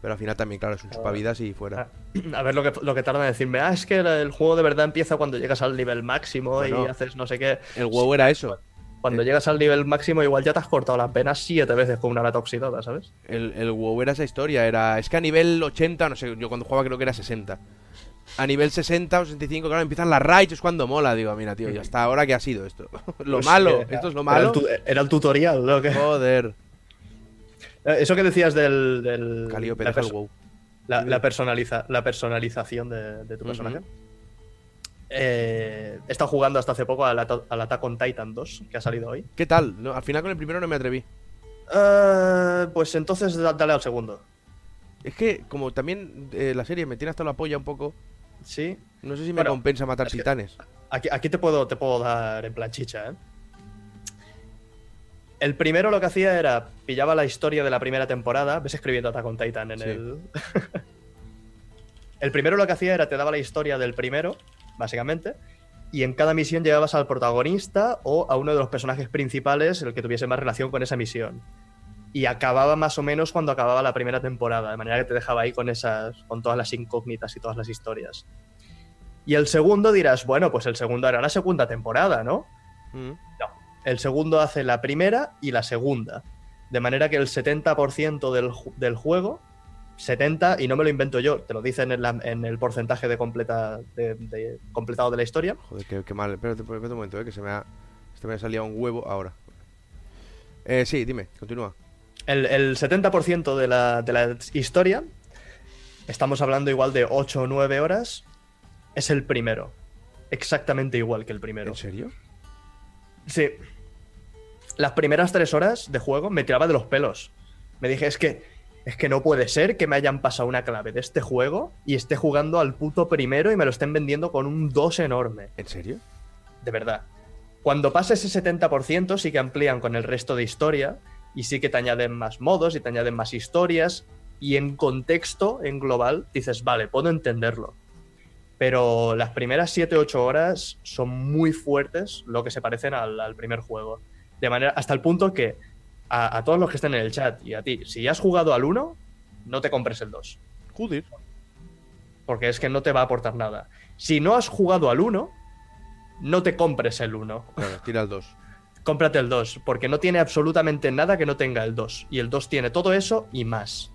Pero al final también, claro, es un chupavidas y fuera. A ver lo que, lo que tardan en decirme, ah, es que el, juego de verdad empieza cuando llegas al nivel máximo Bueno. y haces no sé qué. El WoW era eso. Cuando Eh. llegas al nivel máximo, igual ya te has cortado las venas siete veces con una lata oxidada, ¿sabes? El, el WoW era esa historia. Era. Es que a nivel 80, no sé, yo cuando jugaba creo que era 60. A nivel 60 o 65, claro, empiezan las raids, es cuando mola. Digo, mira, tío, ya hasta ahora que ha sido esto. lo Pues, malo, eh, esto es lo Era malo. el, era el tutorial, ¿no? Que- Joder. Eh, Eso que decías del. del Calíope, la, deja el perso- WoW. la- la personaliza, la personalización de, de tu personaje. Eh, he estado jugando hasta hace poco al, Ato- al Attack on Titan 2, que ha salido hoy. ¿Qué tal? No, al final con el primero no me atreví. Pues entonces da- dale al segundo. Es que, como también eh, la serie me tiene hasta la polla un poco, Sí. no sé si me Bueno, compensa matar titanes. Aquí, aquí te, puedo, te puedo dar en plan chicha, ¿eh? El primero lo que hacía era pillaba la historia de la primera temporada. Ves escribiendo Attack on Titan en Sí. el. el primero lo que hacía era te daba la historia del primero, básicamente. Y en cada misión llevabas al protagonista o a uno de los personajes principales, el que tuviese más relación con esa misión. Y acababa más o menos cuando acababa la primera temporada, de manera que te dejaba ahí con esas, con todas las incógnitas y todas las historias. Y el segundo dirás, bueno, pues el segundo hará la segunda temporada, ¿no? Mm. El segundo hace la primera y la segunda. De manera que el 70% del, del juego, 70, y no me lo invento yo, te lo dicen en, la- en el porcentaje de, completa, de, de completado de la historia, Joder, qué, qué mal. Espérate, espérate un momento, eh, que se me ha. Este me ha salido un huevo ahora. Eh, sí, dime, continúa. El, el 70% de la, de la historia, estamos hablando igual de 8 o 9 horas, es el primero. Exactamente igual que el primero. ¿En serio? Sí. Las primeras tres horas de juego me tiraba de los pelos. Me dije, es que, es que no puede ser que me hayan pasado una clave de este juego y esté jugando al puto primero y me lo estén vendiendo con un 2 enorme. ¿En serio? De verdad. Cuando pasa ese 70% sí que amplían con el resto de historia y sí que te añaden más modos y te añaden más historias y en contexto, en global, dices, vale, puedo entenderlo. Pero las primeras 7-8 horas son muy fuertes, lo que se parecen al, al primer juego. De manera, hasta el punto que a, a todos los que estén en el chat y a ti, si ya has jugado al 1, no te compres el 2 Joder. porque es que no te va a aportar nada. Si no has jugado al 1, no te compres el 1. Claro, tira el 2. Cómprate el 2, porque no tiene absolutamente nada que no tenga el 2. Y el 2 tiene todo eso y más.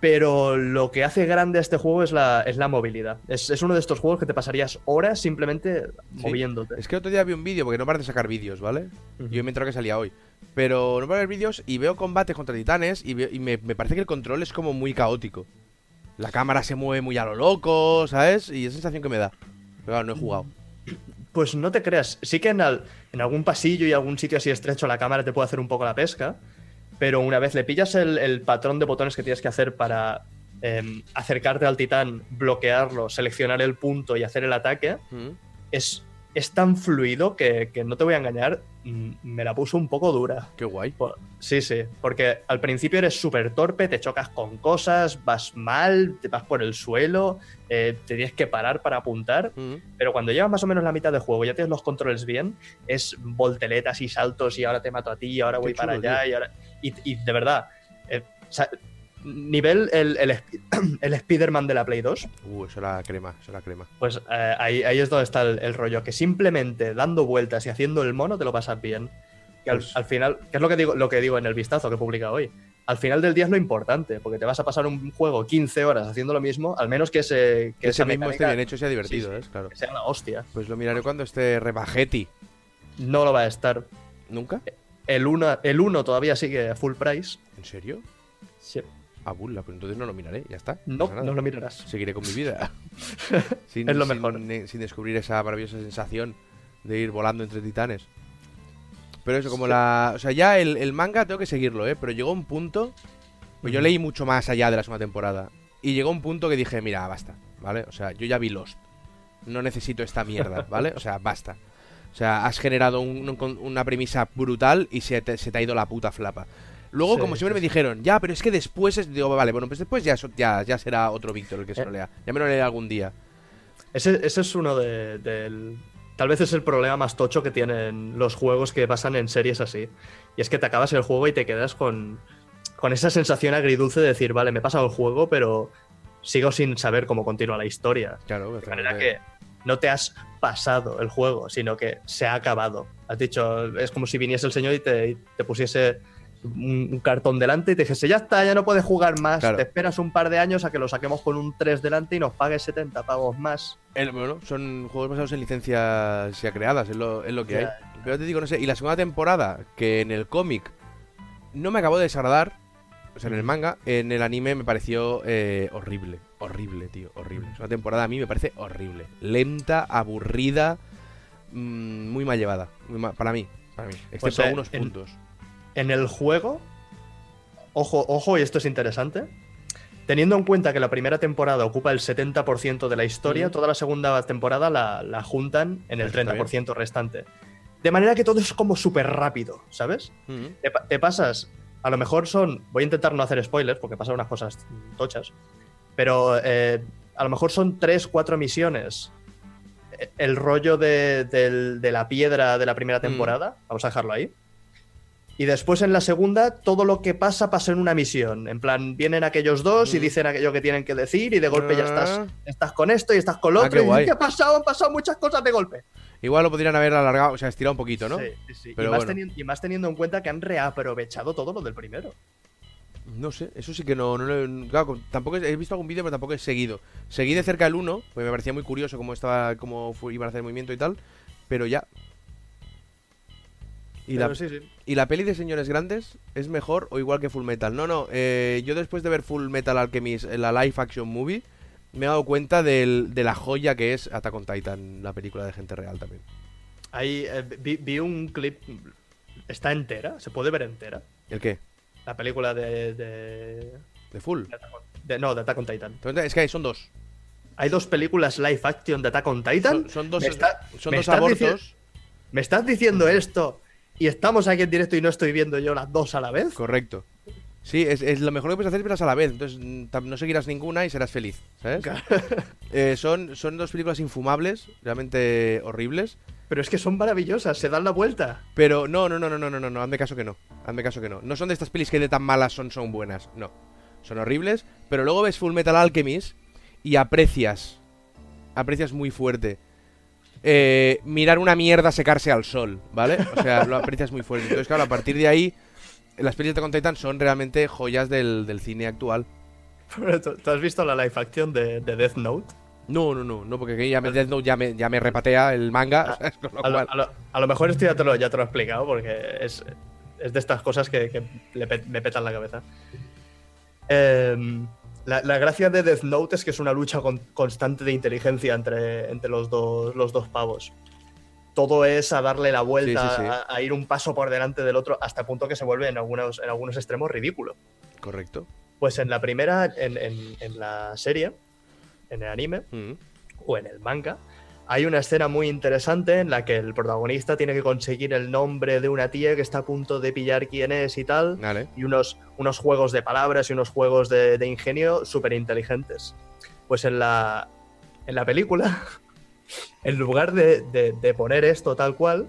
Pero lo que hace grande a este juego es la, es la movilidad. Es, es uno de estos juegos que te pasarías horas simplemente Sí. moviéndote. Es que otro día vi un vídeo, porque no paran de sacar vídeos, ¿vale? Yo me he enterado que salía hoy. Pero no ver vídeos y veo combates contra titanes y, veo- y me, me parece que el control es como muy caótico. La cámara se mueve muy a lo loco, ¿sabes? Y es la sensación que me da. Pero claro, no he jugado. Pues no te creas. Sí que en, al- en algún pasillo y algún sitio así estrecho la cámara te puede hacer un poco la pesca. Pero una vez le pillas el, el patrón de botones que tienes que hacer para em, acercarte al titán, bloquearlo, seleccionar el punto y hacer el ataque, Mm. es, es tan fluido que, que no te voy a engañar, mm, me la puso un poco dura. Qué guay. Por- Sí, sí, porque al principio eres súper torpe, te chocas con cosas, vas mal, te vas por el suelo, eh, te tienes que parar para apuntar. Pero cuando llevas más o menos la mitad de juego, ya tienes los controles bien, es volteletas y saltos y ahora te mato a ti y ahora Qué voy para allá y ahora... Y, y de verdad, eh, o sea, nivel el, el, el Spider-Man de la Play 2, Uh, eso era crema, eso era crema. pues eh, ahí, ahí es donde está el, el rollo, que simplemente dando vueltas y haciendo el mono te lo pasas bien. Que al, Pues- al final, que es lo que digo, lo que digo en el vistazo que publica hoy. Al final del día es lo importante, porque te vas a pasar un juego 15 horas haciendo lo mismo, al menos que ese Que ese mismo esté bien hecho y sea divertido, sí, ¿eh? Claro. que sea la hostia. Pues lo miraré cuando esté Rebajetti. No lo va a estar. ¿Nunca? El 1 el uno todavía sigue a full price. ¿En serio? Sí. A bulla, pues entonces no lo miraré, ya está. No, no lo mirarás. Seguiré con mi vida. sin, Es lo mejor. Sin, descubrir esa maravillosa sensación de ir volando entre titanes. Pero eso, como Sí. la. O sea, ya el, el manga tengo que seguirlo, ¿eh? Pero llegó un punto. Pues yo leí mucho más allá de la segunda temporada. Y llegó un punto que dije, mira, basta, ¿vale? O sea, yo ya vi Lost. No necesito esta mierda, ¿vale? O sea, basta. O sea, has generado un- un- una premisa brutal y se te, se te ha ido la puta flapa. Luego, Sí, como siempre sí, me dijeron, ya, pero es que después es. Digo, vale, bueno, pues después ya, ya, ya será otro Víctor el que se Eh. lo lea. Ya me lo leeré algún día. Ese, ese es uno de, del... Tal vez es el problema más tocho que tienen los juegos que pasan en series así. Y es que te acabas el juego y te quedas con, con esa sensación agridulce de decir, vale, me he pasado el juego, pero sigo sin saber cómo continúa la historia. Claro, De manera que no te has pasado el juego, sino que se ha acabado. Has dicho, es como si viniese el señor y te, y te pusiese un, un cartón delante y te dijese, ya está, ya no puedes jugar más. Claro. Te esperas un par de años a que lo saquemos con un 3 delante y nos pagues 70 pavos más. El- bueno, son juegos basados en licencias ya creadas, es lo, es lo que Ya, hay. Pero te digo, no sé, y la segunda temporada, que en el cómic no me acabó de desagradar, o sea, en el manga, en el anime me pareció eh, horrible, horrible, tío, horrible. La segunda temporada a mí me parece horrible. Lenta, aburrida, mm, muy mal llevada, muy mal- para mí, para mí, excepto Pues, eh, algunos en- puntos. En el juego, ojo, ojo, y esto es interesante. Teniendo en cuenta que la primera temporada ocupa el 70% de la historia, Ujú. toda la segunda temporada la, la juntan en el Eso está 30% restante. De manera que todo es como súper rápido, ¿sabes? Mm. te, pa- te pasas, a lo mejor son, voy a intentar no hacer spoilers porque pasan unas cosas tochas, pero eh, a lo mejor son tres, cuatro misiones. Eh, El rollo de la piedra de la primera Mm. temporada, vamos a dejarlo ahí. Y después en la segunda, todo lo que pasa pasa en una misión. En plan, vienen aquellos dos y Mm. dicen aquello que tienen que decir y de golpe ya estás, Ah. estás con esto y estás con lo Ah, otro. qué y. ¿qué ha pasado? Han pasado muchas cosas de golpe. Igual lo podrían haber alargado, o sea, estirado un poquito, ¿no? Sí, sí, sí. Pero y, más bueno. teniendo, y más teniendo en cuenta que han reaprovechado todo lo del primero. No sé, eso sí que no, no lo- claro, tampoco he, he visto algún vídeo, pero tampoco he seguido. Seguí de cerca el 1, porque me parecía muy curioso cómo estaba, cómo iban a hacer el movimiento y tal, pero ya. Y la, Pero sí, sí. ¿Y la peli de Señores Grandes es mejor o igual que Full Metal? No, no, eh, yo después de ver Full Metal Alchemist, en la live action movie, me he dado cuenta del- de la joya que es Attack on Titan, la película de gente real también. Ahí eh, vi, vi un clip. Está entera, se puede ver entera. ¿El qué? La película de. de, ¿De Full? de Attack on- de- no, de Attack on Titan. Es que hay- son dos. Hay dos películas live action de Attack on Titan. Son, son dos, está- son dos abortos. ¿Me estás diciendo esto y estamos aquí en directo y no estoy viendo yo las dos a la vez. Correcto. Sí, es, lo mejor que puedes hacer es verlas a la vez. Entonces mm, no seguirás ninguna y serás feliz, ¿sabes? Claro. Eh, son, son dos películas infumables, realmente horribles. Pero es que son maravillosas, se dan la vuelta. Pero no, no, no, no, no, no, no, hazme caso que no. Hazme caso que no. No son de estas pelis que de tan malas son, son buenas. No. Son horribles. Pero luego ves Full Metal Alchemist y aprecias. Aprecias muy fuerte eh, mirar una mierda secarse al sol, ¿vale? O sea, lo aprecias muy fuerte. Entonces, claro, a partir de ahí, las pelis de Attack on Titan son realmente joyas del, del cine actual. ¿Tú, tú has visto la live action de, de Death Note? No, no, no, no, porque ya me, Death Note ya me, ya me repatea el manga. Con lo A lo, cual- a lo- a lo mejor esto ya te lo, ya te lo he explicado porque es, es de estas cosas que, que le me petan la cabeza. Em, la, la gracia de Death Note es que es una lucha con- constante de inteligencia entre, entre los, dos, los dos pavos. Todo es a darle la vuelta, Sí, sí, sí. A, a ir un paso por delante del otro, hasta el punto que se vuelve en algunos, en algunos extremos ridículo. Correcto. Pues en la primera, en, en- en la serie, en el anime, Mm. o en el manga, hay una escena muy interesante en la que el protagonista tiene que conseguir el nombre de una tía que está a punto de pillar quién es y tal, Vale. y unos, unos juegos de palabras y unos juegos de, de ingenio súper inteligentes. Pues en la, en la película, en lugar de, de- de poner esto tal cual,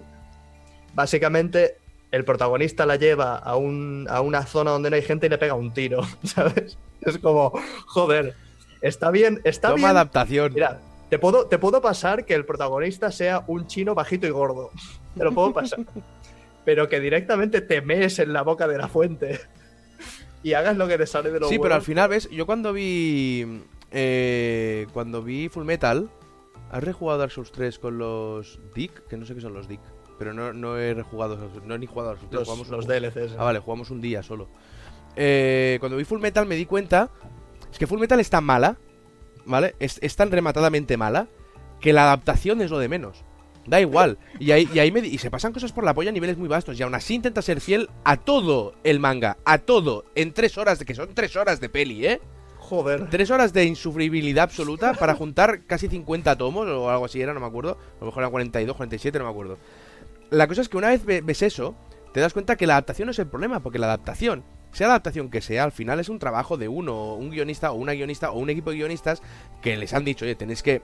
básicamente el protagonista la lleva a, un- a una zona donde no hay gente y le pega un tiro, ¿sabes? Es como, joder, está bien, está Toma bien. adaptación. Mira, te puedo, te puedo pasar que el protagonista sea un chino bajito y gordo. Te lo puedo pasar. pero que directamente te mees en la boca de la fuente y hagas lo que te sale de los Sí, pero al final, ¿ves? Yo cuando vi. eh, cuando vi Full Metal. ¿Has rejugado Dark Souls 3 con los Dick? Que no sé qué son los Dick. Pero no, no he rejugado. No he ni jugado a Dark Souls 3. los, jugamos los un- DLCs. Ah, vale, jugamos un día solo. Eh, cuando vi Full Metal me di cuenta. Es que Full Metal es tan mala. ¿Vale? Es, es tan rematadamente mala. Que la adaptación es lo de menos. Da igual. Y ahí, y ahí me y se pasan cosas por la polla a niveles muy vastos. Y aún así intenta ser fiel a todo el manga. A todo. En tres horas. De, que son tres horas de peli, ¿eh? Joder. Tres horas de insufribilidad absoluta para juntar casi 50 tomos o algo así era, no me acuerdo. A lo mejor eran 42, 47, no me acuerdo. La cosa es que una vez ve- ves eso, te das cuenta que la adaptación no es el problema, porque la adaptación, sea la adaptación que sea, al final es un trabajo de uno, un guionista o una guionista o un equipo de guionistas que les han dicho, oye, tenéis que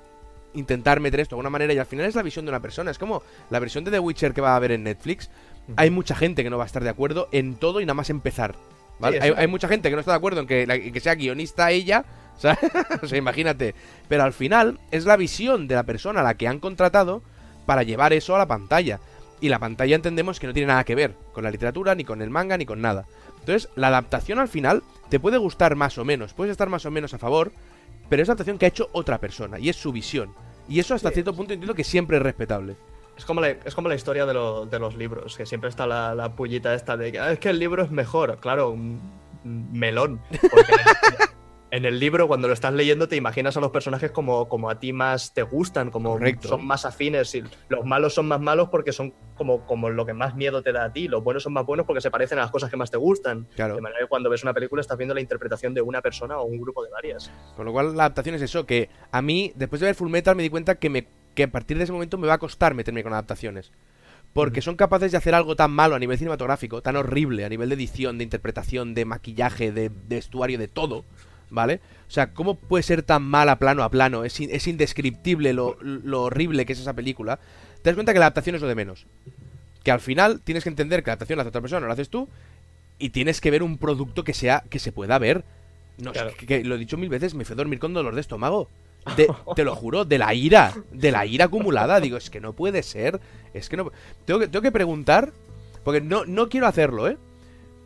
intentar meter esto de alguna manera y al final es la visión de una persona. Es como la versión de The Witcher que va a haber en Netflix. Hay mucha gente que no va a estar de acuerdo en todo y nada más empezar. ¿vale? Sí, hay, mucha gente que no está de acuerdo en que, la- que sea guionista ella. ¿sabes? o sea, imagínate. Pero al final es la visión de la persona a la que han contratado para llevar eso a la pantalla. Y la pantalla entendemos que no tiene nada que ver con la literatura, ni con el manga, ni con nada. Entonces, la adaptación al final te puede gustar más o menos, puedes estar más o menos a favor, pero es la adaptación que ha hecho otra persona y es su visión. Y eso hasta Sí. cierto punto entiendo que siempre es respetable. Es como, la, es como la historia de, lo- de los libros, que siempre está la, la pullita esta de que "Ah, es que el libro es mejor. Claro, un un melón. Porque en, el libro, cuando lo estás leyendo, te imaginas a los personajes como, como a ti más te gustan, como Correcto. son más afines. Y los malos son más malos porque son como, como lo que más miedo te da a ti. Los buenos son más buenos porque se parecen a las cosas que más te gustan. Claro. De manera que cuando ves una película estás viendo la interpretación de una persona o un grupo de varias. Con lo cual la adaptación es eso, que a mí, después de ver Full Metal, me di cuenta que, me, que a partir de ese momento me va a costar meterme con adaptaciones. Porque son capaces de hacer algo tan malo a nivel cinematográfico, tan horrible a nivel de edición, de interpretación, de maquillaje, de, de vestuario, de todo, ¿vale? O sea, ¿cómo puede ser tan mala plano a plano? Es, in- es indescriptible lo, lo horrible que es esa película. Te das cuenta que la adaptación es lo de menos. Que al final tienes que entender que la adaptación la hace otra persona, no la haces tú, y tienes que ver un producto que sea que se pueda ver. No, es que, que lo he dicho mil veces, me fui a dormir con dolor de estómago. De- te lo juro, de la ira, de la ira acumulada. Digo, es que no puede ser. Es que no. Tengo que, tengo que preguntar, porque no, no quiero hacerlo, ¿eh?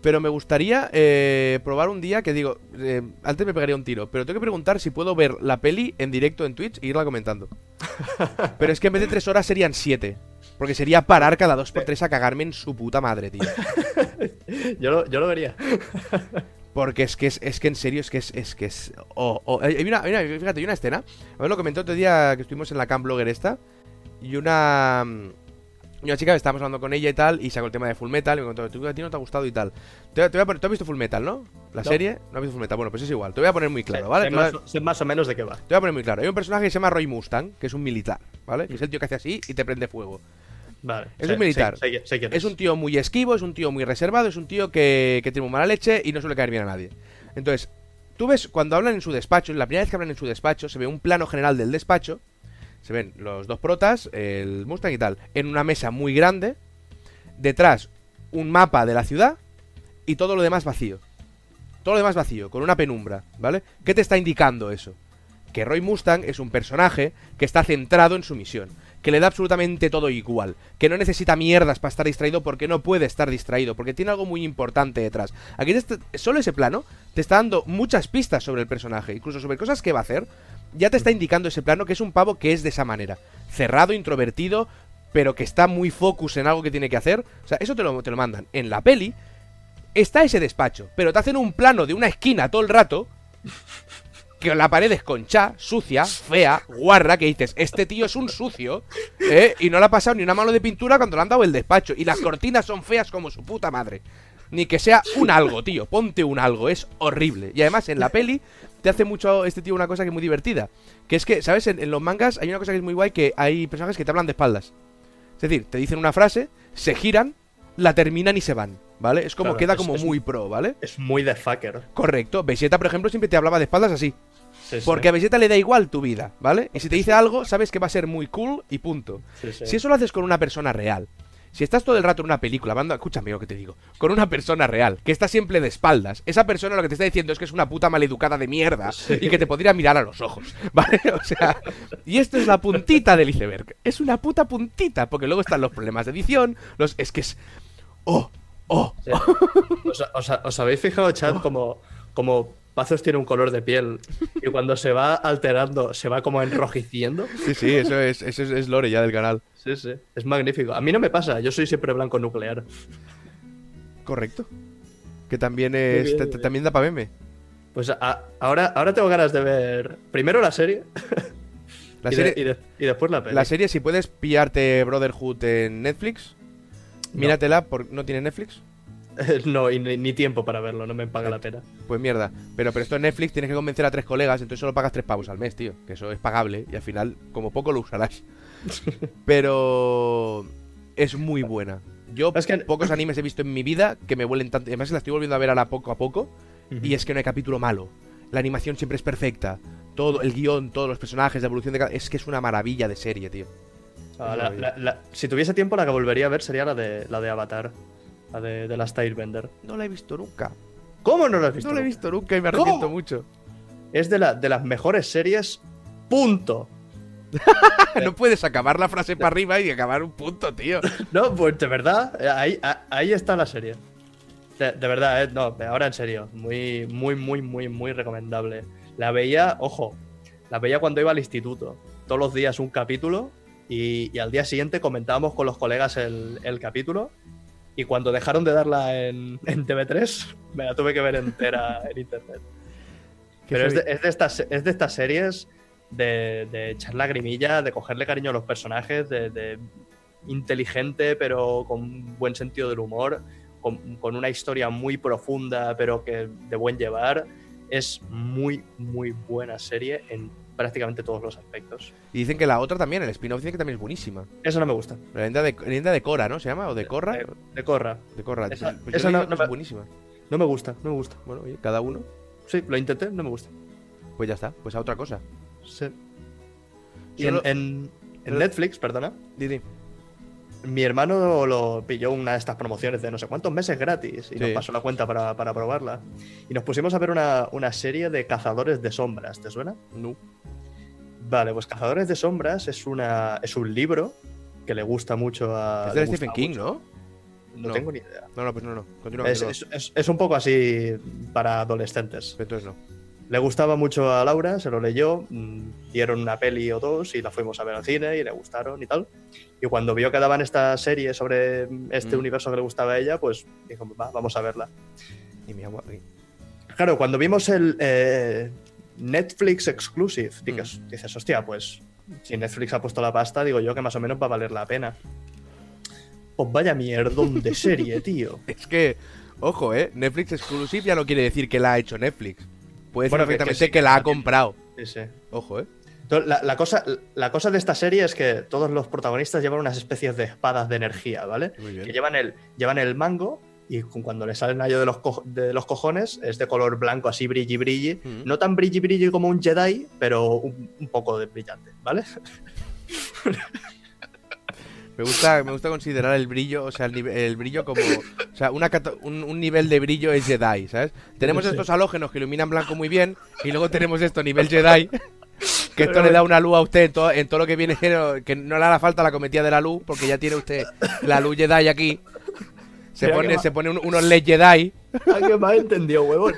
Pero me gustaría eh, probar un día que digo, eh, antes me pegaría un tiro, pero tengo que preguntar si puedo ver la peli en directo en Twitch e irla comentando. Pero es que en vez de tres horas serían siete. Porque sería parar cada dos por tres a cagarme en su puta madre, tío. Yo lo, yo lo vería. Porque es que es, es que en serio es que es, es que es. oh, oh. Hay hay una, hay una- fíjate, hay una escena. A ver, lo comentó otro día que estuvimos en la Camp Blogger esta. Y una. Una chica que estábamos hablando con ella y tal, y sacó el tema de Full Metal, y me contó, "Tú, a ti no te ha gustado y tal. Te, te voy a poner- ¿Tú has visto Full Metal, no? ¿La No. serie? ¿No has visto Full Metal? Bueno, pues es igual. Te voy a poner muy claro, Sé- ¿vale? sé más, sé más o menos de qué va. te voy a poner muy claro. Hay un personaje que se llama Roy Mustang, que es un militar, ¿vale? Que es el tío que hace así y te prende fuego. Vale. Es sé- un militar. sé- quién Es un tío muy esquivo, es un tío muy reservado, es un tío que, que tiene muy mala leche y no suele caer bien a nadie. Entonces, tú ves, cuando hablan en su despacho, la primera vez que hablan en su despacho, se ve un plano general del despacho, se ven los dos protas, el Mustang y tal, en una mesa muy grande, detrás un mapa de la ciudad y todo lo demás vacío. Todo lo demás vacío, con una penumbra, ¿vale? ¿Qué te está indicando eso? Que Roy Mustang es un personaje que está centrado en su misión, que le da absolutamente todo igual, que no necesita mierdas para estar distraído porque no puede estar distraído, porque tiene algo muy importante detrás. Aquí está- solo ese plano te está dando muchas pistas sobre el personaje, incluso sobre cosas que va a hacer. Ya te está indicando ese plano que es un pavo que es de esa manera, cerrado, introvertido, pero que está muy focus en algo que tiene que hacer. O sea, eso te lo, te lo mandan. En la peli está ese despacho, pero te hacen un plano de una esquina todo el rato que la pared es concha, sucia, fea, guarra, que dices, este tío es un sucio, ¿eh? Y no le ha pasado ni una mano de pintura cuando le han dado el despacho. Y las cortinas son feas como su puta madre. Ni que sea un algo, tío. Ponte un algo, es horrible. Y además en la peli te hace mucho este tío una cosa que es muy divertida. Que es que, ¿sabes? En, en los mangas hay una cosa que es muy guay, que hay personajes que te hablan de espaldas. Es decir, te dicen una frase, se giran, la terminan y se van, ¿vale? Es como Claro, queda es- como es- muy pro, ¿vale? Es muy de fucker. Correcto. Vegeta, por ejemplo, siempre te hablaba de espaldas así. Sí, sí. Porque a Vegeta le da igual tu vida, ¿vale? Y si te dice algo, sabes que va a ser muy cool y punto. Sí. Si eso lo haces con una persona real, si estás todo el rato en una película, banda, escúchame lo que te digo, con una persona real, que está siempre de espaldas, esa persona lo que te está diciendo es que es una puta maleducada de mierda Sí. y que te podría mirar a los ojos, ¿vale? O sea, y esto es la puntita del iceberg, es una puta puntita, porque luego están los problemas de edición, los es que es ¡Oh! ¡Oh! ¿Os, os- os habéis fijado, chat, como, como Pazos tiene un color de piel y cuando se va alterando se va como enrojeciendo? Sí, sí, eso es, eso es, es lore ya del canal. Sí, sí. Es magnífico. A mí no me pasa, yo soy siempre blanco nuclear. Correcto. Que también es. bien, bien. también da para meme. Pues a- ahora, ahora tengo ganas de ver primero la serie, La y, de- serie, y de- y después la peli. la serie, si puedes pillarte Brotherhood en Netflix, No. míratela. Por, ¿No tiene Netflix? no, y ni, ni tiempo para verlo, no me paga la pena. Pues mierda. Pero, pero esto en Netflix tienes que convencer a tres colegas, entonces solo pagas tres pavos al mes, tío. Que eso es pagable y al final, como poco, lo usarás. Pero es muy buena. Yo Es que- pocos animes he visto en mi vida que me huelen tanto. Además, la estoy volviendo a ver ahora poco a poco. Y es que no hay capítulo malo. La animación siempre es perfecta. Todo, el guion, todos los personajes, la evolución de cada. Es que es una maravilla de serie, tío. Ah, la- la- la- si tuviese tiempo, la que volvería a ver sería la de, la de Avatar, la de, de Last Airbender. No la he visto nunca. ¿Cómo no la has visto? No la he visto nunca y me ¿Cómo? arrepiento mucho. Es de, la, de las mejores series, punto. no puedes acabar la frase para arriba y acabar un punto, tío. No, pues de verdad, ahí, ahí está la serie. De, de verdad, eh, no, ahora en serio, muy, muy, muy, muy, muy recomendable. La veía, ojo, la veía cuando iba al instituto. Todos los días un capítulo y, y al día siguiente comentábamos con los colegas el, el capítulo. Y cuando dejaron de darla en, en TV3, me la tuve que ver entera en internet. Pero es de, es de estas, es de estas series de, de echar lagrimilla, de cogerle cariño a los personajes, de, de inteligente pero con buen sentido del humor, con, con una historia muy profunda pero que de buen llevar. Es muy, muy buena serie en prácticamente todos los aspectos. Y dicen que la otra también, el spin-off, dicen que también es buenísima. Eso no me gusta. La leyenda de, la leyenda de Cora, ¿no? ¿Se llama? ¿O de Corra? De, de Corra. De Corra. esa- Pues esa no- me- buenísima. No me gusta, no me gusta. Bueno, oye, cada uno. Sí, lo intenté, no me gusta. Pues ya está. Pues a otra cosa. Sí. Y Solo- en, en- Netflix, perdona, Didi. Mi hermano lo pilló una de estas promociones de no sé cuántos meses gratis y nos pasó la cuenta para, para probarla. Y nos pusimos a ver una, una serie de cazadores de sombras, ¿te suena? No. Vale, pues Cazadores de Sombras es, una, es un libro que le gusta mucho a... es de Stephen King, mucho. ¿no? No, No. tengo ni idea. No, no, pues no, no. Continúa. es- es- es un poco así para adolescentes. Entonces no. Le gustaba mucho a Laura, se lo leyó, mm, dieron una peli o dos y la fuimos a ver al cine y le gustaron y tal. Y cuando vio que daban esta serie sobre este Mm. universo que le gustaba a ella, pues dijo, va, vamos a verla. Y mi agua. Claro, cuando vimos el eh, Netflix Exclusive, dices, Mm. dices, hostia, pues si Netflix ha puesto la pasta, digo yo que más o menos va a valer la pena. Pues vaya mierdón de serie, tío. Es que, ojo, ¿eh? Netflix Exclusive ya no quiere decir que la ha hecho Netflix. Puede decir Bueno, que- sí, que, la ha comprado. Sí, sí. Ojo, ¿eh? La, la cosa, la cosa de esta serie es que todos los protagonistas llevan unas especies de espadas de energía, ¿vale? Que llevan el, llevan el mango y cu- cuando le sale el rayo de los, co- de los cojones es de color blanco, así brilli brilli. Mm. No tan brilli brilli como un Jedi, pero un, un poco de brillante, ¿vale? Me gusta, me gusta considerar el brillo, o sea, el, el brillo como. O sea, una un, un nivel de brillo es Jedi, ¿sabes? Tenemos estos halógenos que iluminan blanco muy bien, y luego tenemos esto nivel Jedi, que esto le da una luz a usted en todo, en todo lo que viene, que no le hará falta la cometida de la luz, porque ya tiene usted la luz Jedi aquí. Se Mira pone, se pone un- unos LED Jedi, ¿A qué ha entendido, huevón?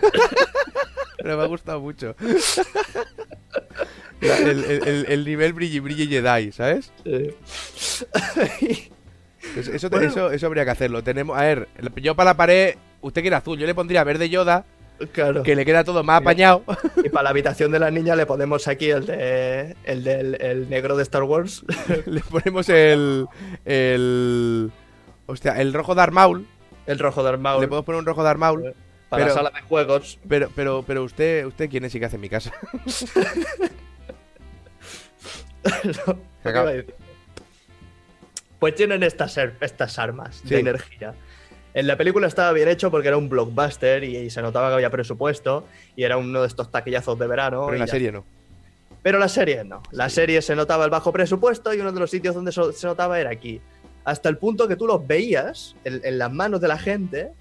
Pero me ha gustado mucho. La- El, el- el- el nivel brilli brilli Jedi, ¿sabes? Sí. Eso, eso, Bueno. eso, eso habría que hacerlo. Tenemos, a ver, yo para la pared, usted quiere azul, yo le pondría verde Yoda, claro. que le queda todo más apañado. Y para la habitación de la niña le ponemos aquí el de el del el negro de Star Wars. le ponemos el. el. Hostia, el rojo Darth Maul. El rojo de Le Maul podemos poner un rojo Darth Maul. Para pero- la sala de juegos. Pero, pero, pero usted, usted quién es y qué hace en mi casa. No. Pues tienen estas, er- estas armas Sí. de energía. En la película estaba bien hecho porque era un blockbuster y, y se notaba que había presupuesto y era uno de estos taquillazos de verano. Pero en la ya. serie no. Pero la serie no. La serie se notaba el bajo presupuesto y uno de los sitios donde so- se notaba era aquí. Hasta el punto que tú los veías en, en las manos de la gente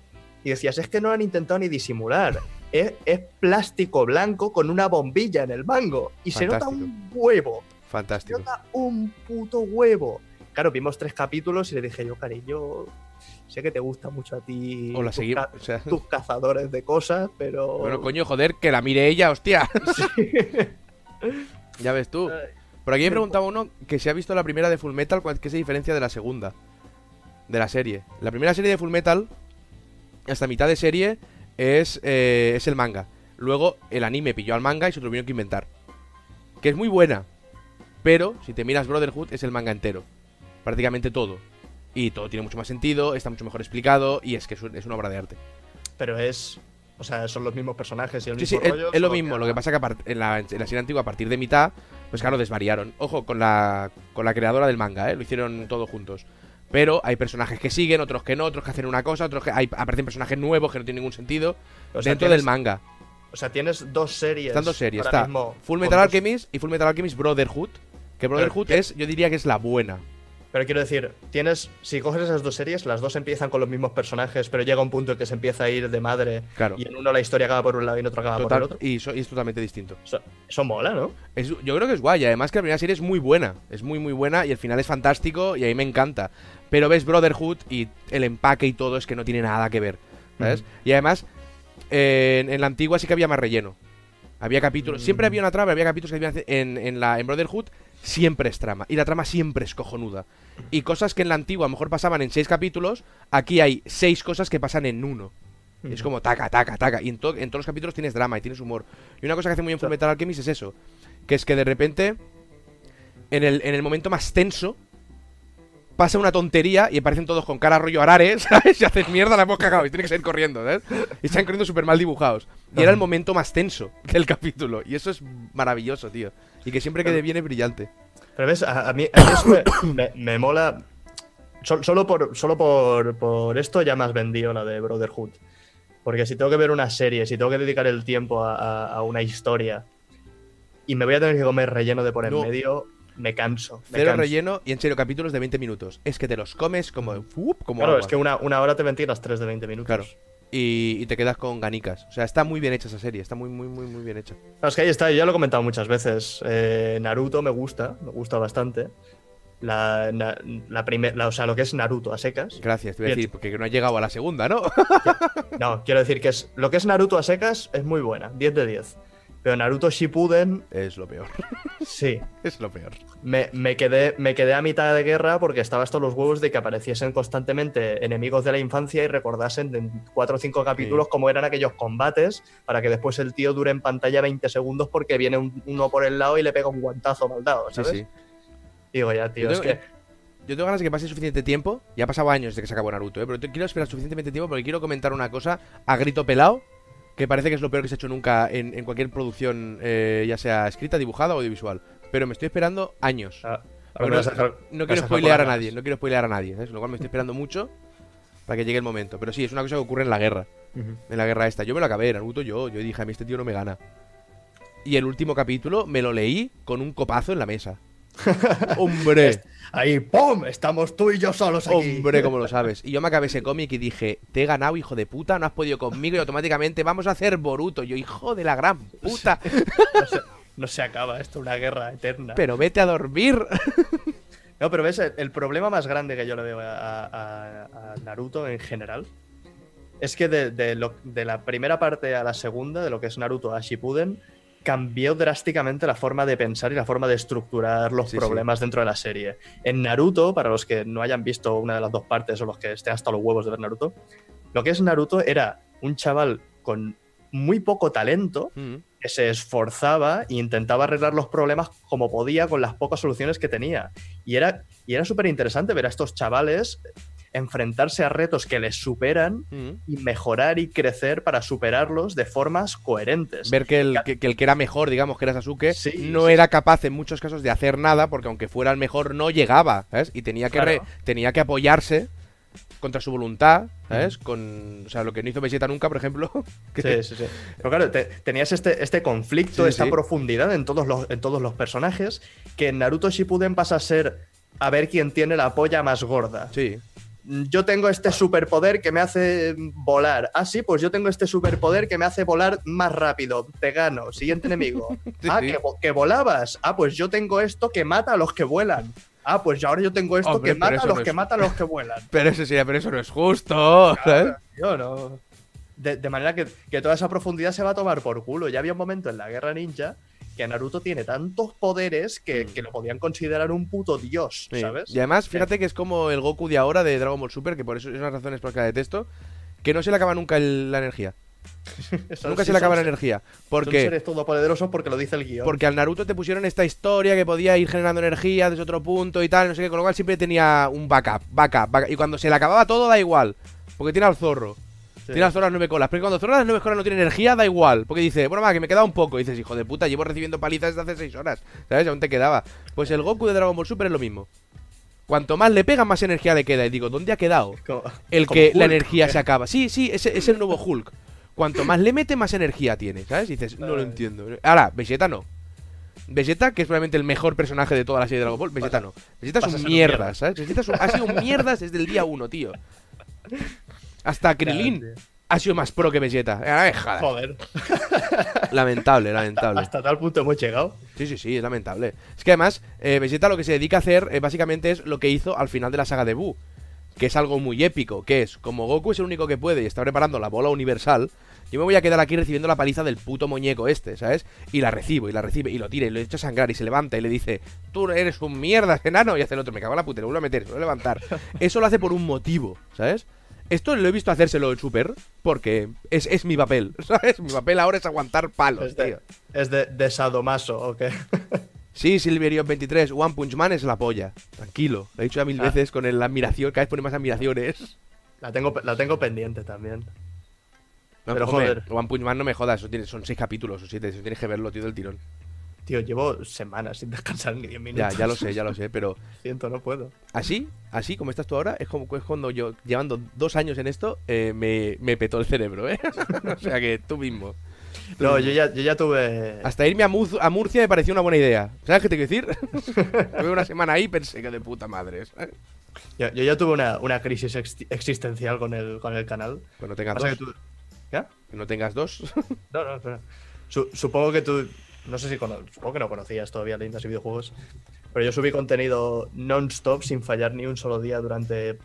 y decías, es que no han intentado ni disimular. Es, es plástico blanco con una bombilla en el mango. Y se nota un huevo. Se Fantástico. nota un puto huevo. Claro, vimos tres capítulos y le dije yo, cariño, sé que te gusta mucho a ti O la tus, seguimos. ca- O sea, tus cazadores de cosas, pero... bueno, coño, joder, que la mire ella, hostia. Sí. ya ves tú. Por aquí me preguntaba uno que si ha visto la primera de Full Metal, ¿cuál- ¿qué se diferencia de la segunda? De la serie. La primera serie de Full Metal, hasta mitad de serie, es, eh, es el manga. Luego el anime pilló al manga y se lo tuvieron que inventar. Que es muy buena. Pero, si te miras Brotherhood, es el manga entero. Prácticamente todo. Y todo tiene mucho más sentido, está mucho mejor explicado y es que es, un- es una obra de arte. Pero es... O sea, son los mismos personajes y el Sí, sí, mismo es, rollo, es lo mismo. que- Lo que pasa que en, la, en la serie antigua, a partir de mitad, pues claro, desvariaron. Ojo, con la, con la creadora del manga, ¿eh? Lo hicieron todos juntos. Pero hay personajes que siguen, otros que no, otros que hacen una cosa, otros que hay, aparecen personajes nuevos que no tienen ningún sentido O sea, dentro tienes- del manga. O sea, tienes dos series. Están dos series. Está mismo Full Metal Alchemist y Full Metal Alchemist Brotherhood. Que Brotherhood es, yo diría que es la buena. Pero quiero decir, tienes, si coges esas dos series, las dos empiezan con los mismos personajes, pero llega un punto en que se empieza a ir de madre Claro. y en uno la historia acaba por un lado y en otro acaba por el otro. y, so- y es totalmente distinto. Eso, eso mola, ¿no? Es- yo creo que es guay. Además que la primera serie es muy buena. Es muy, muy buena. Y el final es fantástico. Y a mí me encanta. Pero ves Brotherhood y el empaque y todo es que no tiene nada que ver. ¿Sabes? Ujú. Y además, eh, en, en la antigua sí que había más relleno. Había capítulos. Mm. Siempre había una trama, había capítulos que habían en, en, la, en Brotherhood. Siempre es trama. Y la trama siempre es cojonuda. Y cosas que en la antigua a lo mejor pasaban en seis capítulos. Aquí hay seis cosas que pasan en uno. Es como taca, taca, taca. Y en, to- en todos los capítulos tienes drama y tienes humor. Y una cosa que hace muy bien. Fullmetal Alchemist es eso. Que es que de repente, en el, en el momento más tenso, pasa una tontería y aparecen todos con cara rollo arare, ¿sabes? Y haces mierda, la hemos cagado y tienen que seguir corriendo, ¿sabes? Y están corriendo súper mal dibujados. Y era el momento más tenso del capítulo. Y eso es maravilloso, tío. Y que siempre quede bien es brillante. Pero ves, a, a mí, a mí eso me, me- me mola. Sol- solo por, solo por, por esto ya me has vendido la de Brotherhood. Porque si tengo que ver una serie, si tengo que dedicar el tiempo a, una historia y me voy a tener que comer relleno de por en No. medio, me canso. me Cero canso. relleno y en serio, capítulos de 20 minutos. Es que te los comes como. como Claro, agua. es que una, una hora te ventilas tres de 20 minutos. Claro. Y, y te quedas con ganicas. O sea, está muy bien hecha esa serie. Está muy, muy, muy, muy bien hecha. Es que ahí está, yo ya lo he comentado muchas veces. Eh, Naruto me gusta, me gusta bastante. La, na- la primer- la- o sea, lo que es Naruto a secas. Gracias, te voy a decir, porque no ha llegado a la segunda, ¿no? No, quiero decir que es, lo que es Naruto a secas es muy buena, 10 de 10. Pero Naruto Shippuden, es lo peor. sí. Es lo peor. Me, me quedé, me quedé a mitad de guerra porque estaba hasta los huevos de que apareciesen constantemente enemigos de la infancia y recordasen en 4 o 5 capítulos cómo eran aquellos combates para que después el tío dure en pantalla 20 segundos porque viene un- uno por el lado y le pega un guantazo mal dado, Sí, ¿sabes? sí. Digo, ya, tío, Yo es tengo- que... Yo tengo ganas de que pase suficiente tiempo. Ya ha pasado años desde que se acabó Naruto, ¿eh? Pero quiero esperar suficientemente tiempo porque quiero comentar una cosa a grito pelado. Que parece que es lo peor que se ha hecho nunca en, en cualquier producción, eh, ya sea escrita, dibujada o audiovisual. Pero me estoy esperando años. Ah, no quiero spoilear a nadie, no quiero spoilear a nadie, ¿sabes? Lo cual me estoy esperando mucho para que llegue el momento. Pero sí, es una cosa que ocurre en la guerra. En la guerra esta. Yo me lo acabé, Naruto, yo. Yo dije, a mí este tío no me gana. Y el último capítulo me lo leí con un copazo en la mesa. ¡Hombre! Ahí, ¡pum! Estamos tú y yo solos aquí. Hombre, como lo sabes. Y yo me acabé ese cómic y dije, te he ganado, hijo de puta, no has podido conmigo y automáticamente vamos a hacer Boruto. Yo, hijo de la gran puta, No se, no se acaba esto, una guerra eterna. pero vete a dormir. No, pero ves, el, problema más grande que yo le veo a, a- a Naruto en general es que de, de lo- de la primera parte a la segunda, de lo que es Naruto a Shippuden, cambió drásticamente la forma de pensar y la forma de estructurar los Sí, problemas dentro de la serie. En Naruto, para los que no hayan visto una de las dos partes o los que estén hasta los huevos de ver Naruto, lo que es Naruto era un chaval con muy poco talento, Mm, que se esforzaba e intentaba arreglar los problemas como podía con las pocas soluciones que tenía. Y era, y era súper interesante ver a estos chavales enfrentarse a retos que les superan mm. y mejorar y crecer para superarlos de formas coherentes. Ver que el, que, que el que era mejor, digamos, que era Sasuke, Sí, no sí, era capaz en muchos casos de hacer nada, porque aunque fuera el mejor, no llegaba, ¿sabes? Y tenía que, re- tenía que apoyarse contra su voluntad, ¿sabes? Con, o sea, lo que no hizo Vegeta nunca, por ejemplo. que- Sí, sí, sí. Pero claro, te- tenías este, este conflicto, Sí, esta sí. profundidad en todos, los, en todos los personajes, que en Naruto Shippuden pasa a ser a ver quién tiene la polla más gorda. sí. Yo tengo este superpoder que me hace volar. Ah, sí, pues yo tengo este superpoder que me hace volar más rápido. Te gano. Siguiente enemigo. Sí, ah, sí. Que, vo- que volabas. Ah, pues yo tengo esto que mata a los que vuelan. Ah, pues ahora yo tengo esto Hombre, que mata a los no que matan a los que vuelan. Pero eso sí, pero eso no es justo, ¿sabes? Yo no. De, de manera que, que toda esa profundidad se va a tomar por culo. Ya había un momento en la guerra ninja que Naruto tiene tantos poderes que, que lo podían considerar un puto dios, Sí. ¿sabes? Y además, fíjate que es como el Goku de ahora de Dragon Ball Super, que por eso es una razones por las que la detesto, que no se le acaba nunca el- la energía. Son- nunca sí, se le acaba la son- energía. Son Porque seres todopoderosos porque lo dice el guion. Porque al Naruto te pusieron esta historia que podía ir generando energía desde otro punto y tal, no sé qué, con lo cual siempre tenía un backup, backup, backup. Y cuando se le acababa todo da igual, porque tiene al zorro. Sí. Tiene las nueve colas. Pero cuando el zorro a las nueve colas no tiene energía, da igual. Porque dice, bueno, va, que me queda un poco. Y dices, hijo de puta, llevo recibiendo palizas desde hace seis horas. ¿Sabes? Aún te quedaba. Pues el Goku de Dragon Ball Super es lo mismo. Cuanto más le pegan, más energía le queda. Y digo, ¿dónde ha quedado? Como- El que la energía se acaba. Sí, sí, es, es el nuevo Hulk. Cuanto más le mete, más energía tiene, ¿sabes? Y dices, no lo entiendo. Ahora, Vegeta no. Vegeta, que es probablemente el mejor personaje de toda la serie de Dragon Ball, Vegeta no. Vegeta es un mierda, mierda. ¿sabes? Vegeta un- ha sido un mierdas desde el día uno, tío. Hasta Claro, tío. ha sido más pro que Vegeta. Eh, joder. Lamentable, lamentable. hasta tal punto hemos llegado. Sí, sí, sí, es lamentable. Es que además, eh, Vegeta lo que se dedica a hacer eh, básicamente es lo que hizo al final de la saga de Buu. Que es algo muy épico, que es, como Goku es el único que puede y está preparando la bola universal, yo me voy a quedar aquí recibiendo la paliza del puto muñeco este, ¿sabes? Y la recibo, y la recibe, y lo tira, y lo echa a sangrar, y se levanta, y le dice, tú eres un mierda, enano, y hace el otro, me cago en la puta, lo vuelve a meter, se lo vuelve a levantar. Eso lo hace por un motivo, ¿sabes? Esto lo he visto hacérselo en Super, porque es, es mi papel, ¿sabes? Mi papel ahora es aguantar palos, Es de, tío. es de, de sadomaso, ¿o qué? Sí, Silverio 23, One Punch Man es la polla. Tranquilo, lo he dicho ya mil Ah. veces con el- la admiración, cada vez pone más admiraciones. La tengo, la tengo pendiente también. No, Pero, joder. One Punch Man no me jodas, son seis capítulos o siete, eso tienes que verlo, tío, del tirón. Tío, llevo semanas sin descansar ni 10 minutos. Ya, ya lo sé, ya lo sé, pero Siento, no puedo. así, así como estás tú ahora, es como es cuando yo, llevando dos años en esto, eh, me, me petó el cerebro, ¿eh? o sea que tú mismo. No, yo ya, yo ya tuve. Hasta irme a, Muz- a Murcia me pareció una buena idea. ¿Sabes qué te quiero decir? Estuve una semana ahí y pensé que de puta madre. ¿sabes? Yo, yo ya tuve una, una crisis ex- existencial con el, con el canal. Cuando tengas Pasa dos. que tú- ¿Qué? Que no tengas dos. No, no, espera. Su- supongo que tú. No sé si cono- supongo que no conocías todavía lindas y videojuegos. Pero yo subí contenido non-stop sin fallar ni un solo día durante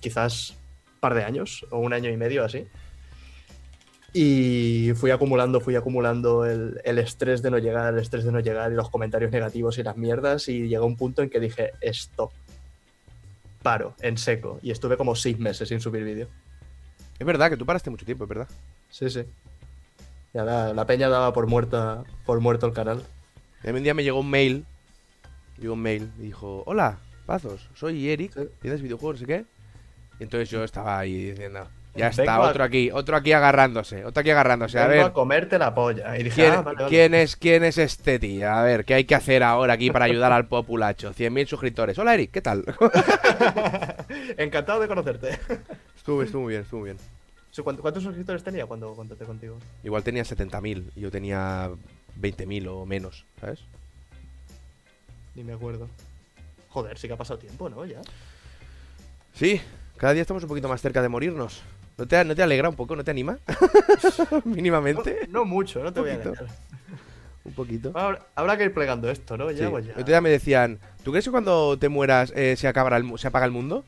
quizás un par de años o un año y medio así. Y fui acumulando, fui acumulando el, el estrés de no llegar, el estrés de no llegar y los comentarios negativos y las mierdas. Y llegó un punto en que dije, stop. Paro, en seco. Y estuve como seis meses sin subir vídeo. es verdad que tú paraste mucho tiempo, es verdad. Sí, sí. Ya la, la peña daba por muerta, por muerto el canal. Y a mí un día me llegó un mail. Llegó un mail y dijo: Hola, Pazos, soy Eric. Sí. ¿Tienes videojuegos? Sé qué. Y entonces yo estaba ahí diciendo: Ya Vengo está, a- otro aquí, otro aquí agarrándose, otro aquí agarrándose. A ver, comerte la polla. Y dije, ¿quién, ah, vale, vale. quién es, ¿quién es este tío? A ver, ¿qué hay que hacer ahora aquí para ayudar al populacho? 100.000 suscriptores. Hola, Eric, ¿qué tal? Encantado de conocerte. estuvo, estuvo muy bien, estuvo muy bien. Sí, ¿cuánto- ¿Cuántos suscriptores tenía cuando contacté contigo? Igual tenía 70.000 y yo tenía 20.000 o menos, ¿sabes? Ni me acuerdo. Joder, sí que ha pasado tiempo, ¿no? Ya. Sí, cada día estamos un poquito más cerca de morirnos. ¿No te, no te alegra un poco? ¿No te anima? Mínimamente. No, no mucho, no te voy a engañar. Un poquito. Habrá, habrá que ir plegando esto, ¿no? Ya, Sí. pues ya. Otro día me decían, ¿tú crees que cuando te mueras eh, se, acabará el se apaga el mundo?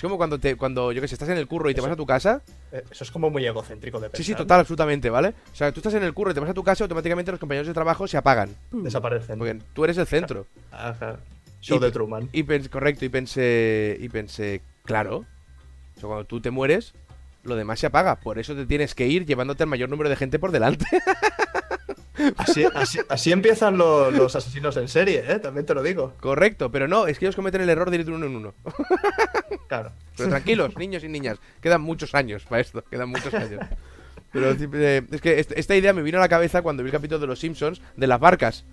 Es como cuando, te, cuando yo que sé, estás en el curro y te Eso. vas a tu casa. Eh, Eso es como muy egocéntrico de pensar. Sí, sí, total, absolutamente, ¿vale? O sea, tú estás en el curro y te vas a tu casa automáticamente los compañeros de trabajo se apagan. Desaparecen. Porque tú eres el centro. Ajá. Show Y- de Truman. Y pensé, correcto, y pensé, y pensé, claro. O sea, cuando tú te mueres, lo demás se apaga. Por eso te tienes que ir llevándote el mayor número de gente por delante. Así, así, así empiezan lo- los asesinos en serie, ¿eh? También te lo digo. correcto, pero no, es que ellos cometen el error de ir de uno en uno. Claro. Pero tranquilos, niños y niñas, quedan muchos años para esto, quedan muchos años. Pero eh, es que est- esta idea me vino a la cabeza cuando vi el capítulo de los Simpsons de las barcas.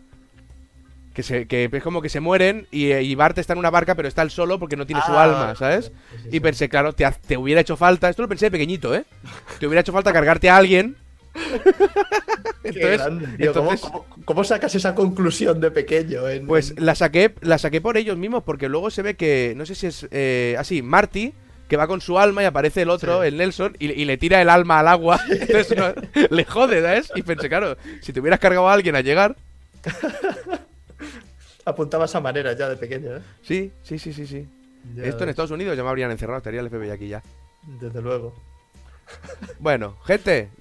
Que, se, que es como que se mueren y, eh, y Bart está en una barca, pero está él solo porque no tiene su Ah, alma, ¿sabes? sí, sí, Y pensé, claro, te, te hubiera hecho falta, esto lo pensé de pequeñito, ¿eh? Te hubiera hecho falta cargarte a alguien. Entonces, tío. ¿Cómo- entonces, ¿Cómo, cómo sacas esa conclusión de pequeño? en- pues en- la saqué, la saqué por ellos mismos, porque luego se ve que, no sé si es eh, así, Marty, que va con su alma y aparece el otro, Sí. el Nelson, y, y le tira el alma al agua. Entonces no, le jode, ¿sabes? Y pensé, claro, si te hubieras cargado a alguien a llegar, Apuntabas a maneras ya de pequeño, ¿eh? Sí, sí, sí, sí, sí. Ya Esto en Estados Unidos ya me habrían encerrado, estaría el FBI aquí ya. Desde luego. Bueno, gente, ya